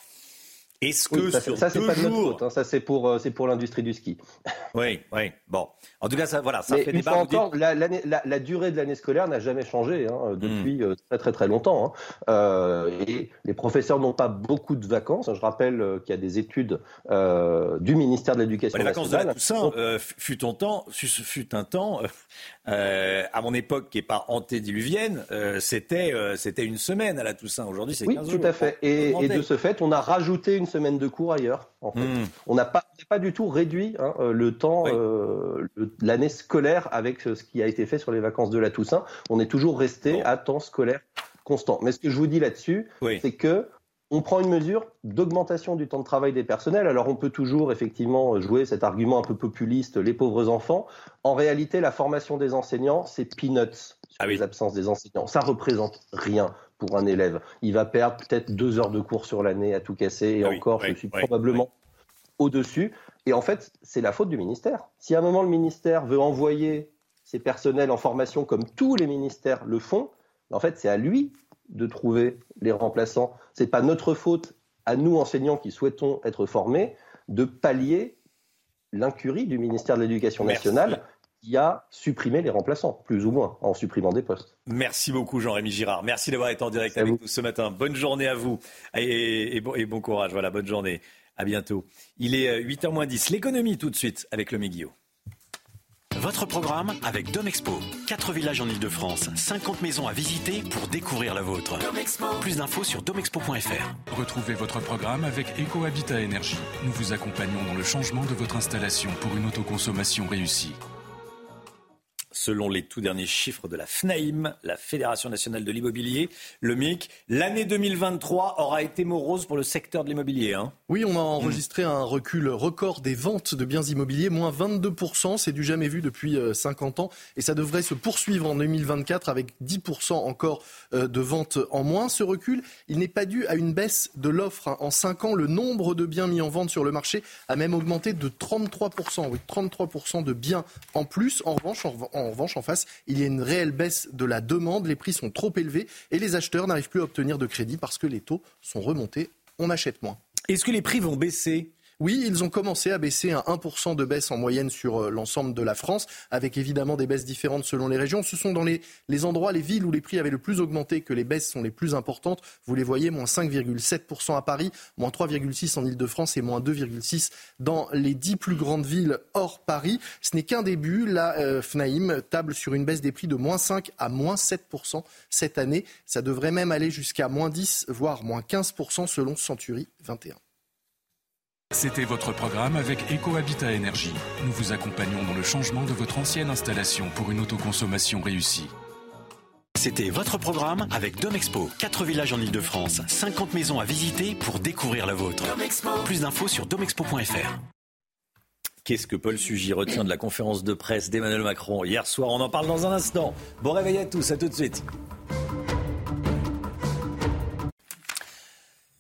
S1: Est-ce que
S28: Oui, ça,
S1: sur
S28: ça, c'est pas de notre faute, hein. ça c'est pour, euh, c'est pour l'industrie du ski.
S1: oui, oui, bon. En tout cas, ça, voilà, ça
S28: Mais
S1: fait
S28: une
S1: débat.
S28: fois
S1: vous dites-
S28: encore, la, la- la durée de l'année scolaire n'a jamais changé hein,
S1: Hmm.
S28: depuis euh, très très très longtemps. hein. Euh, et les professeurs n'ont pas beaucoup de vacances. Je rappelle euh, qu'il y a des études euh, du ministère de l'Éducation
S1: Bah, les vacances de la. Toussaint euh, fut, un temps, fut, fut un temps euh, euh, à mon époque qui n'est pas antédiluvienne, euh, c'était euh, c'était une semaine à la Toussaint. Aujourd'hui, c'est
S28: Oui,
S1: 15
S28: tout
S1: jours.
S28: à fait. Et, et de ce fait, on a rajouté une semaine de cours ailleurs. En fait.
S1: Hmm.
S28: On n'a pas, pas du tout réduit hein, euh, le temps, euh, le- l'année scolaire avec euh, ce qui a été fait sur les vacances de la Toussaint. On est toujours resté à temps scolaire constant. Mais ce que je vous dis là-dessus, c'est que on prend une mesure d'augmentation du temps de travail des personnels. Alors on peut toujours effectivement jouer cet argument un peu populiste, les pauvres enfants. En réalité, la formation des enseignants, c'est peanuts sur les absences des enseignants. Ça représente rien pour un élève. Il va perdre peut-être deux heures de cours sur l'année à tout casser. Et
S1: Ah oui,
S28: encore,
S1: oui,
S28: je suis probablement au-dessus. Et en fait, c'est la faute du ministère. Si à un moment le ministère veut envoyer ses personnels en formation comme tous les ministères le font, en fait, c'est à lui de trouver les remplaçants. C'est pas notre faute, à nous enseignants qui souhaitons être formés, de pallier l'incurie du ministère de l'Éducation
S1: Merci.
S28: nationale qui a supprimé les remplaçants, plus ou moins, en supprimant des postes.
S1: Merci beaucoup Jean-Rémy Girard. Merci d'avoir été en direct avec nous ce matin. Bonne journée à vous et, et bon, et bon courage. Voilà, bonne journée. À bientôt. Il est euh, 8h moins 10. L'économie tout de suite avec le Guillaume.
S13: Votre programme avec Domexpo. 4 villages en Ile-de-France, 50 maisons à visiter pour découvrir la vôtre. Plus d'infos sur domexpo.fr.
S14: Retrouvez votre programme avec EcoHabitat Énergie. Nous vous accompagnons dans le changement de votre installation pour une autoconsommation réussie.
S1: Selon les tout derniers chiffres de la FNAIM, la Fédération nationale de l'immobilier, le MIC, l'année 2023 aura été morose pour le secteur de l'immobilier. Hein.
S9: Oui, on a enregistré un recul record des ventes de biens immobiliers, moins 22%, c'est du jamais vu depuis 50 ans, et ça devrait se poursuivre en 2024 avec 10% encore de ventes en moins. Ce recul, il n'est pas dû à une baisse de l'offre. Hein. En 5 ans, le nombre de biens mis en vente sur le marché a même augmenté de 33%. Oui, 33% de biens en plus. En revanche, en, en revanche, en face, il y a une réelle baisse de la demande. Les prix sont trop élevés et les acheteurs n'arrivent plus à obtenir de crédit parce que les taux sont remontés. On achète moins.
S1: Est-ce que les prix vont baisser?
S9: Oui, ils ont commencé à baisser à 1% de baisse en moyenne sur euh, l'ensemble de la France, avec évidemment des baisses différentes selon les régions. Ce sont dans les, endroits, les villes où les prix avaient le plus augmenté que les baisses sont les plus importantes. Vous les voyez, moins 5,7% à Paris, moins 3,6% en Ile-de-France et moins 2,6% dans les dix plus grandes villes hors Paris. Ce n'est qu'un début. La euh, FNAIM table sur une baisse des prix de moins 5 à moins 7% cette année. Ça devrait même aller jusqu'à moins 10, voire moins 15% selon Century 21.
S14: C'était votre programme avec EcoHabitat Énergie. Nous vous accompagnons dans le changement de votre ancienne installation pour une autoconsommation réussie.
S13: C'était votre programme avec Domexpo. 4 villages en Ile-de-France, 50 maisons à visiter pour découvrir la vôtre. Plus d'infos sur domexpo.fr.
S1: Qu'est-ce que Paul Sugy retient de la conférence de presse d'Emmanuel Macron hier soir? On en parle dans un instant. Bon réveil à tous, à tout de suite.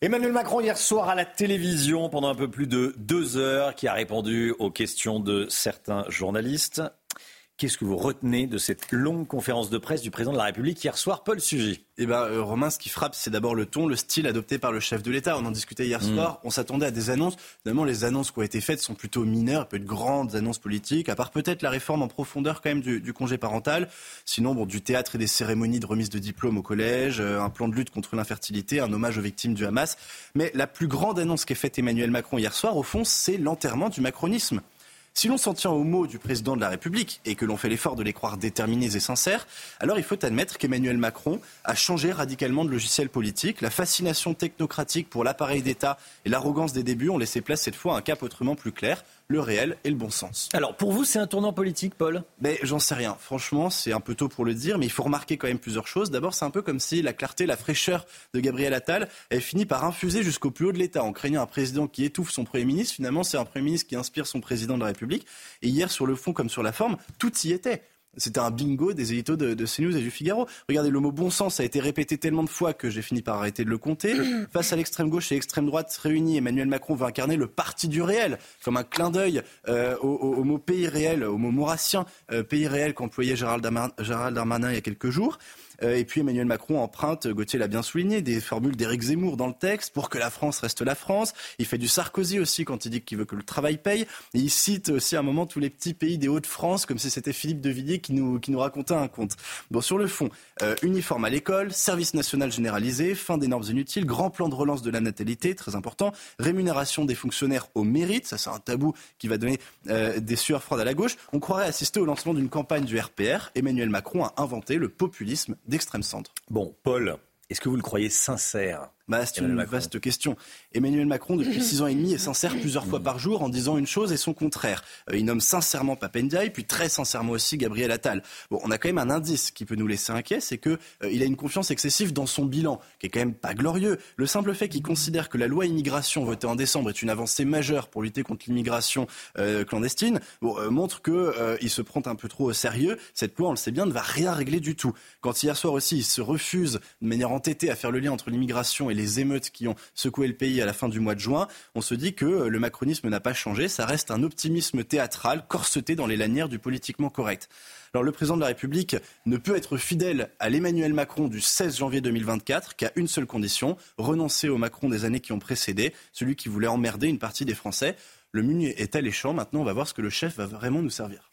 S1: Emmanuel Macron hier soir à la télévision pendant un peu plus de deux heures qui a répondu aux questions de certains journalistes. Qu'est-ce que vous retenez de cette longue conférence de presse du président de la République hier soir, Paul Sugy
S29: Eh bien, euh, Romain, ce qui frappe, c'est d'abord le ton, le style adopté par le chef de l'État. On en discutait hier mm. soir. On s'attendait à des annonces. Finalement, les annonces qui ont été faites sont plutôt mineures, peu de grandes annonces politiques, à part peut-être la réforme en profondeur quand même du, congé parental. Sinon, bon, du théâtre et des cérémonies de remise de diplôme au collège, euh, un plan de lutte contre l'infertilité, un hommage aux victimes du Hamas. Mais la plus grande annonce qu'ait faite Emmanuel Macron hier soir, au fond, c'est l'enterrement du macronisme. Si l'on s'en tient aux mots du président de la République et que l'on fait l'effort de les croire déterminés et sincères, alors il faut admettre qu'Emmanuel Macron a changé radicalement de logiciel politique. La fascination technocratique pour l'appareil d'État et l'arrogance des débuts ont laissé place cette fois à un cap autrement plus clair le réel et le bon sens.
S1: Alors pour vous, c'est un tournant politique, Paul?
S29: Mais j'en sais rien. Franchement, c'est un peu tôt pour le dire, mais il faut remarquer quand même plusieurs choses. D'abord, c'est un peu comme si la clarté, la fraîcheur de Gabriel Attal avait fini par infuser jusqu'au plus haut de l'État en craignant un président qui étouffe son Premier ministre. Finalement, c'est un Premier ministre qui inspire son président de la République. Et hier, sur le fond comme sur la forme, tout y était. C'était un bingo des éditos de, de, CNews et du Figaro. Regardez, le mot bon sens a été répété tellement de fois que j'ai fini par arrêter de le compter. Face à l'extrême gauche et l'extrême droite réunis, Emmanuel Macron va incarner le parti du réel, comme un clin d'œil euh, au, mot pays réel, au mot maurassien, euh, pays réel qu'employait Gérald, Gérald Darmanin il y a quelques jours. Euh, et puis Emmanuel Macron emprunte, Gauthier l'a bien souligné, des formules d'Éric Zemmour dans le texte pour que la France reste la France. Il fait du Sarkozy aussi quand il dit qu'il veut que le travail paye. Et il cite aussi à un moment tous les petits pays des Hauts-de-France comme si c'était Philippe de Villiers qui nous, racontait un conte. Bon, sur le fond, euh, uniforme à l'école, service national généralisé, fin des normes inutiles, grand plan de relance de la natalité, très important, rémunération des fonctionnaires au mérite, ça c'est un tabou qui va donner euh, des sueurs froides à la gauche. On croirait assister au lancement d'une campagne du RPR. Emmanuel Macron a inventé le populisme
S1: Bon, Paul, est-ce que vous le croyez sincère
S29: bah, c'est une vaste question. Emmanuel Macron, depuis six ans et demi, est sincère plusieurs fois par jour en disant une chose et son contraire. Euh, il nomme sincèrement Papendiaï, puis très sincèrement aussi Gabriel Attal. Bon, on a quand même un indice qui peut nous laisser inquiet, c'est qu'il euh, a une confiance excessive dans son bilan, qui est quand même pas glorieux. Le simple fait qu'il considère que la loi immigration votée en décembre est une avancée majeure pour lutter contre l'immigration euh, clandestine, montre qu'il se prend un peu trop au sérieux. Cette loi, on le sait bien, ne va rien régler du tout. Quand hier soir aussi, il se refuse de manière entêtée à faire le lien entre l'immigration et les émeutes qui ont secoué le pays à la fin du mois de juin, on se dit que le macronisme n'a pas changé. Ça reste un optimisme théâtral corseté dans les lanières du politiquement correct. Alors le président de la République ne peut être fidèle à l'Emmanuel Macron du 16 janvier 2024 qu'à une seule condition, renoncer au Macron des années qui ont précédé, celui qui voulait emmerder une partie des Français. Le menu est alléchant. Maintenant, on va voir ce que le chef va vraiment nous servir.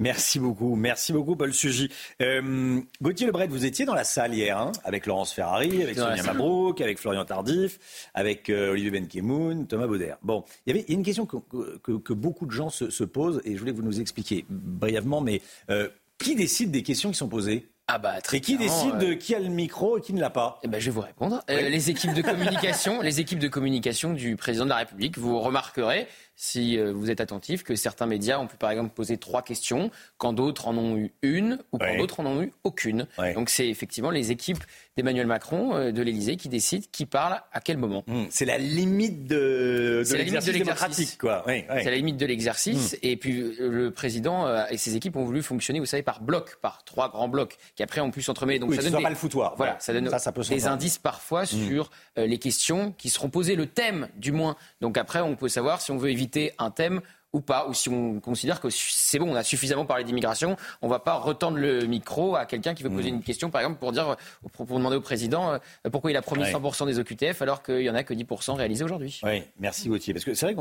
S1: Merci beaucoup. Merci beaucoup, Paul Sugy. Euh, Gauthier Lebret, vous étiez dans la salle hier, hein, avec Laurence Ferrari, avec Sonia Mabrouk, avec Florian Tardif, avec euh, Olivier Benkemoun, Thomas Bauder. Bon, il y avait une question que, beaucoup de gens se, posent, et je voulais que vous nous expliquiez brièvement, mais euh, qui décide des questions qui sont posées?
S6: Ah bah très
S1: Et qui décide
S6: euh,
S1: de qui a le micro et qui ne l'a pas?
S6: Eh ben, je vais vous répondre. Euh, les équipes de communication, les équipes de communication du président de la République, vous remarquerez, si euh, vous êtes attentif, que certains médias ont pu par exemple poser trois questions, quand d'autres en ont eu une ou quand d'autres en ont eu aucune. Donc c'est effectivement les équipes d'Emmanuel Macron, euh, de l'Élysée, qui décident qui parle à quel moment.
S1: Hmm, C'est la limite de, de l'exercice
S6: l'exercice.
S1: démocratique, quoi. Oui, oui.
S6: C'est la limite de l'exercice. Et puis euh, le président et ses équipes ont voulu fonctionner, vous savez, par blocs, par trois grands blocs, qui après ont pu s'entremêler. Donc ça donne des,
S1: pas le foutoir.
S6: Voilà, ça donne
S1: Ça, ça peut
S6: des indices parfois sur euh, les questions qui seront posées, le thème du moins. Donc après, on peut savoir si on veut éviter un thème ou pas, ou si on considère que c'est bon, on a suffisamment parlé d'immigration, on va pas retendre le micro à quelqu'un qui veut poser une question, par exemple, pour dire, pour, pour demander au président euh, pourquoi il a promis
S1: Ouais.
S6: 100% des OQTF alors qu'il y en a que 10% réalisés aujourd'hui.
S1: Oui, merci Gauthier. Parce que c'est vrai que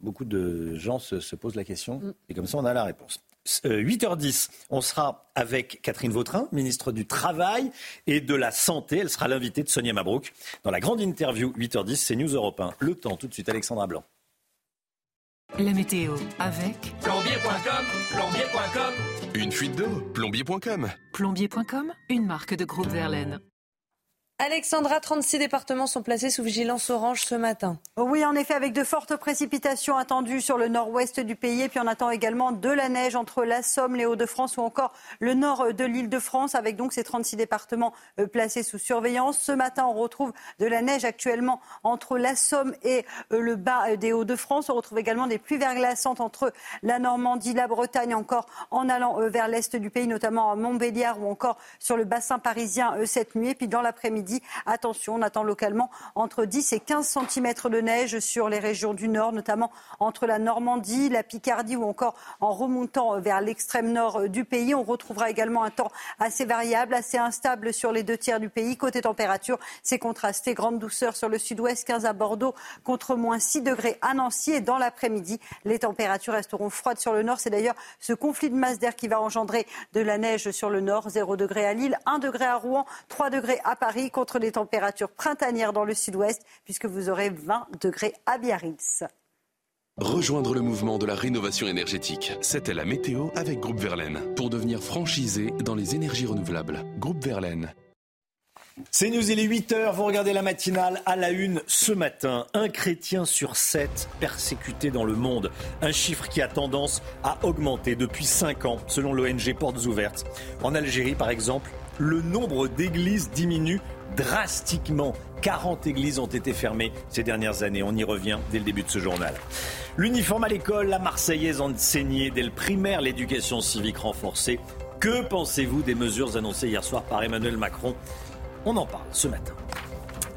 S1: beaucoup de gens se, se posent la question et comme ça on a la réponse. Euh, 8h10, on sera avec Catherine Vautrin, ministre du Travail et de la Santé. Elle sera l'invitée de Sonia Mabrouk dans la grande interview 8h10, c'est News Europe 1. Le temps tout de suite, Alexandra Blanc.
S23: La météo avec
S30: Plombier.com, plombier.com.
S20: Une fuite d'eau, plombier.com.
S23: plombier.com, une marque de groupe Verlaine.
S2: Alexandra, 36 départements sont placés sous vigilance orange ce matin.
S16: Oui, en effet, avec de fortes précipitations attendues sur le nord-ouest du pays. Et puis on attend également de la neige entre la Somme, les Hauts-de-France ou encore le nord de l'île de France, avec donc ces 36 départements euh, placés sous surveillance. Ce matin, on retrouve de la neige actuellement entre la Somme et euh, le bas euh, des Hauts-de-France. On retrouve également des pluies verglaçantes entre la Normandie, la Bretagne, encore en allant vers l'est du pays, notamment à Montbéliard ou encore sur le bassin parisien cette nuit. Puis dans l'après-midi, attention, on attend localement entre 10 et 15 cm de neige sur les régions du nord, notamment entre la Normandie, la Picardie ou encore en remontant vers l'extrême nord euh, du pays. On retrouvera également un temps assez variable, assez instable sur les deux tiers du pays. Côté température, c'est contrasté. Grande douceur sur le sud-ouest, 15 à Bordeaux, contre moins 6 degrés à Nancy. Et dans l'après-midi, les températures resteront froides sur le nord. C'est d'ailleurs ce conflit de masse d'air qui va engendrer de la neige sur le nord. 0 degré à Lille, 1 degré à Rouen, 3 degrés à Paris, contre les températures printanières dans le sud-ouest, puisque vous aurez 20 degrés à Biarritz.
S20: Rejoindre le mouvement de la rénovation énergétique. C'était la météo avec Groupe Verlaine. Pour devenir franchisé dans les énergies renouvelables. Groupe Verlaine.
S1: C'est News, il est 8h, vous regardez la matinale à la une ce matin. Un chrétien sur sept persécuté dans le monde. Un chiffre qui a tendance à augmenter depuis 5 ans, selon l'ONG Portes Ouvertes. En Algérie, par exemple, le nombre d'églises diminue drastiquement. 40 églises ont été fermées ces dernières années. On y revient dès le début de ce journal. L'uniforme à l'école, la Marseillaise enseignée dès le primaire, l'éducation civique renforcée. Que pensez-vous des mesures annoncées hier soir par Emmanuel Macron? On en parle ce matin.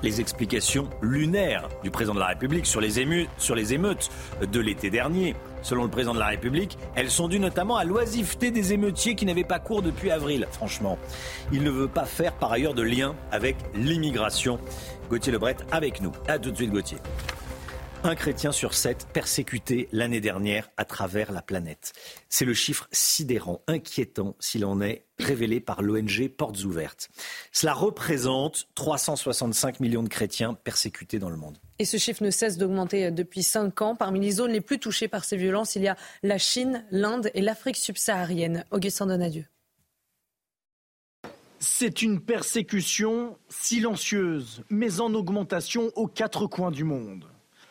S1: Les explications lunaires du président de la République sur les, sur les émeutes de l'été dernier. Selon le président de la République, elles sont dues notamment à l'oisiveté des émeutiers qui n'avaient pas cours depuis avril. Franchement, il ne veut pas faire par ailleurs de lien avec l'immigration. Gauthier Lebret avec nous. À tout de suite, Gauthier. Un chrétien sur sept persécuté l'année dernière à travers la planète. C'est le chiffre sidérant, inquiétant s'il en est, révélé par l'ONG Portes Ouvertes. Cela représente 365 millions de chrétiens persécutés dans le monde.
S2: Et ce chiffre ne cesse d'augmenter depuis 5 ans. Parmi les zones les plus touchées par ces violences, il y a la Chine, l'Inde et l'Afrique subsaharienne. Augustin Donadieu.
S3: C'est une persécution silencieuse, mais en augmentation aux quatre coins du monde.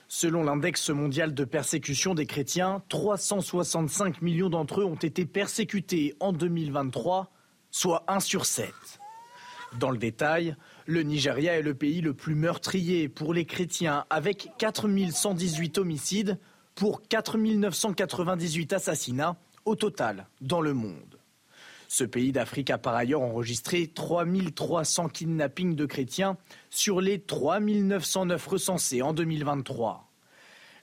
S3: Selon l'index mondial de persécution des chrétiens, 365 millions d'entre eux ont été persécutés en 2023, soit 1 sur 7. Dans le détail, le Nigeria est le pays le plus meurtrier pour les chrétiens, avec 4118 homicides pour 4998 assassinats au total dans le monde. Ce pays d'Afrique a par ailleurs enregistré 3300 kidnappings de chrétiens sur les 3909 recensés en 2023.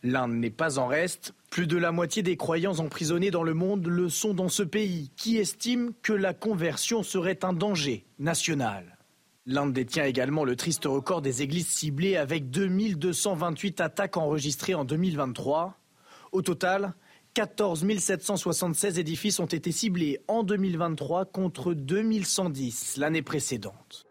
S3: L'Inde n'est pas en reste. Plus de la moitié des croyants emprisonnés dans le monde le sont dans ce pays, qui estime que la conversion serait un danger national. L'Inde détient également le triste record des églises ciblées avec 2228 attaques enregistrées en 2023. Au total, 14 776 édifices ont été ciblés en 2023 contre 2110 l'année précédente.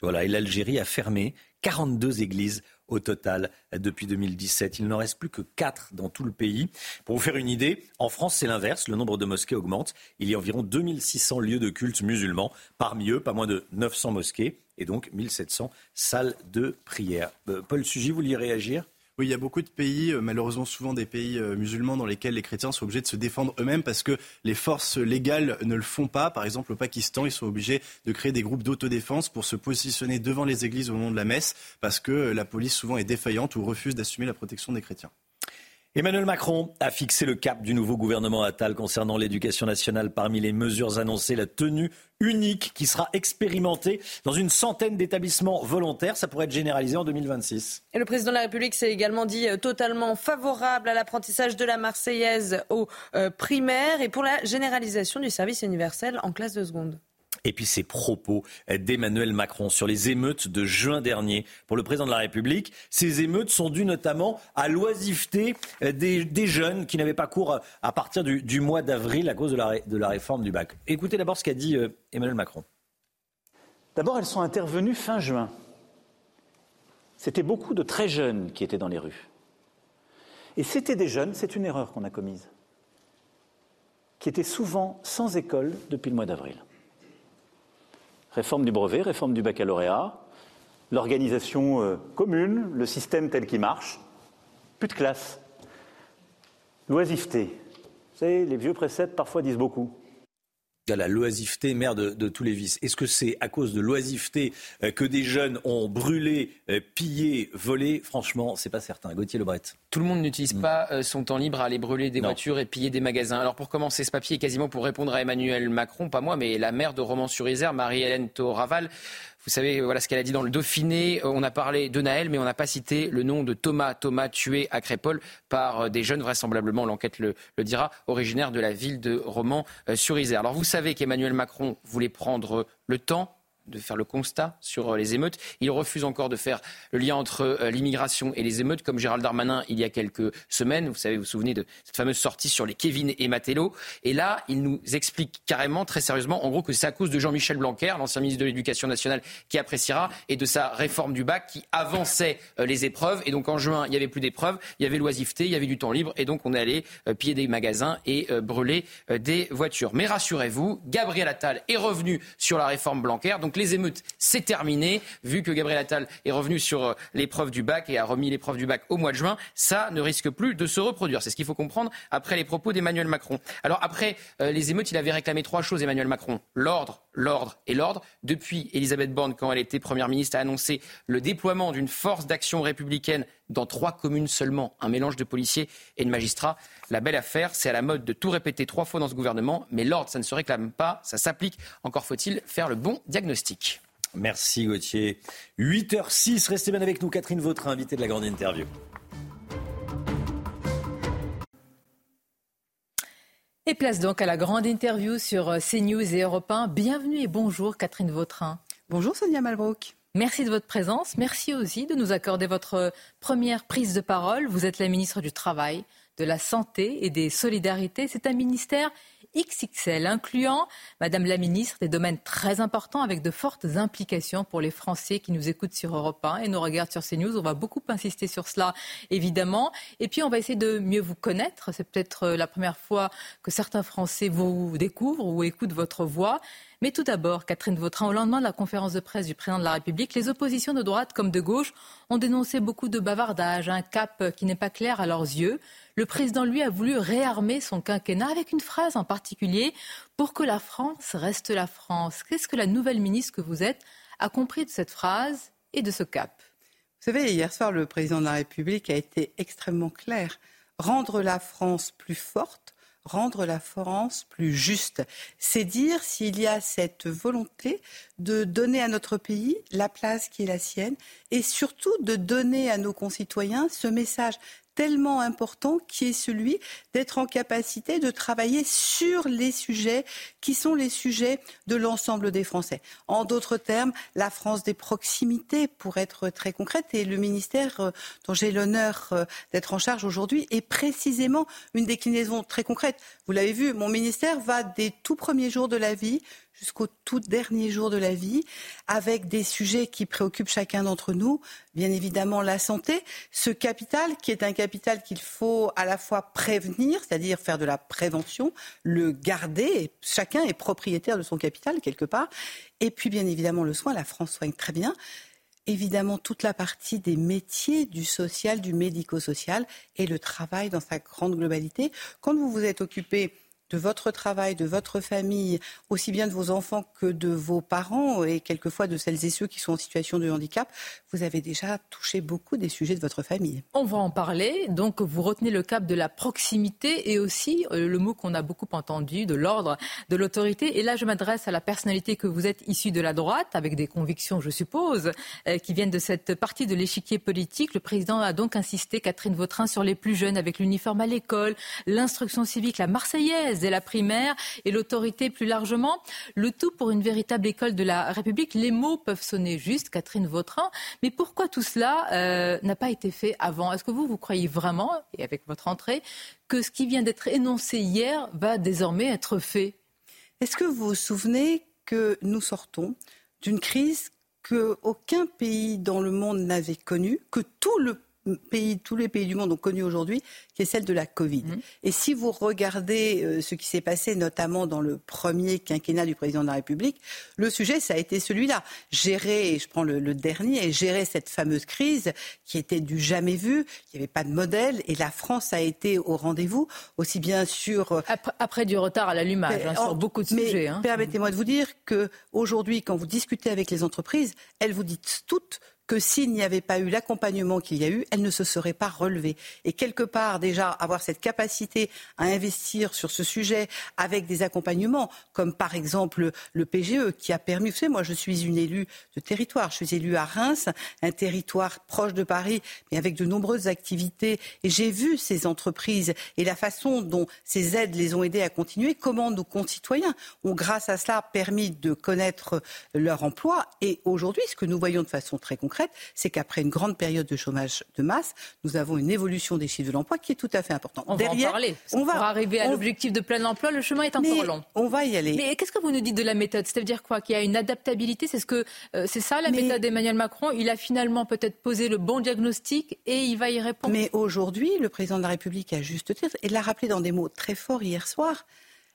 S1: Voilà, et l'Algérie a fermé 42 églises au total depuis 2017. Il n'en reste plus que 4 dans tout le pays. Pour vous faire une idée, en France, c'est l'inverse. Le nombre de mosquées augmente. Il y a environ 2600 lieux de culte musulmans. Parmi eux, pas moins de 900 mosquées et donc 1700 salles de prière. Euh, Paul Sugy, vous vouliez réagir?
S29: Oui, il y a beaucoup de pays, euh, malheureusement souvent des pays euh, musulmans, dans lesquels les chrétiens sont obligés de se défendre eux-mêmes parce que les forces légales ne le font pas. Par exemple, au Pakistan, ils sont obligés de créer des groupes d'autodéfense pour se positionner devant les églises au moment de la messe parce que la police souvent est défaillante ou refuse d'assumer la protection des chrétiens.
S1: Emmanuel Macron a fixé le cap du nouveau gouvernement Attal concernant l'éducation nationale. Parmi les mesures annoncées, la tenue unique qui sera expérimentée dans une centaine d'établissements volontaires. Ça pourrait être généralisé en 2026.
S2: Et le président de la République s'est également dit euh, totalement favorable à l'apprentissage de la Marseillaise aux euh, primaires et pour la généralisation du service universel en classe de seconde.
S1: Et puis ces propos d'Emmanuel Macron sur les émeutes de juin dernier pour le président de la République. Ces émeutes sont dues notamment à l'oisiveté des, jeunes qui n'avaient pas cours à partir du, mois d'avril à cause de la, réforme du bac. Écoutez d'abord ce qu'a dit euh, Emmanuel Macron.
S5: D'abord, elles sont intervenues fin juin. C'était beaucoup de très jeunes qui étaient dans les rues. Et c'était des jeunes, c'est une erreur qu'on a commise, qui étaient souvent sans école depuis le mois d'avril réforme du brevet, réforme du baccalauréat, l'organisation euh, commune, le système tel qu'il marche, plus de classe, l'oisiveté. Vous les vieux préceptes parfois disent beaucoup
S1: la loisiveté, mère de, tous les vices. Est-ce que c'est à cause de loisiveté euh, que des jeunes ont brûlé, euh, pillé, volé? Franchement, c'est pas certain. Gauthier Lebret.
S6: Tout le monde n'utilise pas euh, son temps libre à aller brûler des voitures et piller des magasins. Alors pour commencer, ce papier est quasiment pour répondre à Emmanuel Macron, pas moi, mais la maire de Romans-sur-Isère, Marie-Hélène Toraval. Vous savez, voilà ce qu'elle a dit dans le Dauphiné. Euh, on a parlé de Naël, mais on n'a pas cité le nom de Thomas. Thomas tué à Crépole par euh, des jeunes, vraisemblablement, l'enquête le, dira, originaire de la ville de Romans-sur-Isère. Alors vous savez qu'Emmanuel Macron voulait prendre le temps de faire le constat sur euh, les émeutes. Il refuse encore de faire le lien entre euh, l'immigration et les émeutes, comme Gérald Darmanin il y a quelques semaines. Vous savez, vous vous souvenez de cette fameuse sortie sur les Kevin et Matello. Et là, il nous explique carrément, très sérieusement, en gros, que c'est à cause de Jean-Michel Blanquer, l'ancien ministre de l'Éducation nationale, qui appréciera, et de sa réforme du bac qui avançait euh, les épreuves. Et donc en juin, il n'y avait plus d'épreuves, il y avait l'oisiveté, il y avait du temps libre, et donc on est allé piller des magasins et brûler des voitures. Mais rassurez-vous, Gabriel Attal est revenu sur la réforme Blanquer. Les émeutes, c'est terminé. Vu que Gabriel Attal est revenu sur euh, l'épreuve du bac et a remis l'épreuve du bac au mois de juin, ça ne risque plus de se reproduire. C'est ce qu'il faut comprendre après les propos d'Emmanuel Macron. Alors après euh, les émeutes, il avait réclamé trois choses, Emmanuel Macron. L'ordre, l'ordre et l'ordre. Depuis, Elisabeth Borne, quand elle était Première ministre, a annoncé le déploiement d'une force d'action républicaine dans trois communes seulement, un mélange de policiers et de magistrats. La belle affaire, c'est à la mode de tout répéter trois fois dans ce gouvernement, mais l'ordre, ça ne se réclame pas, ça s'applique. Encore faut-il faire le bon diagnostic.
S1: Merci Gauthier. 8h06, restez bien avec nous. Catherine Vautrin, invitée de la grande interview.
S31: Et place donc à la grande interview sur euh, CNews et Europe 1. Bienvenue et bonjour Catherine Vautrin.
S32: Bonjour Sonia Malbrook.
S31: Merci de votre présence. Merci aussi de nous accorder votre première prise de parole. Vous êtes la ministre du Travail, de la Santé et des Solidarités. C'est un ministère XXL, incluant, Madame la Ministre, des domaines très importants avec de fortes implications pour les Français qui nous écoutent sur Europe 1 et nous regardent sur CNews. On va beaucoup insister sur cela, évidemment. Et puis, on va essayer de mieux vous connaître. C'est peut-être la première fois que certains Français vous découvrent ou écoutent votre voix. Mais tout d'abord, Catherine Vautrin, au lendemain de la conférence de presse du président de la République, les oppositions de droite comme de gauche ont dénoncé beaucoup de bavardage, un cap qui n'est pas clair à leurs yeux. Le président, lui, a voulu réarmer son quinquennat avec une phrase en particulier pour que la France reste la France. Qu'est-ce que la nouvelle ministre que vous êtes a compris de cette phrase et de ce cap?
S32: Vous savez, hier soir, le président de la République a été extrêmement clair. Rendre la France plus forte, rendre la France plus juste. C'est dire s'il y a cette volonté de donner à notre pays la place qui est la sienne et surtout de donner à nos concitoyens ce message tellement important qui est celui d'être en capacité de travailler sur les sujets qui sont les sujets de l'ensemble des Français. En d'autres termes, la France des proximités, pour être très concrète, et le ministère euh, dont j'ai l'honneur euh, d'être en charge aujourd'hui est précisément une déclinaison très concrète Vous l'avez vu, mon ministère va des tout premiers jours de la vie jusqu'au tout dernier jour de la vie, avec des sujets qui préoccupent chacun d'entre nous, bien évidemment la santé, ce capital qui est un capital qu'il faut à la fois prévenir, c'est-à-dire faire de la prévention, le garder, chacun est propriétaire de son capital quelque part, et puis bien évidemment le soin, la France soigne très bien, évidemment toute la partie des métiers du social, du médico-social et le travail dans sa grande globalité. Quand vous vous êtes occupé de votre travail, de votre famille, aussi bien de vos enfants que de vos parents et quelquefois de celles et ceux qui sont en situation de handicap, vous avez déjà touché beaucoup des sujets de votre famille.
S31: On va en parler. Donc, vous retenez le cap de la proximité et aussi euh, le mot qu'on a beaucoup entendu, de l'ordre, de l'autorité. Et là, je m'adresse à la personnalité que vous êtes issue de la droite, avec des convictions, je suppose, euh, qui viennent de cette partie de l'échiquier politique. Le président a donc insisté, Catherine Vautrin, sur les plus jeunes, avec l'uniforme à l'école, l'instruction civique, la Marseillaise dès la primaire et l'autorité plus largement. Le tout pour une véritable école de la République. Les mots peuvent sonner juste, Catherine Vautrin, mais pourquoi tout cela euh, n'a pas été fait avant? Est-ce que vous, vous croyez vraiment, et avec votre entrée, que ce qui vient d'être énoncé hier va désormais être fait?
S32: Est-ce que vous vous souvenez que nous sortons d'une crise qu'aucun pays dans le monde n'avait connue, que tout le pays, tous les pays du monde ont connu aujourd'hui, qui est celle de la Covid. Mmh. Et si vous regardez euh, ce qui s'est passé, notamment dans le premier quinquennat du président de la République, le sujet, ça a été celui-là. Gérer, je prends le, dernier, gérer cette fameuse crise qui était du jamais vu, il n'y avait pas de modèle, et la France a été au rendez-vous, aussi bien sur... Euh,
S31: après, du retard à l'allumage, hein, sur beaucoup de sujets. Hein.
S32: Permettez-moi de vous dire qu'aujourd'hui, quand vous discutez avec les entreprises, elles vous disent toutes que s'il n'y avait pas eu l'accompagnement qu'il y a eu, elle ne se serait pas relevée. Et quelque part, déjà, avoir cette capacité à investir sur ce sujet avec des accompagnements, comme par exemple le PGE, qui a permis, vous savez, moi je suis une élue de territoire, je suis élue à Reims, un territoire proche de Paris, mais avec de nombreuses activités, et j'ai vu ces entreprises et la façon dont ces aides les ont aidés à continuer, comment nos concitoyens ont, grâce à cela, permis de connaître leur emploi. Et aujourd'hui, ce que nous voyons de façon très concrète, c'est qu'après une grande période de chômage de masse, nous avons une évolution des chiffres de l'emploi qui est tout à fait importante.
S31: On Derrière, va en parler. On va, pour arriver à l'objectif de plein emploi, le chemin est encore long.
S32: On va y aller.
S31: Mais qu'est-ce que vous nous dites de la méthode? C'est-à-dire quoi? Qu'il y a une adaptabilité? C'est ce que euh, c'est ça la méthode d'Emmanuel Macron? Il a finalement peut-être posé le bon diagnostic et il va y répondre.
S32: Mais aujourd'hui, le président de la République a juste titre et l'a rappelé dans des mots très forts hier soir.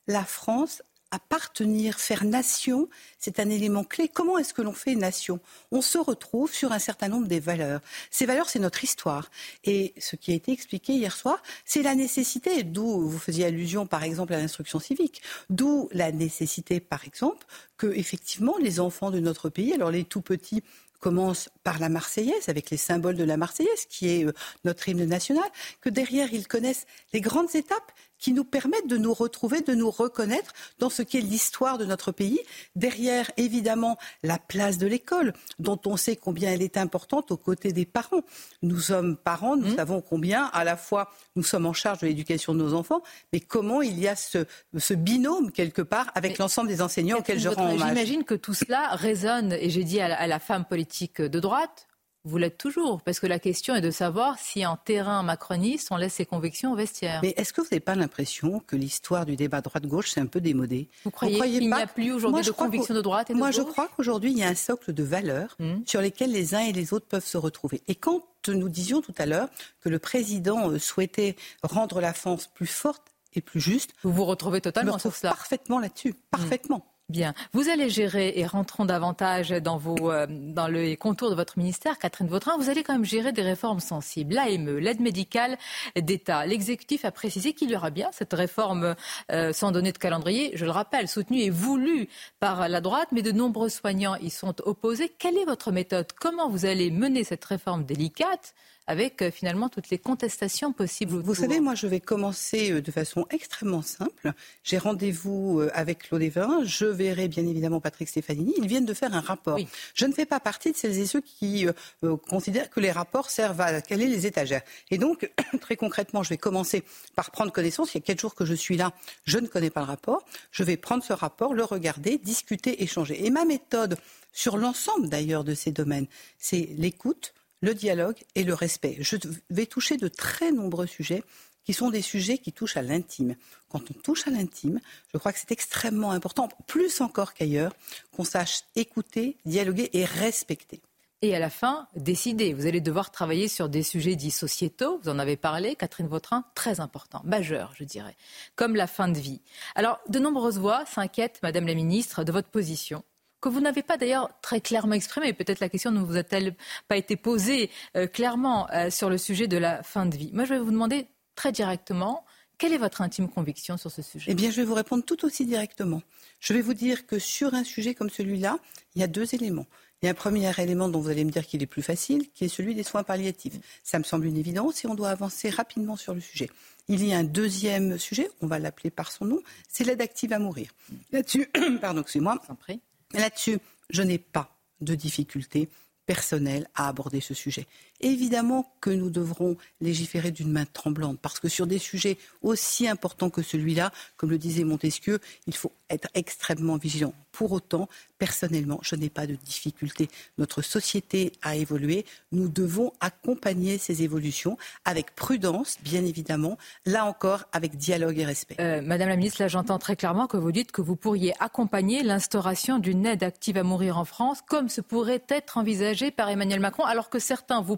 S32: La France appartenir, faire nation, c'est un élément clé. Comment est-ce que l'on fait nation? On se retrouve sur un certain nombre des valeurs. Ces valeurs, c'est notre histoire. Et ce qui a été expliqué hier soir, c'est la nécessité, d'où vous faisiez allusion par exemple à l'instruction civique, d'où la nécessité par exemple que effectivement les enfants de notre pays, alors les tout petits commencent par la Marseillaise, avec les symboles de la Marseillaise, qui est euh, notre hymne national, que derrière ils connaissent les grandes étapes qui nous permettent de nous retrouver, de nous reconnaître dans ce qu'est l'histoire de notre pays. Derrière, évidemment, la place de l'école, dont on sait combien elle est importante aux côtés des parents. Nous sommes parents, nous mmh. savons combien, à la fois, nous sommes en charge de l'éducation de nos enfants, mais comment il y a ce, binôme, quelque part, avec l'ensemble des enseignants auxquels je rends hommage.
S31: J'imagine que tout cela résonne, et j'ai dit à la femme politique de droite, vous l'êtes toujours, parce que la question est de savoir si en terrain macroniste, on laisse ses convictions au vestiaire.
S32: Mais est-ce que vous n'avez pas l'impression que l'histoire du débat droite-gauche, c'est un peu démodé?
S31: Vous croyez, qu'il n'y a plus aujourd'hui de convictions de droite et de
S32: Moi,
S31: je
S32: crois qu'aujourd'hui, il y a un socle de valeurs hmm. sur lesquelles les uns et les autres peuvent se retrouver. Et quand nous disions tout à l'heure que le président euh, souhaitait rendre la France plus forte et plus juste.
S31: Vous vous retrouvez totalement sur cela.
S32: Parfaitement là-dessus, parfaitement.
S31: Bien. Vous allez gérer, et rentrons davantage euh, dans les contours de votre ministère, Catherine Vautrin, vous allez quand même gérer des réformes sensibles. L'AME, l'aide médicale d'État. L'exécutif a précisé qu'il y aura bien cette réforme euh, sans donner de calendrier, je le rappelle, soutenue et voulue par la droite, mais de nombreux soignants y sont opposés. Quelle est votre méthode? Comment vous allez mener cette réforme délicate avec euh, finalement toutes les contestations possibles.
S32: Vous savez, moi, je vais commencer euh, de façon extrêmement simple. J'ai rendez-vous euh, avec Claude Evin. Je verrai bien évidemment Patrick Stefanini. Ils viennent de faire un rapport. Je ne fais pas partie de celles et ceux qui considèrent que les rapports servent à caler les étagères. Et donc, très concrètement, je vais commencer par prendre connaissance. Il y a quatre jours que je suis là. Je ne connais pas le rapport. Je vais prendre ce rapport, le regarder, discuter, échanger. Et ma méthode sur l'ensemble d'ailleurs de ces domaines, c'est l'écoute, le dialogue et le respect. Je vais toucher de très nombreux sujets qui sont des sujets qui touchent à l'intime. Quand on touche à l'intime, je crois que c'est extrêmement important, plus encore qu'ailleurs, qu'on sache écouter, dialoguer et respecter.
S31: Et à la fin, décider. Vous allez devoir travailler sur des sujets dits sociétaux. Vous en avez parlé, Catherine Vautrin, très important, majeur, je dirais, comme la fin de vie. Alors, de nombreuses voix s'inquiètent, Madame la Ministre, de votre position que vous n'avez pas d'ailleurs très clairement exprimée. Peut-être la question ne vous a-t-elle pas été posée euh, clairement euh, sur le sujet de la fin de vie. Moi, je vais vous demander très directement, quelle est votre intime conviction sur ce sujet?
S32: Eh bien, je vais vous répondre tout aussi directement. Je vais vous dire que sur un sujet comme celui-là, il y a deux éléments. Il y a un premier élément dont vous allez me dire qu'il est plus facile, qui est celui des soins palliatifs. Ça me semble une évidence et on doit avancer rapidement sur le sujet. Il y a un deuxième sujet, on va l'appeler par son nom, c'est l'aide active à mourir. Là-dessus, pardon, excusez-moi. Là-dessus, je n'ai pas de difficulté personnelle à aborder ce sujet. Évidemment que nous devrons légiférer d'une main tremblante, parce que sur des sujets aussi importants que celui-là, comme le disait Montesquieu, il faut être extrêmement vigilant. Pour autant, personnellement, je n'ai pas de difficulté. Notre société a évolué. Nous devons accompagner ces évolutions avec prudence, bien évidemment, là encore avec dialogue et respect.
S31: Euh, Madame la ministre, là j'entends très clairement que vous dites que vous pourriez accompagner l'instauration d'une aide active à mourir en France, comme ce pourrait être envisagé par Emmanuel Macron, alors que certains vous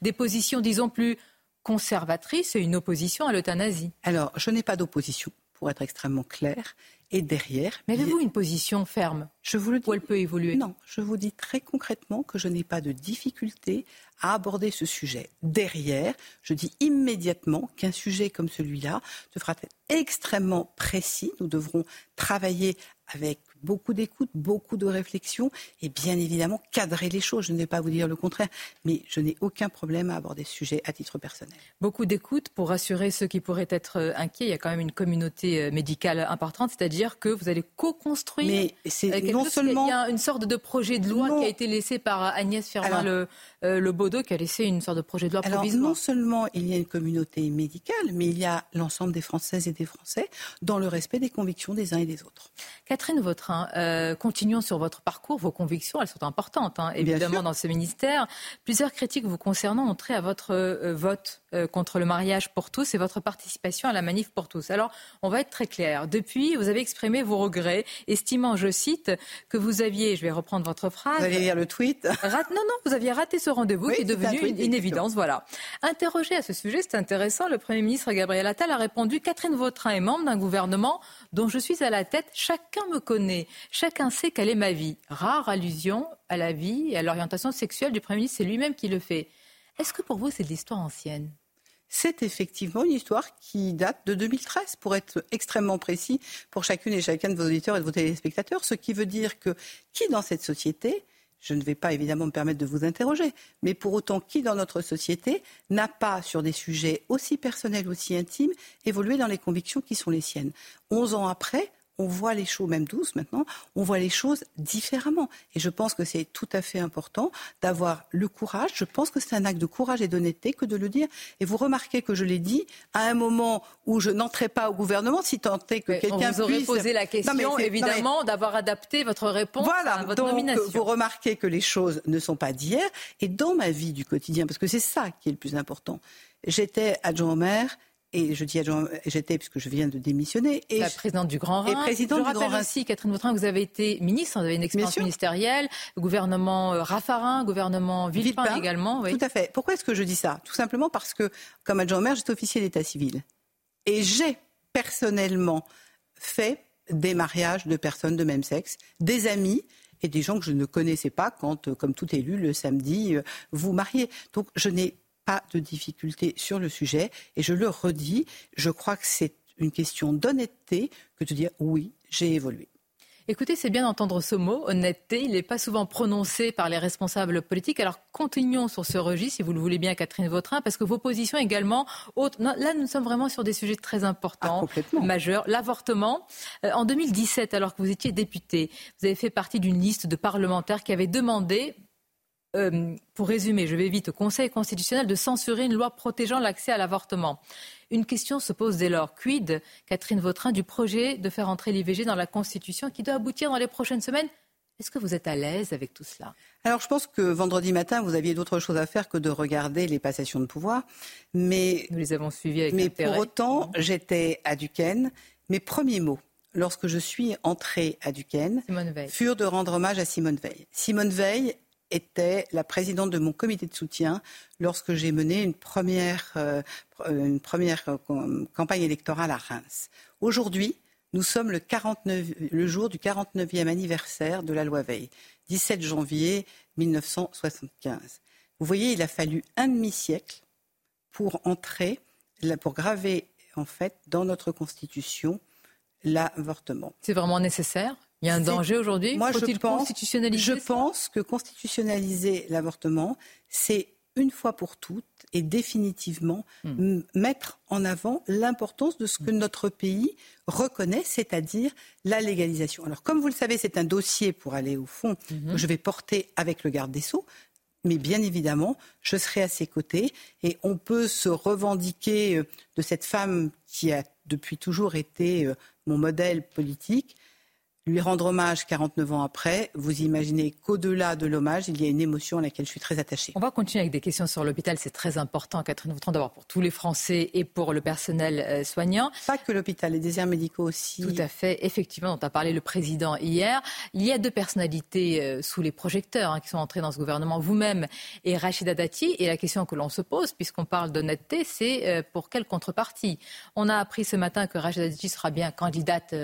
S31: des positions, disons, plus conservatrices et une opposition à l'euthanasie
S32: Alors, je n'ai pas d'opposition, pour être extrêmement clair. Et derrière.
S31: Mais avez-vous une position ferme
S32: Je vous le dis.
S31: Où elle peut évoluer?
S32: Non, je vous dis très concrètement que je n'ai pas de difficulté à aborder ce sujet. Derrière, je dis immédiatement qu'un sujet comme celui-là devra être extrêmement précis. Nous devrons travailler avec beaucoup d'écoute, beaucoup de réflexion et bien évidemment cadrer les choses. Je ne vais pas vous dire le contraire, mais je n'ai aucun problème à aborder ce sujet à titre personnel.
S31: Beaucoup d'écoute pour rassurer ceux qui pourraient être euh, inquiets. Il y a quand même une communauté euh, médicale importante, c'est-à-dire que vous allez co-construire.
S32: Mais c'est non seulement
S31: il y a une sorte de projet de loi qui a été laissé par Agnès Firmin le, euh, le Baudot, qui a laissé une sorte de projet de loi
S32: Alors,
S31: provisoire.
S32: Non seulement il y a une communauté médicale, mais il y a l'ensemble des Françaises et des Français dans le respect des convictions des uns et des autres.
S31: Catherine Vautrin, euh, continuons sur votre parcours. Vos convictions, elles sont importantes, hein, évidemment, dans ce ministère. Plusieurs critiques vous concernant ont trait à votre euh, vote euh, contre le mariage pour tous et votre participation à la manif pour tous. Alors, on va être très clair. Depuis, vous avez exprimé vos regrets, estimant, je cite, que vous aviez, je vais reprendre votre phrase.
S32: Vous allez lire le tweet
S31: Non, non, vous aviez raté ce rendez-vous qui est devenu une, évidence. Voilà. Interrogé à ce sujet, c'est intéressant, le Premier ministre Gabriel Attal a répondu Catherine Vautrin est membre d'un gouvernement dont je suis à la tête. Chacun me connaît. Chacun sait quelle est ma vie. Rare allusion à la vie et à l'orientation sexuelle du Premier ministre, c'est lui-même qui le fait. Est-ce que pour vous, c'est de l'histoire ancienne?
S32: C'est effectivement une histoire qui date de 2013, pour être extrêmement précis pour chacune et chacun de vos auditeurs et de vos téléspectateurs, ce qui veut dire que qui dans cette société je ne vais pas évidemment me permettre de vous interroger, mais pour autant, qui dans notre société n'a pas, sur des sujets aussi personnels, aussi intimes, évolué dans les convictions qui sont les siennes? Onze ans après, on voit les choses, même douze maintenant, on voit les choses différemment. Et je pense que c'est tout à fait important d'avoir le courage. Je pense que c'est un acte de courage et d'honnêteté que de le dire. Et vous remarquez que je l'ai dit à un moment où je n'entrais pas au gouvernement, si tant est que quelqu'un puisse...
S31: vous aurait posé la question, évidemment, d'avoir adapté votre réponse à votre
S32: donc,
S31: nomination.
S32: Vous remarquez que les choses ne sont pas d'hier. Et dans ma vie du quotidien, parce que c'est ça qui est le plus important, j'étais adjoint au maire et je dis adjoint, j'étais puisque je viens de démissionner. Et
S31: la présidente du Grand Rhin.
S32: Et présidente
S31: je
S32: du
S31: rappelle
S32: Grand
S31: aussi, Catherine Vautrin, vous avez été ministre, vous avez une expérience ministérielle, gouvernement euh, Raffarin, gouvernement Villepin, également. Oui.
S32: Tout à fait. Pourquoi est-ce que je dis ça? Tout simplement parce que, comme adjoint au maire, j'étais officier d'état civil. Et j'ai personnellement fait des mariages de personnes de même sexe, des amis et des gens que je ne connaissais pas quand, euh, comme tout élu, le samedi, euh, vous mariez. Donc je n'ai pas de difficulté sur le sujet. Et je le redis, je crois que c'est une question d'honnêteté que de dire oui, j'ai évolué.
S31: Écoutez, c'est bien d'entendre ce mot, honnêteté. Il n'est pas souvent prononcé par les responsables politiques. Alors continuons sur ce registre, si vous le voulez bien, Catherine Vautrin, parce que vos positions également, là nous sommes vraiment sur des sujets très importants,
S32: ah,
S31: majeurs. L'avortement, euh, en 2017, alors que vous étiez député, vous avez fait partie d'une liste de parlementaires qui avaient demandé euh, pour résumer, je vais vite, au Conseil constitutionnel de censurer une loi protégeant l'accès à l'avortement. Une question se pose dès lors. Quid, Catherine Vautrin, du projet de faire entrer l'IVG dans la Constitution qui doit aboutir dans les prochaines semaines? Est-ce que vous êtes à l'aise avec tout cela?
S32: Alors je pense que vendredi matin, vous aviez d'autres choses à faire que de regarder les passations de pouvoir. Mais,
S31: Nous les avons suivis avec
S32: mais
S31: intérêt.
S32: pour autant, j'étais à Duquesne. Mes premiers mots, lorsque je suis entrée à Duquesne, furent de rendre hommage à Simone Veil. Simone Veil était la présidente de mon comité de soutien lorsque j'ai mené une première, euh, une première euh, campagne électorale à Reims. Aujourd'hui, nous sommes le, 49, le jour du 49e anniversaire de la loi Veil, 17 janvier 1975. Vous voyez, il a fallu un demi-siècle pour entrer, pour graver en fait dans notre Constitution l'avortement.
S31: C'est vraiment nécessaire? Il y a un danger aujourd'hui?
S32: Moi, je pense, je pense que constitutionnaliser l'avortement, c'est une fois pour toutes et définitivement
S31: Hmm.
S32: mettre en avant l'importance de ce que notre pays reconnaît, c'est-à-dire la légalisation. Alors, comme vous le savez, c'est un dossier pour aller au fond
S31: Mhm.
S32: que je vais porter avec le garde des Sceaux. Mais bien évidemment, je serai à ses côtés et on peut se revendiquer euh, de cette femme qui a depuis toujours été euh, mon modèle politique, lui rendre hommage 49 ans après, vous imaginez qu'au-delà de l'hommage, il y a une émotion à laquelle je suis très attachée.
S31: On va continuer avec des questions sur l'hôpital. C'est très important, Catherine Vautran, d'abord pour tous les Français et pour le personnel euh, soignant.
S32: Pas que l'hôpital, les déserts médicaux aussi.
S31: Tout à fait, effectivement, dont a parlé le président hier. Il y a deux personnalités euh, sous les projecteurs hein, qui sont entrées dans ce gouvernement, vous-même et Rachida Dati. Et la question que l'on se pose, puisqu'on parle d'honnêteté, c'est euh, pour quelle contrepartie? On a appris ce matin que Rachida Dati sera bien candidate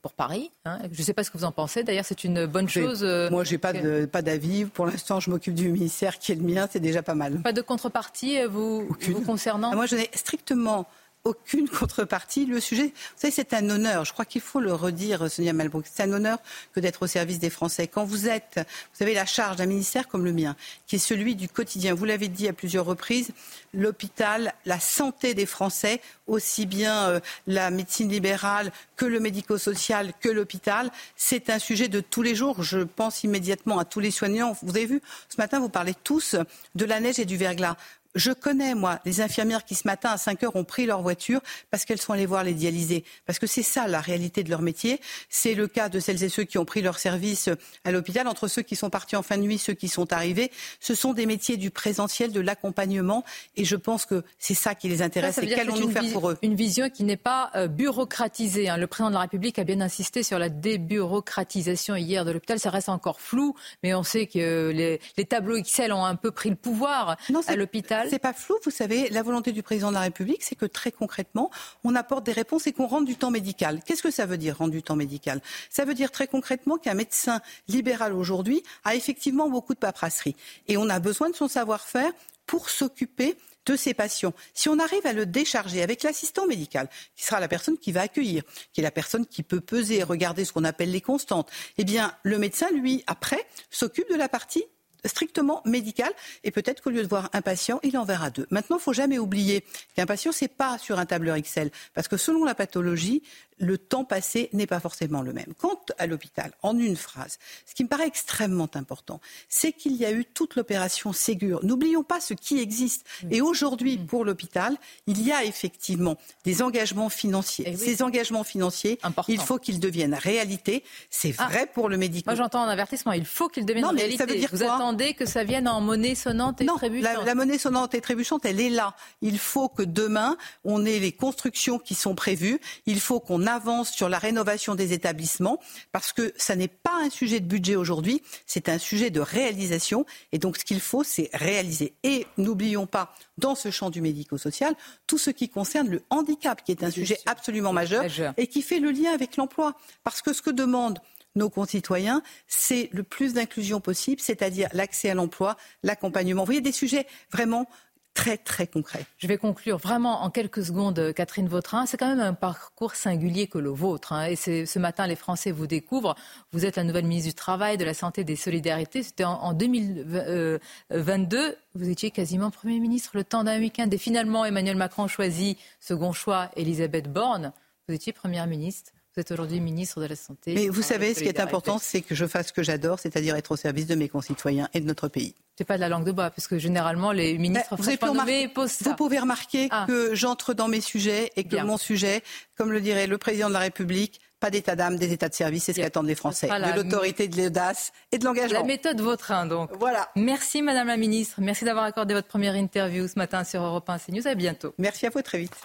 S31: pour Paris. hein. Je sais pas ce que vous en pensez. D'ailleurs, c'est une bonne chose. euh,
S32: Moi, j'ai pas de pas d'avis. Pour l'instant, je m'occupe du ministère qui est le mien, c'est déjà pas mal.
S31: Pas de contrepartie euh, vous, vous concernant
S32: Ah, Moi, je n'ai strictement aucune contrepartie. Le sujet, vous savez, c'est un honneur. Je crois qu'il faut le redire, Sonia Malbrook. C'est un honneur que d'être au service des Français. Quand vous êtes, vous avez la charge d'un ministère comme le mien, qui est celui du quotidien. Vous l'avez dit à plusieurs reprises, l'hôpital, la santé des Français, aussi bien euh, la médecine libérale que le médico-social, que l'hôpital, c'est un sujet de tous les jours. Je pense immédiatement à tous les soignants. Vous avez vu, ce matin, vous parlez tous de la neige et du verglas. Je connais, moi, les infirmières qui, ce matin, à 5 heures, ont pris leur voiture parce qu'elles sont allées voir les dialysés. Parce que c'est ça, la réalité de leur métier. C'est le cas de celles et ceux qui ont pris leur service à l'hôpital, entre ceux qui sont partis en fin de nuit, ceux qui sont arrivés. Ce sont des métiers du présentiel, de l'accompagnement. Et je pense que c'est ça qui les intéresse.
S31: Ça, ça
S32: Et qu'allons-nous faire pour eux?
S31: Une vision qui n'est pas euh, bureaucratisée. hein. Le président de la République a bien insisté sur la débureaucratisation hier de l'hôpital. Ça reste encore flou, mais on sait que les, les tableaux Excel ont un peu pris le pouvoir à l'hôpital.
S32: C'est pas flou, vous savez, la volonté du président de la République, c'est que très concrètement, on apporte des réponses et qu'on rende du temps médical. Qu'est-ce que ça veut dire, rendre du temps médical? Ça veut dire très concrètement qu'un médecin libéral aujourd'hui a effectivement beaucoup de paperasserie. Et on a besoin de son savoir-faire pour s'occuper de ses patients. Si on arrive à le décharger avec l'assistant médical, qui sera la personne qui va accueillir, qui est la personne qui peut peser et regarder ce qu'on appelle les constantes, eh bien, le médecin, lui, après, s'occupe de la partie strictement médical et peut-être qu'au lieu de voir un patient, il en verra deux. Maintenant, il faut jamais oublier qu'un patient, c'est pas sur un tableur Excel parce que selon la pathologie, le temps passé n'est pas forcément le même. Quant à l'hôpital, en une phrase, ce qui me paraît extrêmement important, c'est qu'il y a eu toute l'opération Ségur. N'oublions pas ce qui existe. Et aujourd'hui, pour l'hôpital, il y a effectivement des engagements financiers. Ces engagements financiers, il faut qu'ils deviennent réalité. C'est vrai pour le médical.
S31: Moi, j'entends un avertissement. Il faut qu'il devienne
S32: Non, mais
S31: réalité.
S32: ça veut dire
S31: Vous attendez que ça vienne en monnaie sonnante et
S32: non,
S31: trébuchante.
S32: la, la monnaie sonnante et trébuchante, elle est là. Il faut que demain, on ait les constructions qui sont prévues. Il faut qu'on avance sur la rénovation des établissements parce que ça n'est pas un sujet de budget aujourd'hui, c'est un sujet de réalisation. Et donc, ce qu'il faut, c'est réaliser. Et n'oublions pas, dans ce champ du médico-social, tout ce qui concerne le handicap, qui est un sujet absolument majeur, et qui fait le lien avec l'emploi. Parce que ce que demandent nos concitoyens, c'est le plus d'inclusion possible, c'est-à-dire l'accès à l'emploi, l'accompagnement. Vous voyez, des sujets vraiment très, très concrets.
S31: Je vais conclure vraiment en quelques secondes, Catherine Vautrin. C'est quand même un parcours singulier que le vôtre. hein. Et ce matin, les Français vous découvrent. Vous êtes la nouvelle ministre du Travail, de la Santé des Solidarités. C'était en, en 2022. Vous étiez quasiment Premier ministre le temps d'un week-end. Et finalement, Emmanuel Macron choisit second choix, Elisabeth Borne. Vous étiez Première ministre. Vous êtes aujourd'hui ministre de la Santé.
S32: Mais vous savez, ce qui est important, c'est que je fasse ce que j'adore, c'est-à-dire être au service de mes concitoyens et de notre pays.
S31: C'est pas de la langue de bois, parce que généralement, les ministres
S32: Vous, remarquer-
S31: ça.
S32: vous pouvez remarquer
S31: Ah.
S32: que j'entre dans mes sujets et que
S31: Bien.
S32: mon sujet, comme le dirait le président de la République, pas d'état d'âme, des états de service, c'est ce qu'attendent les Français. De l'autorité, de l'audace et de l'engagement.
S31: La méthode Vautrin, donc.
S32: Voilà.
S31: Merci, Madame la Ministre. Merci d'avoir accordé votre première interview ce matin sur Europe 1 CNews. À bientôt.
S32: Merci à vous, très vite.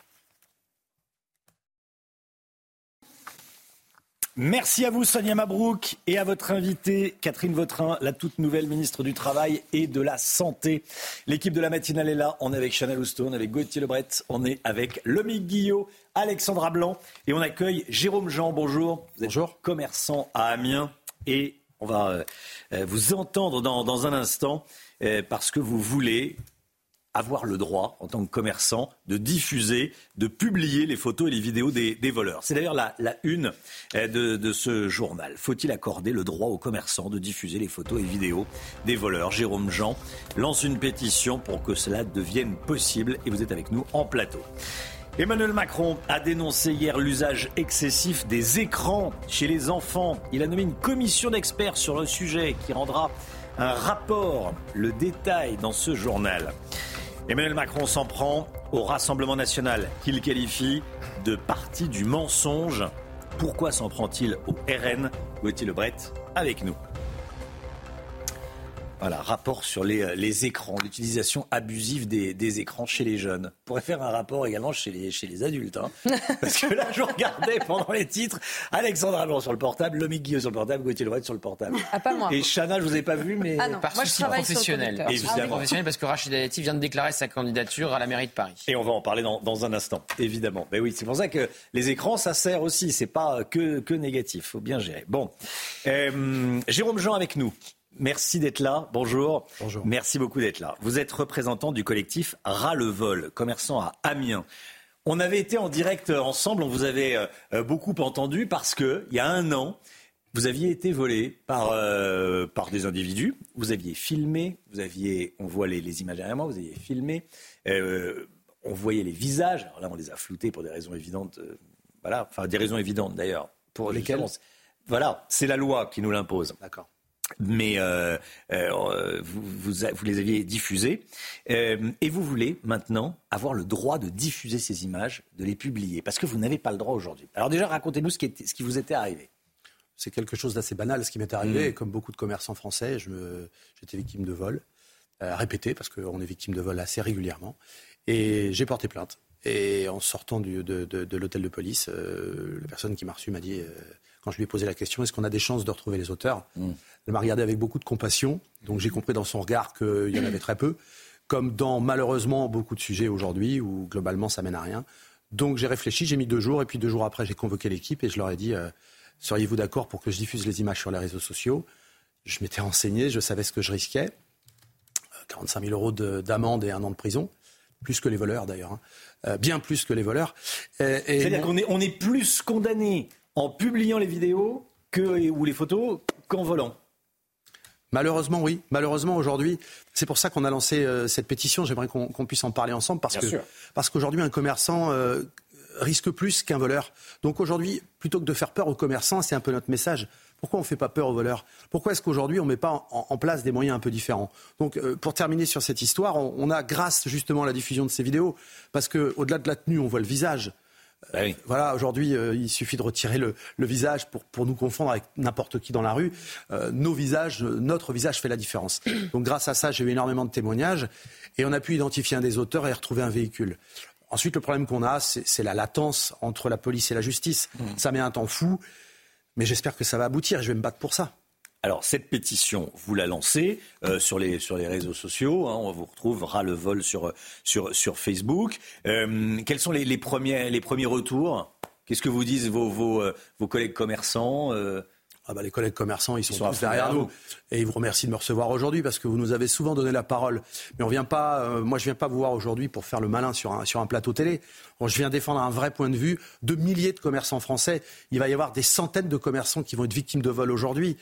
S1: Merci à vous Sonia Mabrouk et à votre invitée Catherine Vautrin, la toute nouvelle ministre du Travail et de la Santé. L'équipe de la matinale est là. On est avec Chanel Housteau, on est avec Gauthier Lebret, on est avec Lomique Guillot, Alexandra Blanc et on accueille Jérôme Jean. Bonjour. Vous êtes
S18: Bonjour.
S1: commerçant à Amiens et on va euh, euh, vous entendre dans, dans un instant euh, parce que vous voulez avoir le droit, en tant que commerçant, de diffuser, de publier les photos et les vidéos des, voleurs. C'est d'ailleurs la, une euh, de ce journal. Faut-il accorder le droit aux commerçants de diffuser les photos et vidéos des voleurs? Jérôme Jean lance une pétition pour que cela devienne possible et vous êtes avec nous en plateau. Emmanuel Macron a dénoncé hier l'usage excessif des écrans chez les enfants. Il a nommé une commission d'experts sur le sujet qui rendra un rapport. Le détail dans ce journal. Emmanuel Macron s'en prend au Rassemblement national qu'il qualifie de parti du mensonge. Pourquoi s'en prend-il au RN Gauthier Lebret avec nous. Voilà, rapport sur les, euh, les écrans, l'utilisation abusive des, des écrans chez les jeunes. On pourrait faire un rapport également chez les, chez les adultes. hein. Parce que là, je regardais pendant les titres Alexandra Blanc sur le portable, Lomi Guillaume sur le portable, Gauthier Lebret sur le portable.
S2: Ah, pas moi.
S1: Et Chana, je vous ai pas vu, mais.
S2: Ah non,
S6: Par
S2: moi je
S6: souci
S2: travaille sur le
S6: professionnel. Et
S2: Ah oui.
S6: professionnel parce que Rachida Dati vient de déclarer sa candidature à la mairie de Paris.
S1: Et on va en parler dans, dans un instant, évidemment. Mais oui, c'est pour ça que les écrans, ça sert aussi. C'est pas que, que négatif. Faut bien gérer. Bon, Euh, Jérôme Jean avec nous. Merci d'être là. Bonjour.
S18: Bonjour.
S1: Merci beaucoup d'être là. Vous êtes représentant du collectif Ras le vol, commerçant à Amiens. On avait été en direct ensemble. On vous avait euh, euh, beaucoup entendu parce que il y a un an, vous aviez été volé par, euh, par des individus. Vous aviez filmé, vous aviez, on voit les, les images derrière moi, vous aviez filmé. euh, on voyait les visages. Alors là, on les a floutés pour des raisons évidentes. euh, voilà, enfin des raisons évidentes d'ailleurs. Pour
S18: Lesquelles?
S1: Voilà, c'est la loi qui nous l'impose.
S18: D'accord.
S1: Mais euh, euh, vous, vous, a- vous les aviez diffusés Euh, et vous voulez maintenant avoir le droit de diffuser ces images, de les publier, parce que vous n'avez pas le droit aujourd'hui. Alors déjà, racontez-nous ce qui, était- ce qui vous était arrivé.
S18: C'est quelque chose d'assez banal ce qui m'est arrivé.
S1: Mm.
S18: Comme beaucoup de commerçants français, j'étais victime de vol, répété, parce qu'on est victime de vol assez régulièrement. Et j'ai porté plainte. Et en sortant du- de, de- de l'hôtel de police, la personne qui m'a reçu m'a dit, quand je lui ai posé la question, est-ce qu'on a des chances de retrouver les auteurs? Elle m'a regardé avec beaucoup de compassion. Donc j'ai compris dans son regard qu'il y en avait très peu. Comme dans malheureusement beaucoup de sujets aujourd'hui où globalement ça mène à rien. Donc j'ai réfléchi, j'ai mis deux jours. Et puis deux jours après, j'ai convoqué l'équipe et je leur ai dit, euh, seriez-vous d'accord pour que je diffuse les images sur les réseaux sociaux? Je m'étais renseigné, je savais ce que je risquais. Euh, 45 000 euros de- d'amende et un an de prison. Plus que les voleurs d'ailleurs. hein. Euh, bien plus que les voleurs. Euh,
S1: C'est-à-dire
S18: mon-
S1: qu'on est, on est plus condamné en publiant les vidéos que, ou les photos qu'en volant.
S18: Malheureusement, oui. Malheureusement, aujourd'hui, c'est pour ça qu'on a lancé euh, cette pétition. J'aimerais qu'on puisse en parler ensemble parce
S1: Bien
S18: que
S1: sûr.
S18: parce qu'aujourd'hui, un commerçant euh, risque plus qu'un voleur. Donc aujourd'hui, plutôt que de faire peur aux commerçants, c'est un peu notre message. Pourquoi on ne fait pas peur aux voleurs? Pourquoi est-ce qu'aujourd'hui on ne met pas en, en place des moyens un peu différents? Donc, euh, pour terminer sur cette histoire, on, on a grâce justement à la diffusion de ces vidéos, parce que au-delà de la tenue, on voit le visage.
S1: Bah oui.
S18: Voilà, aujourd'hui, euh, il suffit de retirer le, le visage pour, pour nous confondre avec n'importe qui dans la rue. Euh, nos visages, notre visage fait la différence. Donc, grâce à ça, j'ai eu énormément de témoignages et on a pu identifier un des auteurs et retrouver un véhicule. Ensuite, le problème qu'on a, c'est c'est la latence entre la police et la justice. Ça met un temps fou, mais j'espère que ça va aboutir et je vais me battre pour ça.
S1: Alors, cette pétition, vous la lancez euh, sur, les, sur les réseaux sociaux. hein, on vous retrouve ras le vol sur, Facebook. Euh, quels sont les, premiers, retours? Qu'est-ce que vous disent vos, vos, euh, collègues commerçants?
S18: Ah bah, les collègues commerçants, ils sont, tous derrière nous. Et ils vous remercient de me recevoir aujourd'hui parce que vous nous avez souvent donné la parole. Mais on vient pas, euh, moi je viens pas vous voir aujourd'hui pour faire le malin sur un, sur un plateau télé. Bon, je viens défendre un vrai point de vue de milliers de commerçants français. Il va y avoir des centaines de commerçants qui vont être victimes de vol aujourd'hui.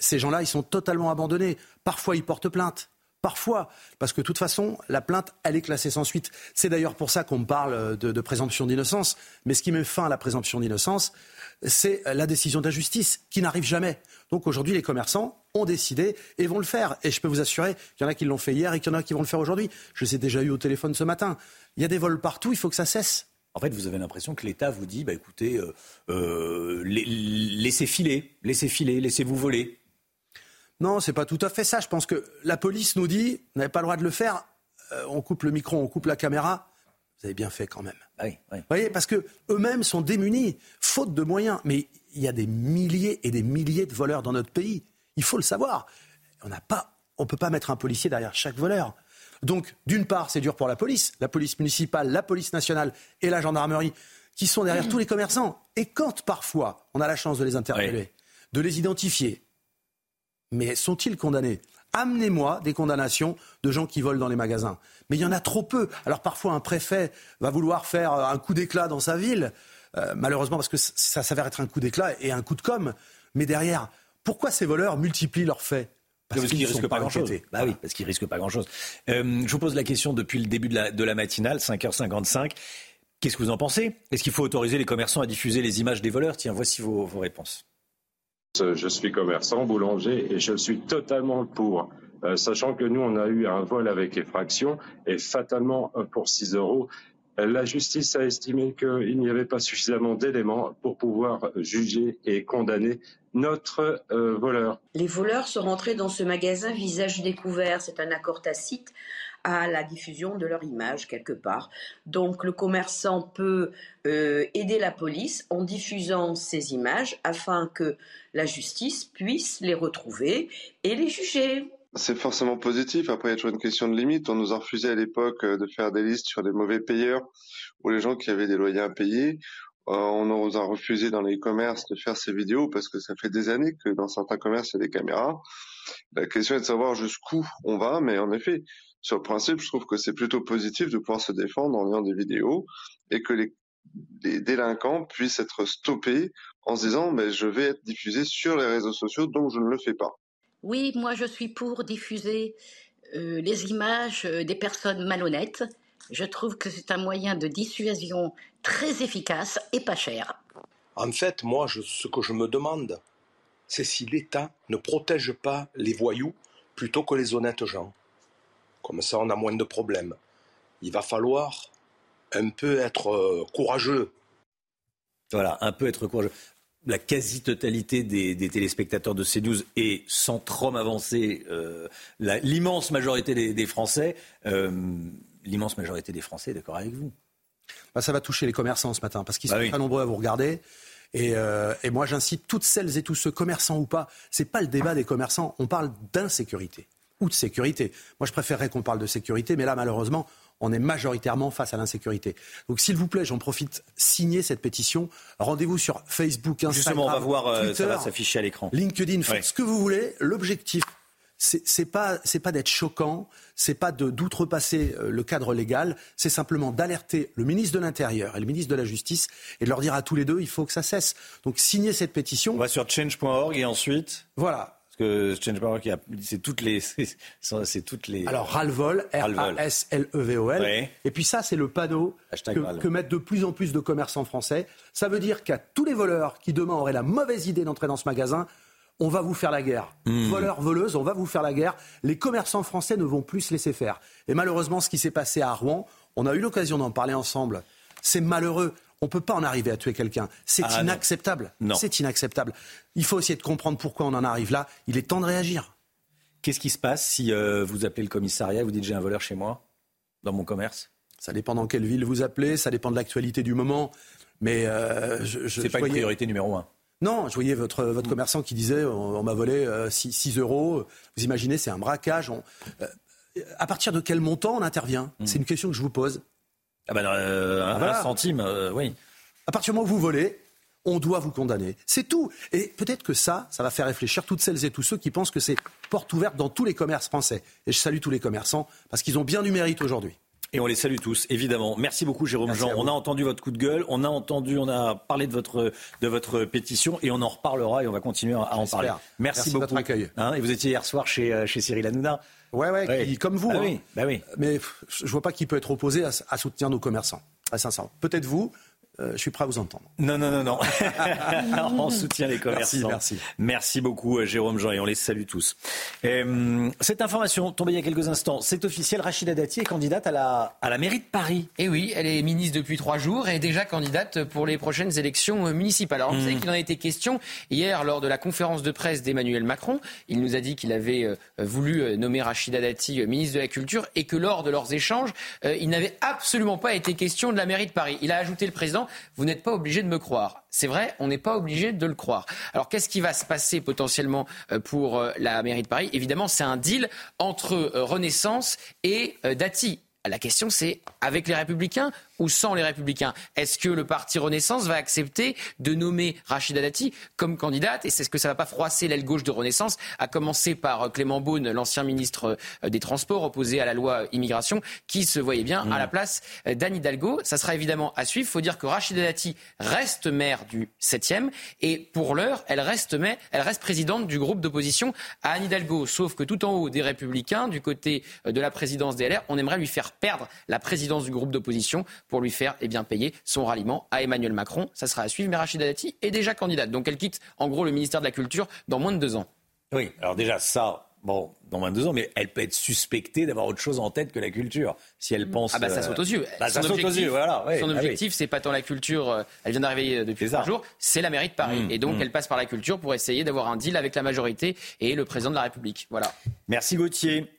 S18: Ces gens-là, ils sont totalement abandonnés. Parfois, ils portent plainte. Parfois, parce que de toute façon, la plainte, elle est classée sans suite. C'est d'ailleurs pour ça qu'on parle de, de présomption d'innocence. Mais ce qui met fin à la présomption d'innocence, c'est la décision de la justice, qui n'arrive jamais. Donc aujourd'hui, les commerçants ont décidé et vont le faire. Et je peux vous assurer qu'il y en a qui l'ont fait hier et qu'il y en a qui vont le faire aujourd'hui. Je les ai déjà eu au téléphone ce matin. Il y a des vols partout, il faut que ça cesse.
S1: En fait, vous avez l'impression que l'État vous dit, bah, écoutez, euh, euh, laissez filer, laissez filer, laissez-vous voler.
S18: Non, c'est pas tout à fait ça. Je pense que la police nous dit, vous n'avez pas le droit de le faire. Euh, on coupe le micro, on coupe la caméra. Vous avez bien fait quand même.
S1: Ah oui,
S18: Vous voyez, parce que eux-mêmes sont démunis, faute de moyens. Mais il y a des milliers et des milliers de voleurs dans notre pays. Il faut le savoir. On n'a pas, on peut pas mettre un policier derrière chaque voleur. Donc, d'une part, c'est dur pour la police, la police municipale, la police nationale et la gendarmerie, qui sont derrière tous les commerçants. Et quand parfois on a la chance de les interpeller, de les identifier, mais sont-ils condamnés? Amenez-moi des condamnations de gens qui volent dans les magasins. Mais il y en a trop peu. Alors parfois, un préfet va vouloir faire un coup d'éclat dans sa ville, euh, malheureusement parce que ça s'avère être un coup d'éclat et un coup de com'. Mais derrière, pourquoi ces voleurs multiplient leurs faits?
S1: Parce, qu'ils risquent pas, grand-chose. Bah oui, parce qu'ils risquent pas grand-chose. Euh, je vous pose la question depuis le début de la, de la matinale, 5h55. Qu'est-ce que vous en pensez? Est-ce qu'il faut autoriser les commerçants à diffuser les images des voleurs? Tiens, voici vos, vos réponses.
S33: Je suis commerçant, boulanger, et je suis totalement pour. Euh, sachant que nous, on a eu un vol avec effraction, et fatalement, pour 6 euros, la justice a estimé qu'il n'y avait pas suffisamment d'éléments pour pouvoir juger et condamner notre euh, voleur.
S34: Les voleurs sont rentrés dans ce magasin visage découvert. C'est un accord tacite à la diffusion de leur image quelque part. Donc le commerçant peut euh, aider la police en diffusant ces images afin que la justice puisse les retrouver et les juger.
S35: C'est forcément positif. Après, il y a toujours une question de limite. On nous a refusé à l'époque euh, de faire des listes sur les mauvais payeurs ou les gens qui avaient des loyers impayés. Euh, on nous a refusé dans les commerces de faire ces vidéos parce que ça fait des années que dans certains commerces, il y a des caméras. La question est de savoir jusqu'où on va, mais en effet, sur le principe, je trouve que c'est plutôt positif de pouvoir se défendre en ayant des vidéos et que les, délinquants puissent être stoppés en se disant mais je vais être diffusé sur les réseaux sociaux donc je ne le fais pas.
S34: Oui, moi je suis pour diffuser euh, les images euh, des personnes malhonnêtes. Je trouve que c'est un moyen de dissuasion très efficace et pas cher.
S36: En fait, moi, ce que je me demande, c'est si l'État ne protège pas les voyous plutôt que les honnêtes gens. Comme ça, on a moins de problèmes. Il va falloir un peu être euh, courageux.
S1: Voilà, un peu être courageux la quasi-totalité des, téléspectateurs de CNews et sans trop m'avancer, euh, l'immense majorité des, Français, euh, l'immense majorité des Français est d'accord avec vous.
S18: Bah, ça va toucher les commerçants ce matin parce qu'ils bah sont très nombreux à vous regarder. Euh, et, moi, j'incite toutes celles et tous ceux, commerçants ou pas, c'est pas le débat des commerçants. On parle d'insécurité ou de sécurité. Moi, je préférerais qu'on parle de sécurité, mais là, malheureusement, on est majoritairement face à l'insécurité. Donc s'il vous plaît, j'en profite, signez cette pétition. Rendez-vous sur Facebook, Instagram,
S1: Justement, on va voir,
S18: euh,
S1: ça va s'afficher à l'écran.
S18: LinkedIn, faites ce que vous voulez. L'objectif, c'est pas c'est pas d'être choquant, c'est pas d'outrepasser euh, le cadre légal, c'est simplement d'alerter le ministre de l'Intérieur et le ministre de la Justice et de leur dire à tous les deux il faut que ça cesse. Donc signez cette pétition.
S1: On va sur change.org et ensuite.
S18: Voilà
S1: que Change.org, c'est toutes les, c'est toutes les.
S18: Alors ras-le-vol, R-A-S-L-E-V-O-L. Et puis ça, c'est le panneau que, mettent de plus en plus de commerçants français. Ça veut dire qu'à tous les voleurs qui demain auraient la mauvaise idée d'entrer dans ce magasin, on va vous faire la guerre. Hmm. Voleurs, voleuses, on va vous faire la guerre. Les commerçants français ne vont plus se laisser faire. Et malheureusement, ce qui s'est passé à Rouen, on a eu l'occasion d'en parler ensemble. C'est malheureux. On ne peut pas en arriver à tuer quelqu'un. C'est ah, inacceptable. C'est inacceptable. Il faut essayer de comprendre pourquoi on en arrive là. Il est temps de réagir.
S1: Qu'est-ce qui se passe si euh, vous appelez le commissariat et vous dites j'ai un voleur chez moi, dans mon commerce?
S18: Ça dépend dans quelle ville vous appelez, ça dépend de l'actualité du moment. Mais euh, je,
S1: je, c'est pas une priorité numéro un.
S18: Non, je voyais votre, votre commerçant qui disait on, m'a volé 6, euh, euros. Vous imaginez, c'est un braquage. à partir de quel montant on intervient? Hmm. C'est une question que je vous pose.
S1: Ah ben, un, centime, euh, oui.
S18: À partir du moment où vous volez, on doit vous condamner. C'est tout. Et peut-être que ça, ça va faire réfléchir toutes celles et tous ceux qui pensent que c'est porte ouverte dans tous les commerces français. Et je salue tous les commerçants parce qu'ils ont bien du mérite aujourd'hui.
S1: Et on les salue tous, évidemment. Merci beaucoup, Jérôme Jean. On a entendu votre coup de gueule, on a entendu, on a parlé de votre, de votre pétition et on en reparlera et on va continuer à en parler. Merci, beaucoup.
S18: De votre accueil.
S1: Hein, et vous étiez hier soir chez, euh, chez Cyril Hanouna.
S18: Ouais, ouais, comme vous.
S1: Bah
S18: hein.
S1: oui, bah oui.
S18: Mais je vois pas qui peut être opposé à, soutenir nos commerçants, très sincèrement. Peut-être vous, euh, je suis prêt à vous entendre.
S1: Non, non, non, non. on soutient les commerçants.
S18: Merci, merci.
S1: Merci beaucoup, euh, Jérôme Jean, et on les salue tous. Euh, cette information tombée il y a quelques instants, c'est officiel. Rachida Dati est candidate à la, à la mairie de Paris.
S6: Et oui, elle est ministre depuis trois jours et est déjà candidate pour les prochaines élections municipales. Alors, vous
S1: Mmh.
S6: savez qu'il en a été question hier lors de la conférence de presse d'Emmanuel Macron. Il nous a dit qu'il avait voulu nommer Rachida Dati ministre de la Culture et que lors de leurs échanges, il n'avait absolument pas été question de la mairie de Paris. Il a ajouté le président, vous n'êtes pas obligé de me croire. C'est vrai, on n'est pas obligé de le croire. Alors qu'est-ce qui va se passer potentiellement euh, pour euh, la mairie de Paris? Évidemment, c'est un deal entre euh, Renaissance et Dati. La question, c'est avec les Républicains ou sans les Républicains? Est-ce que le parti Renaissance va accepter de nommer Rachida Dati comme candidate? Et c'est ce que ça ne va pas froisser l'aile gauche de Renaissance, à commencer par euh, Clément Beaune, l'ancien ministre euh, des Transports, opposé à la loi immigration, qui se voyait bien à la place euh, d'Anne Hidalgo. Ça sera évidemment à suivre. Il faut dire que Rachida Dati reste maire du 7e et pour l'heure, elle reste, maire- elle reste présidente du groupe d'opposition à Anne Hidalgo. Sauf que tout en haut des Républicains, du côté de la présidence des LR, on aimerait lui faire perdre la présidence du groupe d'opposition pour lui faire eh bien, payer son ralliement à Emmanuel Macron. Ça sera à suivre, mais Rachida Dati est déjà candidate. Donc elle quitte en gros le ministère de la Culture dans moins de deux ans.
S1: Oui, alors déjà ça, bon, dans 22 ans, mais elle peut être suspectée d'avoir autre chose en tête que la culture. Si elle pense.
S6: Ah bah ça
S1: euh,
S6: saute aux yeux.
S1: bah, ça saute aux yeux, voilà.
S6: son
S1: ah oui.
S6: objectif, c'est pas tant la culture. euh, Elle vient d'arriver euh, depuis trois jours. C'est la mairie de Paris.
S1: Mmh,
S6: et donc,
S1: mmh.
S6: elle passe par la culture pour essayer d'avoir un deal avec la majorité et le président de la République. Voilà.
S1: Merci Gauthier.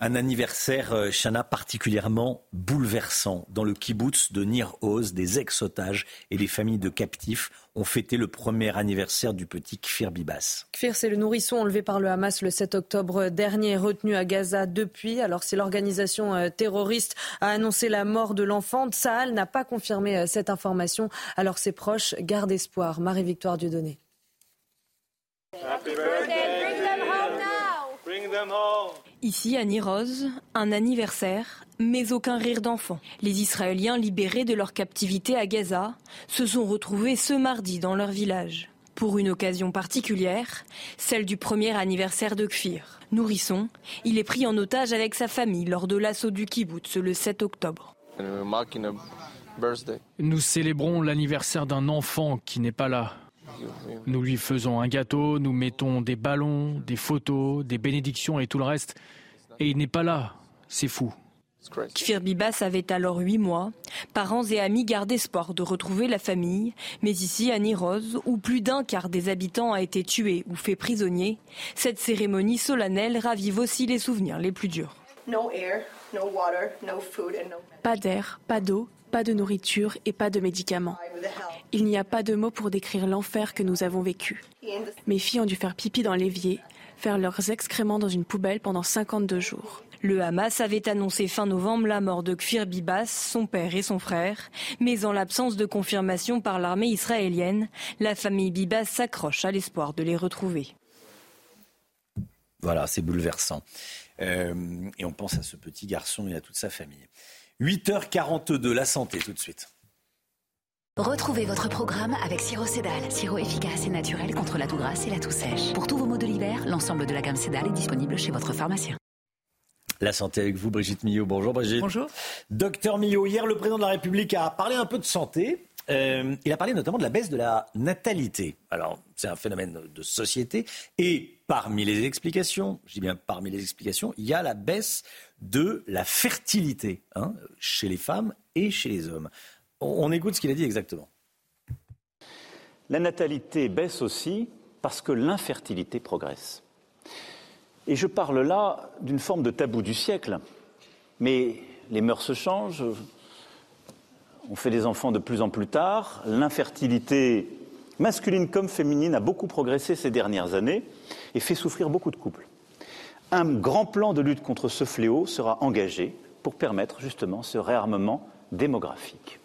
S1: Un anniversaire, euh, Chana, particulièrement bouleversant. Dans le kibbutz de Nir Oz, des ex-otages et des familles de captifs ont fêté le premier anniversaire du petit Kfir Bibas.
S2: Kfir, c'est le nourrisson enlevé par le Hamas le 7 octobre dernier, retenu à Gaza depuis. Alors, si l'organisation euh, terroriste a annoncé la mort de l'enfant, Tsahal n'a pas confirmé euh, cette information. Alors, ses proches gardent espoir. Marie-Victoire Dieudonné.
S37: Ici, à Niroz, un anniversaire, mais aucun rire d'enfant. Les Israéliens libérés de leur captivité à Gaza se sont retrouvés ce mardi dans leur village. Pour une occasion particulière, celle du premier anniversaire de Kfir. Nourrisson, il est pris en otage avec sa famille lors de l'assaut du kibbutz le 7 octobre.
S38: Nous célébrons l'anniversaire d'un enfant qui n'est pas là. Nous lui faisons un gâteau, nous mettons des ballons, des photos, des bénédictions et tout le reste. Et il n'est pas là. C'est fou.
S37: Kfir Bibas avait alors 8 mois. Parents et amis gardent espoir de retrouver la famille. Mais ici, à Niroz, où plus d'un quart des habitants a été tué ou fait prisonnier, cette cérémonie solennelle ravive aussi les souvenirs les plus durs.
S39: No air, no water, no food and no
S40: Pas d'air, pas d'eau, pas de nourriture et pas de médicaments. Il n'y a pas de mots pour décrire l'enfer que nous avons vécu. Mes filles ont dû faire pipi dans l'évier, faire leurs excréments dans une poubelle pendant 52 jours.
S37: Le Hamas avait annoncé fin novembre la mort de Kfir Bibas, son père et son frère, mais en l'absence de confirmation par l'armée israélienne, la famille Bibas s'accroche à l'espoir de les retrouver.
S1: Voilà, c'est bouleversant. Euh, et on pense à ce petit garçon et à toute sa famille. 8h42, la santé tout de suite.
S41: Retrouvez votre programme avec Siro Cédal, sirop efficace et naturel contre la toux grasse et la toux sèche. Pour tous vos maux de l'hiver, l'ensemble de la gamme Cédal est disponible chez votre pharmacien.
S1: La santé avec vous, Brigitte Millot. Bonjour Brigitte.
S42: Bonjour.
S1: Docteur Millot, hier le président de la République a parlé un peu de santé. Euh, il a parlé notamment de la baisse de la natalité. Alors, c'est un phénomène de société. Et parmi les explications, je dis bien parmi les explications, il y a la baisse de la fertilité hein, chez les femmes et chez les hommes. On, on écoute ce qu'il a dit exactement.
S5: La natalité baisse aussi parce que l'infertilité progresse. Et je parle là d'une forme de tabou du siècle. Mais les mœurs se changent, on fait des enfants de plus en plus tard, l'infertilité masculine comme féminine a beaucoup progressé ces dernières années et fait souffrir beaucoup de couples. Un grand plan de lutte contre ce fléau sera engagé pour permettre justement ce réarmement démographique.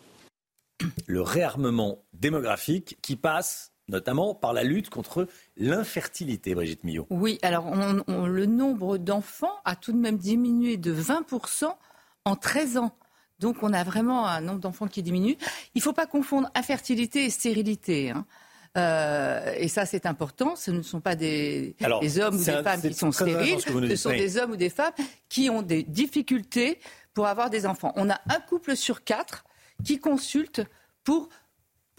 S1: Le réarmement démographique qui passe notamment par la lutte contre l'infertilité, Brigitte Millot.
S42: Oui, alors on- on- le nombre d'enfants a tout de même diminué de 20% en 13 ans. Donc on a vraiment un nombre d'enfants qui diminue. Il ne faut pas confondre infertilité et stérilité. hein. Euh, et ça, c'est important. Ce ne sont pas des,
S1: Alors,
S42: des hommes ou des
S1: un-
S42: femmes qui sont stériles.
S1: ce
S42: sont
S1: oui.
S42: des hommes ou des femmes qui ont des difficultés pour avoir des enfants. On a un couple sur quatre qui consulte pour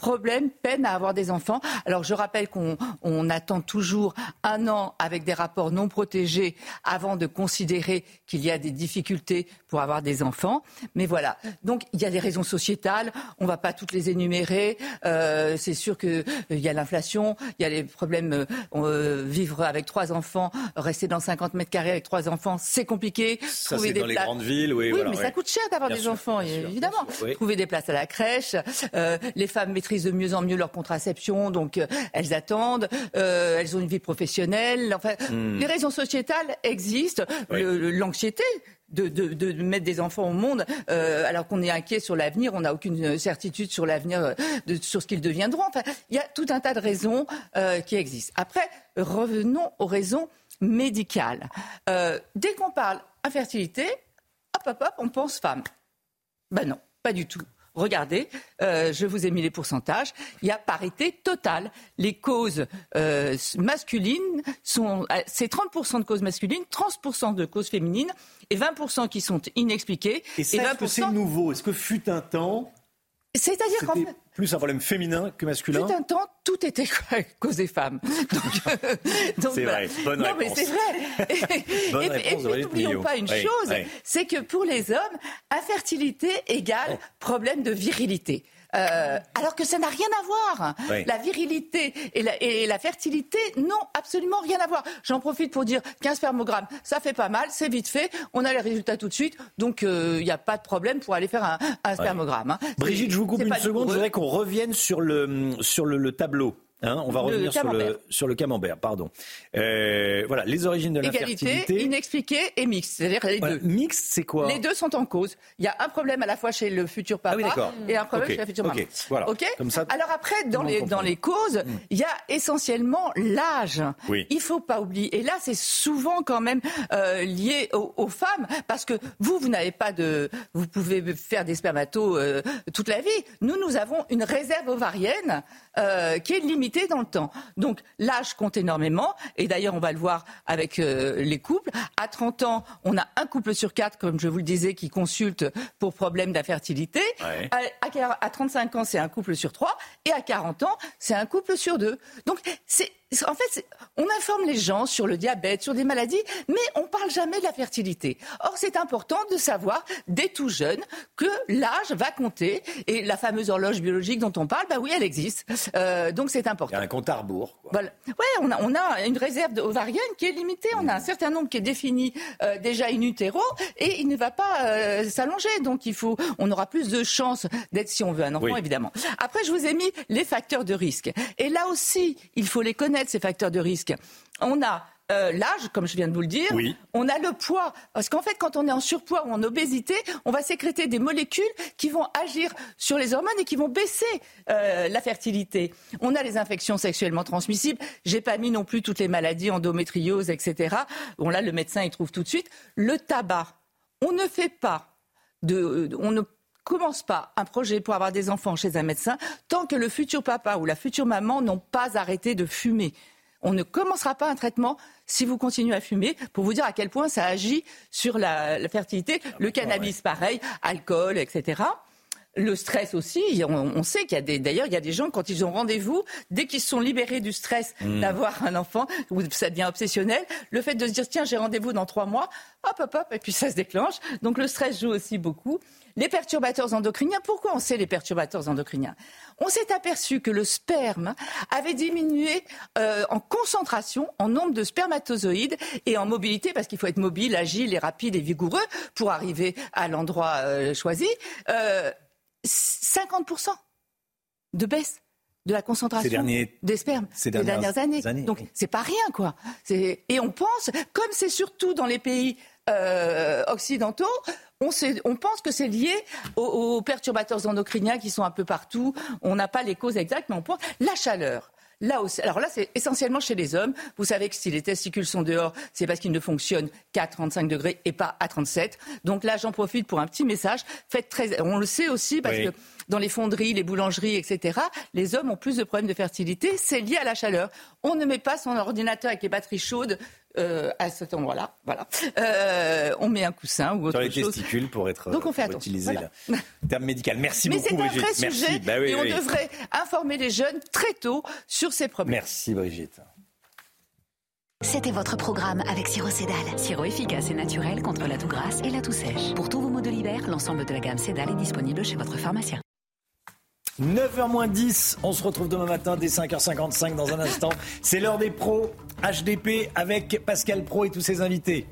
S42: problème, peine à avoir des enfants. Alors je rappelle qu'on on attend toujours un an avec des rapports non protégés avant de considérer qu'il y a des difficultés pour avoir des enfants. Mais voilà. Donc il y a des raisons sociétales. On ne va pas toutes les énumérer. Euh, c'est sûr qu'il euh, y a l'inflation, il y a les problèmes. Euh, vivre avec trois enfants, rester dans 50 mètres carrés avec trois enfants, c'est compliqué.
S1: Ça, c'est dans les grandes villes, oui.
S42: Oui, mais ça coûte cher d'avoir des enfants, évidemment. Trouver des places à la crèche. Les femmes maîtrisent de mieux en mieux leur contraception, donc euh, elles attendent. Euh, elles ont une vie professionnelle. Enfin, hmm. les raisons sociétales existent. L'anxiété, de, de, de, mettre des enfants au monde euh, alors qu'on est inquiet sur l'avenir, on n'a aucune certitude sur l'avenir, sur ce qu'ils deviendront. Enfin, il y a tout un tas de raisons euh, qui existent. Après, revenons aux raisons médicales. Euh, dès qu'on parle infertilité, hop, hop, hop, on pense femme. Ben non, pas du tout. Regardez, euh, je vous ai mis les pourcentages. Il y a parité totale. Les causes euh, masculines sont, euh, c'est 30% de causes masculines, 30% de causes féminines et 20% qui sont inexpliquées.
S1: Et, ça, et 20%... est-ce que c'est nouveau? Est-ce que fut un temps
S42: c'est-à-dire qu'en fait,
S1: plus un problème féminin que masculin.
S42: Tout un temps, tout était causé femmes.
S1: c'est vrai. Bonne
S42: non, mais c'est vrai.
S1: Bonne et,
S42: puis, n'oublions pas une chose, c'est que pour les hommes, infertilité égale problème de virilité. Euh, alors que ça n'a rien à voir. La virilité et la, fertilité n'ont absolument rien à voir. J'en profite pour dire qu'un spermogramme, ça fait pas mal, c'est vite fait, on a les résultats tout de suite, donc il euh, n'y a pas de problème pour aller faire un, spermogramme. Hein.
S1: Brigitte, je vous coupe une seconde, je voudrais qu'on revienne sur le, sur le tableau. Hein, on va revenir sur le, sur le camembert, pardon. Euh, voilà, les origines de l'infertilité.
S42: Égalité, inexpliquée et mixte, c'est-à-dire les deux.
S1: Mixte, c'est quoi
S42: Les deux sont en cause. Il y a un problème à la fois chez le futur papa ah et un problème chez la future maman.
S1: Voilà.
S42: Comme ça, Alors après, dans les, dans les causes, hmm. il y a essentiellement l'âge.
S1: Oui.
S42: Il faut pas oublier. Et là, c'est souvent quand même euh, lié aux, femmes, parce que vous, vous n'avez pas de... Vous pouvez faire des spermatos euh, toute la vie. Nous, nous avons une réserve ovarienne euh, qui est limitée dans le temps. Donc l'âge compte énormément, et d'ailleurs on va le voir avec euh, les couples. À 30 ans, on a un couple sur quatre, comme je vous le disais, qui consulte pour problème d'infertilité. À, à 35 ans, c'est un couple sur trois, et à 40 ans, c'est un couple sur deux. Donc c'est en fait, on informe les gens sur le diabète, sur des maladies, mais on ne parle jamais de la fertilité. Or, c'est important de savoir, dès tout jeune, que l'âge va compter. Et la fameuse horloge biologique dont on parle, bah oui, elle existe. Euh, donc, c'est important.
S1: Il y a un compte à rebours.
S42: Voilà. Ouais, on a, on a une réserve ovarienne qui est limitée. On a un certain nombre qui est défini euh, déjà in utero et il ne va pas euh, s'allonger. Donc, il faut, on aura plus de chances d'être, si on veut un enfant, évidemment. Après, je vous ai mis les facteurs de risque. Et là aussi, il faut les connaître ces facteurs de risque. On a euh, l'âge, comme je viens de vous le dire. On a le poids. Parce qu'en fait, quand on est en surpoids ou en obésité, on va sécréter des molécules qui vont agir sur les hormones et qui vont baisser euh, la fertilité. On a les infections sexuellement transmissibles. J'ai pas mis non plus toutes les maladies, endométriose, etc. Bon, là, le médecin, il trouve tout de suite. Le tabac. On ne fait pas de, on ne commence pas un projet pour avoir des enfants chez un médecin tant que le futur papa ou la future maman n'ont pas arrêté de fumer. On ne commencera pas un traitement si vous continuez à fumer, pour vous dire à quel point ça agit sur la, fertilité. Le ah, cannabis, pareil, alcool, etc. Le stress aussi, on, sait qu'il y a des, d'ailleurs, il y a des gens quand ils ont rendez-vous, dès qu'ils sont libérés du stress hmm. d'avoir un enfant, ça devient obsessionnel, le fait de se dire tiens j'ai rendez-vous dans trois mois, hop hop hop, et puis ça se déclenche. Donc le stress joue aussi beaucoup. Les perturbateurs endocriniens, pourquoi on sait les perturbateurs endocriniens? On s'est aperçu que le sperme avait diminué euh, en concentration, en nombre de spermatozoïdes et en mobilité, parce qu'il faut être mobile, agile et rapide et vigoureux pour arriver à l'endroit euh, choisi. Euh, 50% de baisse de la concentration des spermes ces dernières, années. Donc c'est pas rien quoi. Et on pense, comme c'est surtout dans les pays euh, occidentaux, on, on, pense que c'est lié aux, perturbateurs endocriniens qui sont un peu partout. On n'a pas les causes exactes, mais on pense la chaleur. Là aussi, alors là, c'est essentiellement chez les hommes. Vous savez que si les testicules sont dehors, c'est parce qu'ils ne fonctionnent qu'à 35 degrés et pas à 37. Donc là, j'en profite pour un petit message. Faites très, on le sait aussi parce que dans les fonderies, les boulangeries, etc., les hommes ont plus de problèmes de fertilité. C'est lié à la chaleur. On ne met pas son ordinateur avec les batteries chaudes euh, à cet endroit-là, voilà, euh, on met un coussin ou autre
S1: Sur les
S42: chose.
S1: testicules pour être
S42: Donc on fait attention,
S1: utiliser
S42: voilà.
S1: le terme médical. Merci
S42: Mais
S1: beaucoup
S42: c'est un
S1: Brigitte.
S42: vrai
S1: Merci.
S42: sujet
S1: Bah oui,
S42: et on devrait informer les jeunes très tôt sur ces problèmes.
S1: Merci Brigitte.
S15: C'était votre programme avec Sirop Cédal. Sirop efficace et naturel contre la toux grasse et la toux sèche. Pour tous vos maux de l'hiver, l'ensemble de la gamme Cédal est disponible chez votre pharmacien.
S1: 9h-10, on se retrouve demain matin dès 5h55 dans un instant. C'est l'heure des pros HDP avec Pascal Pro et tous ses invités.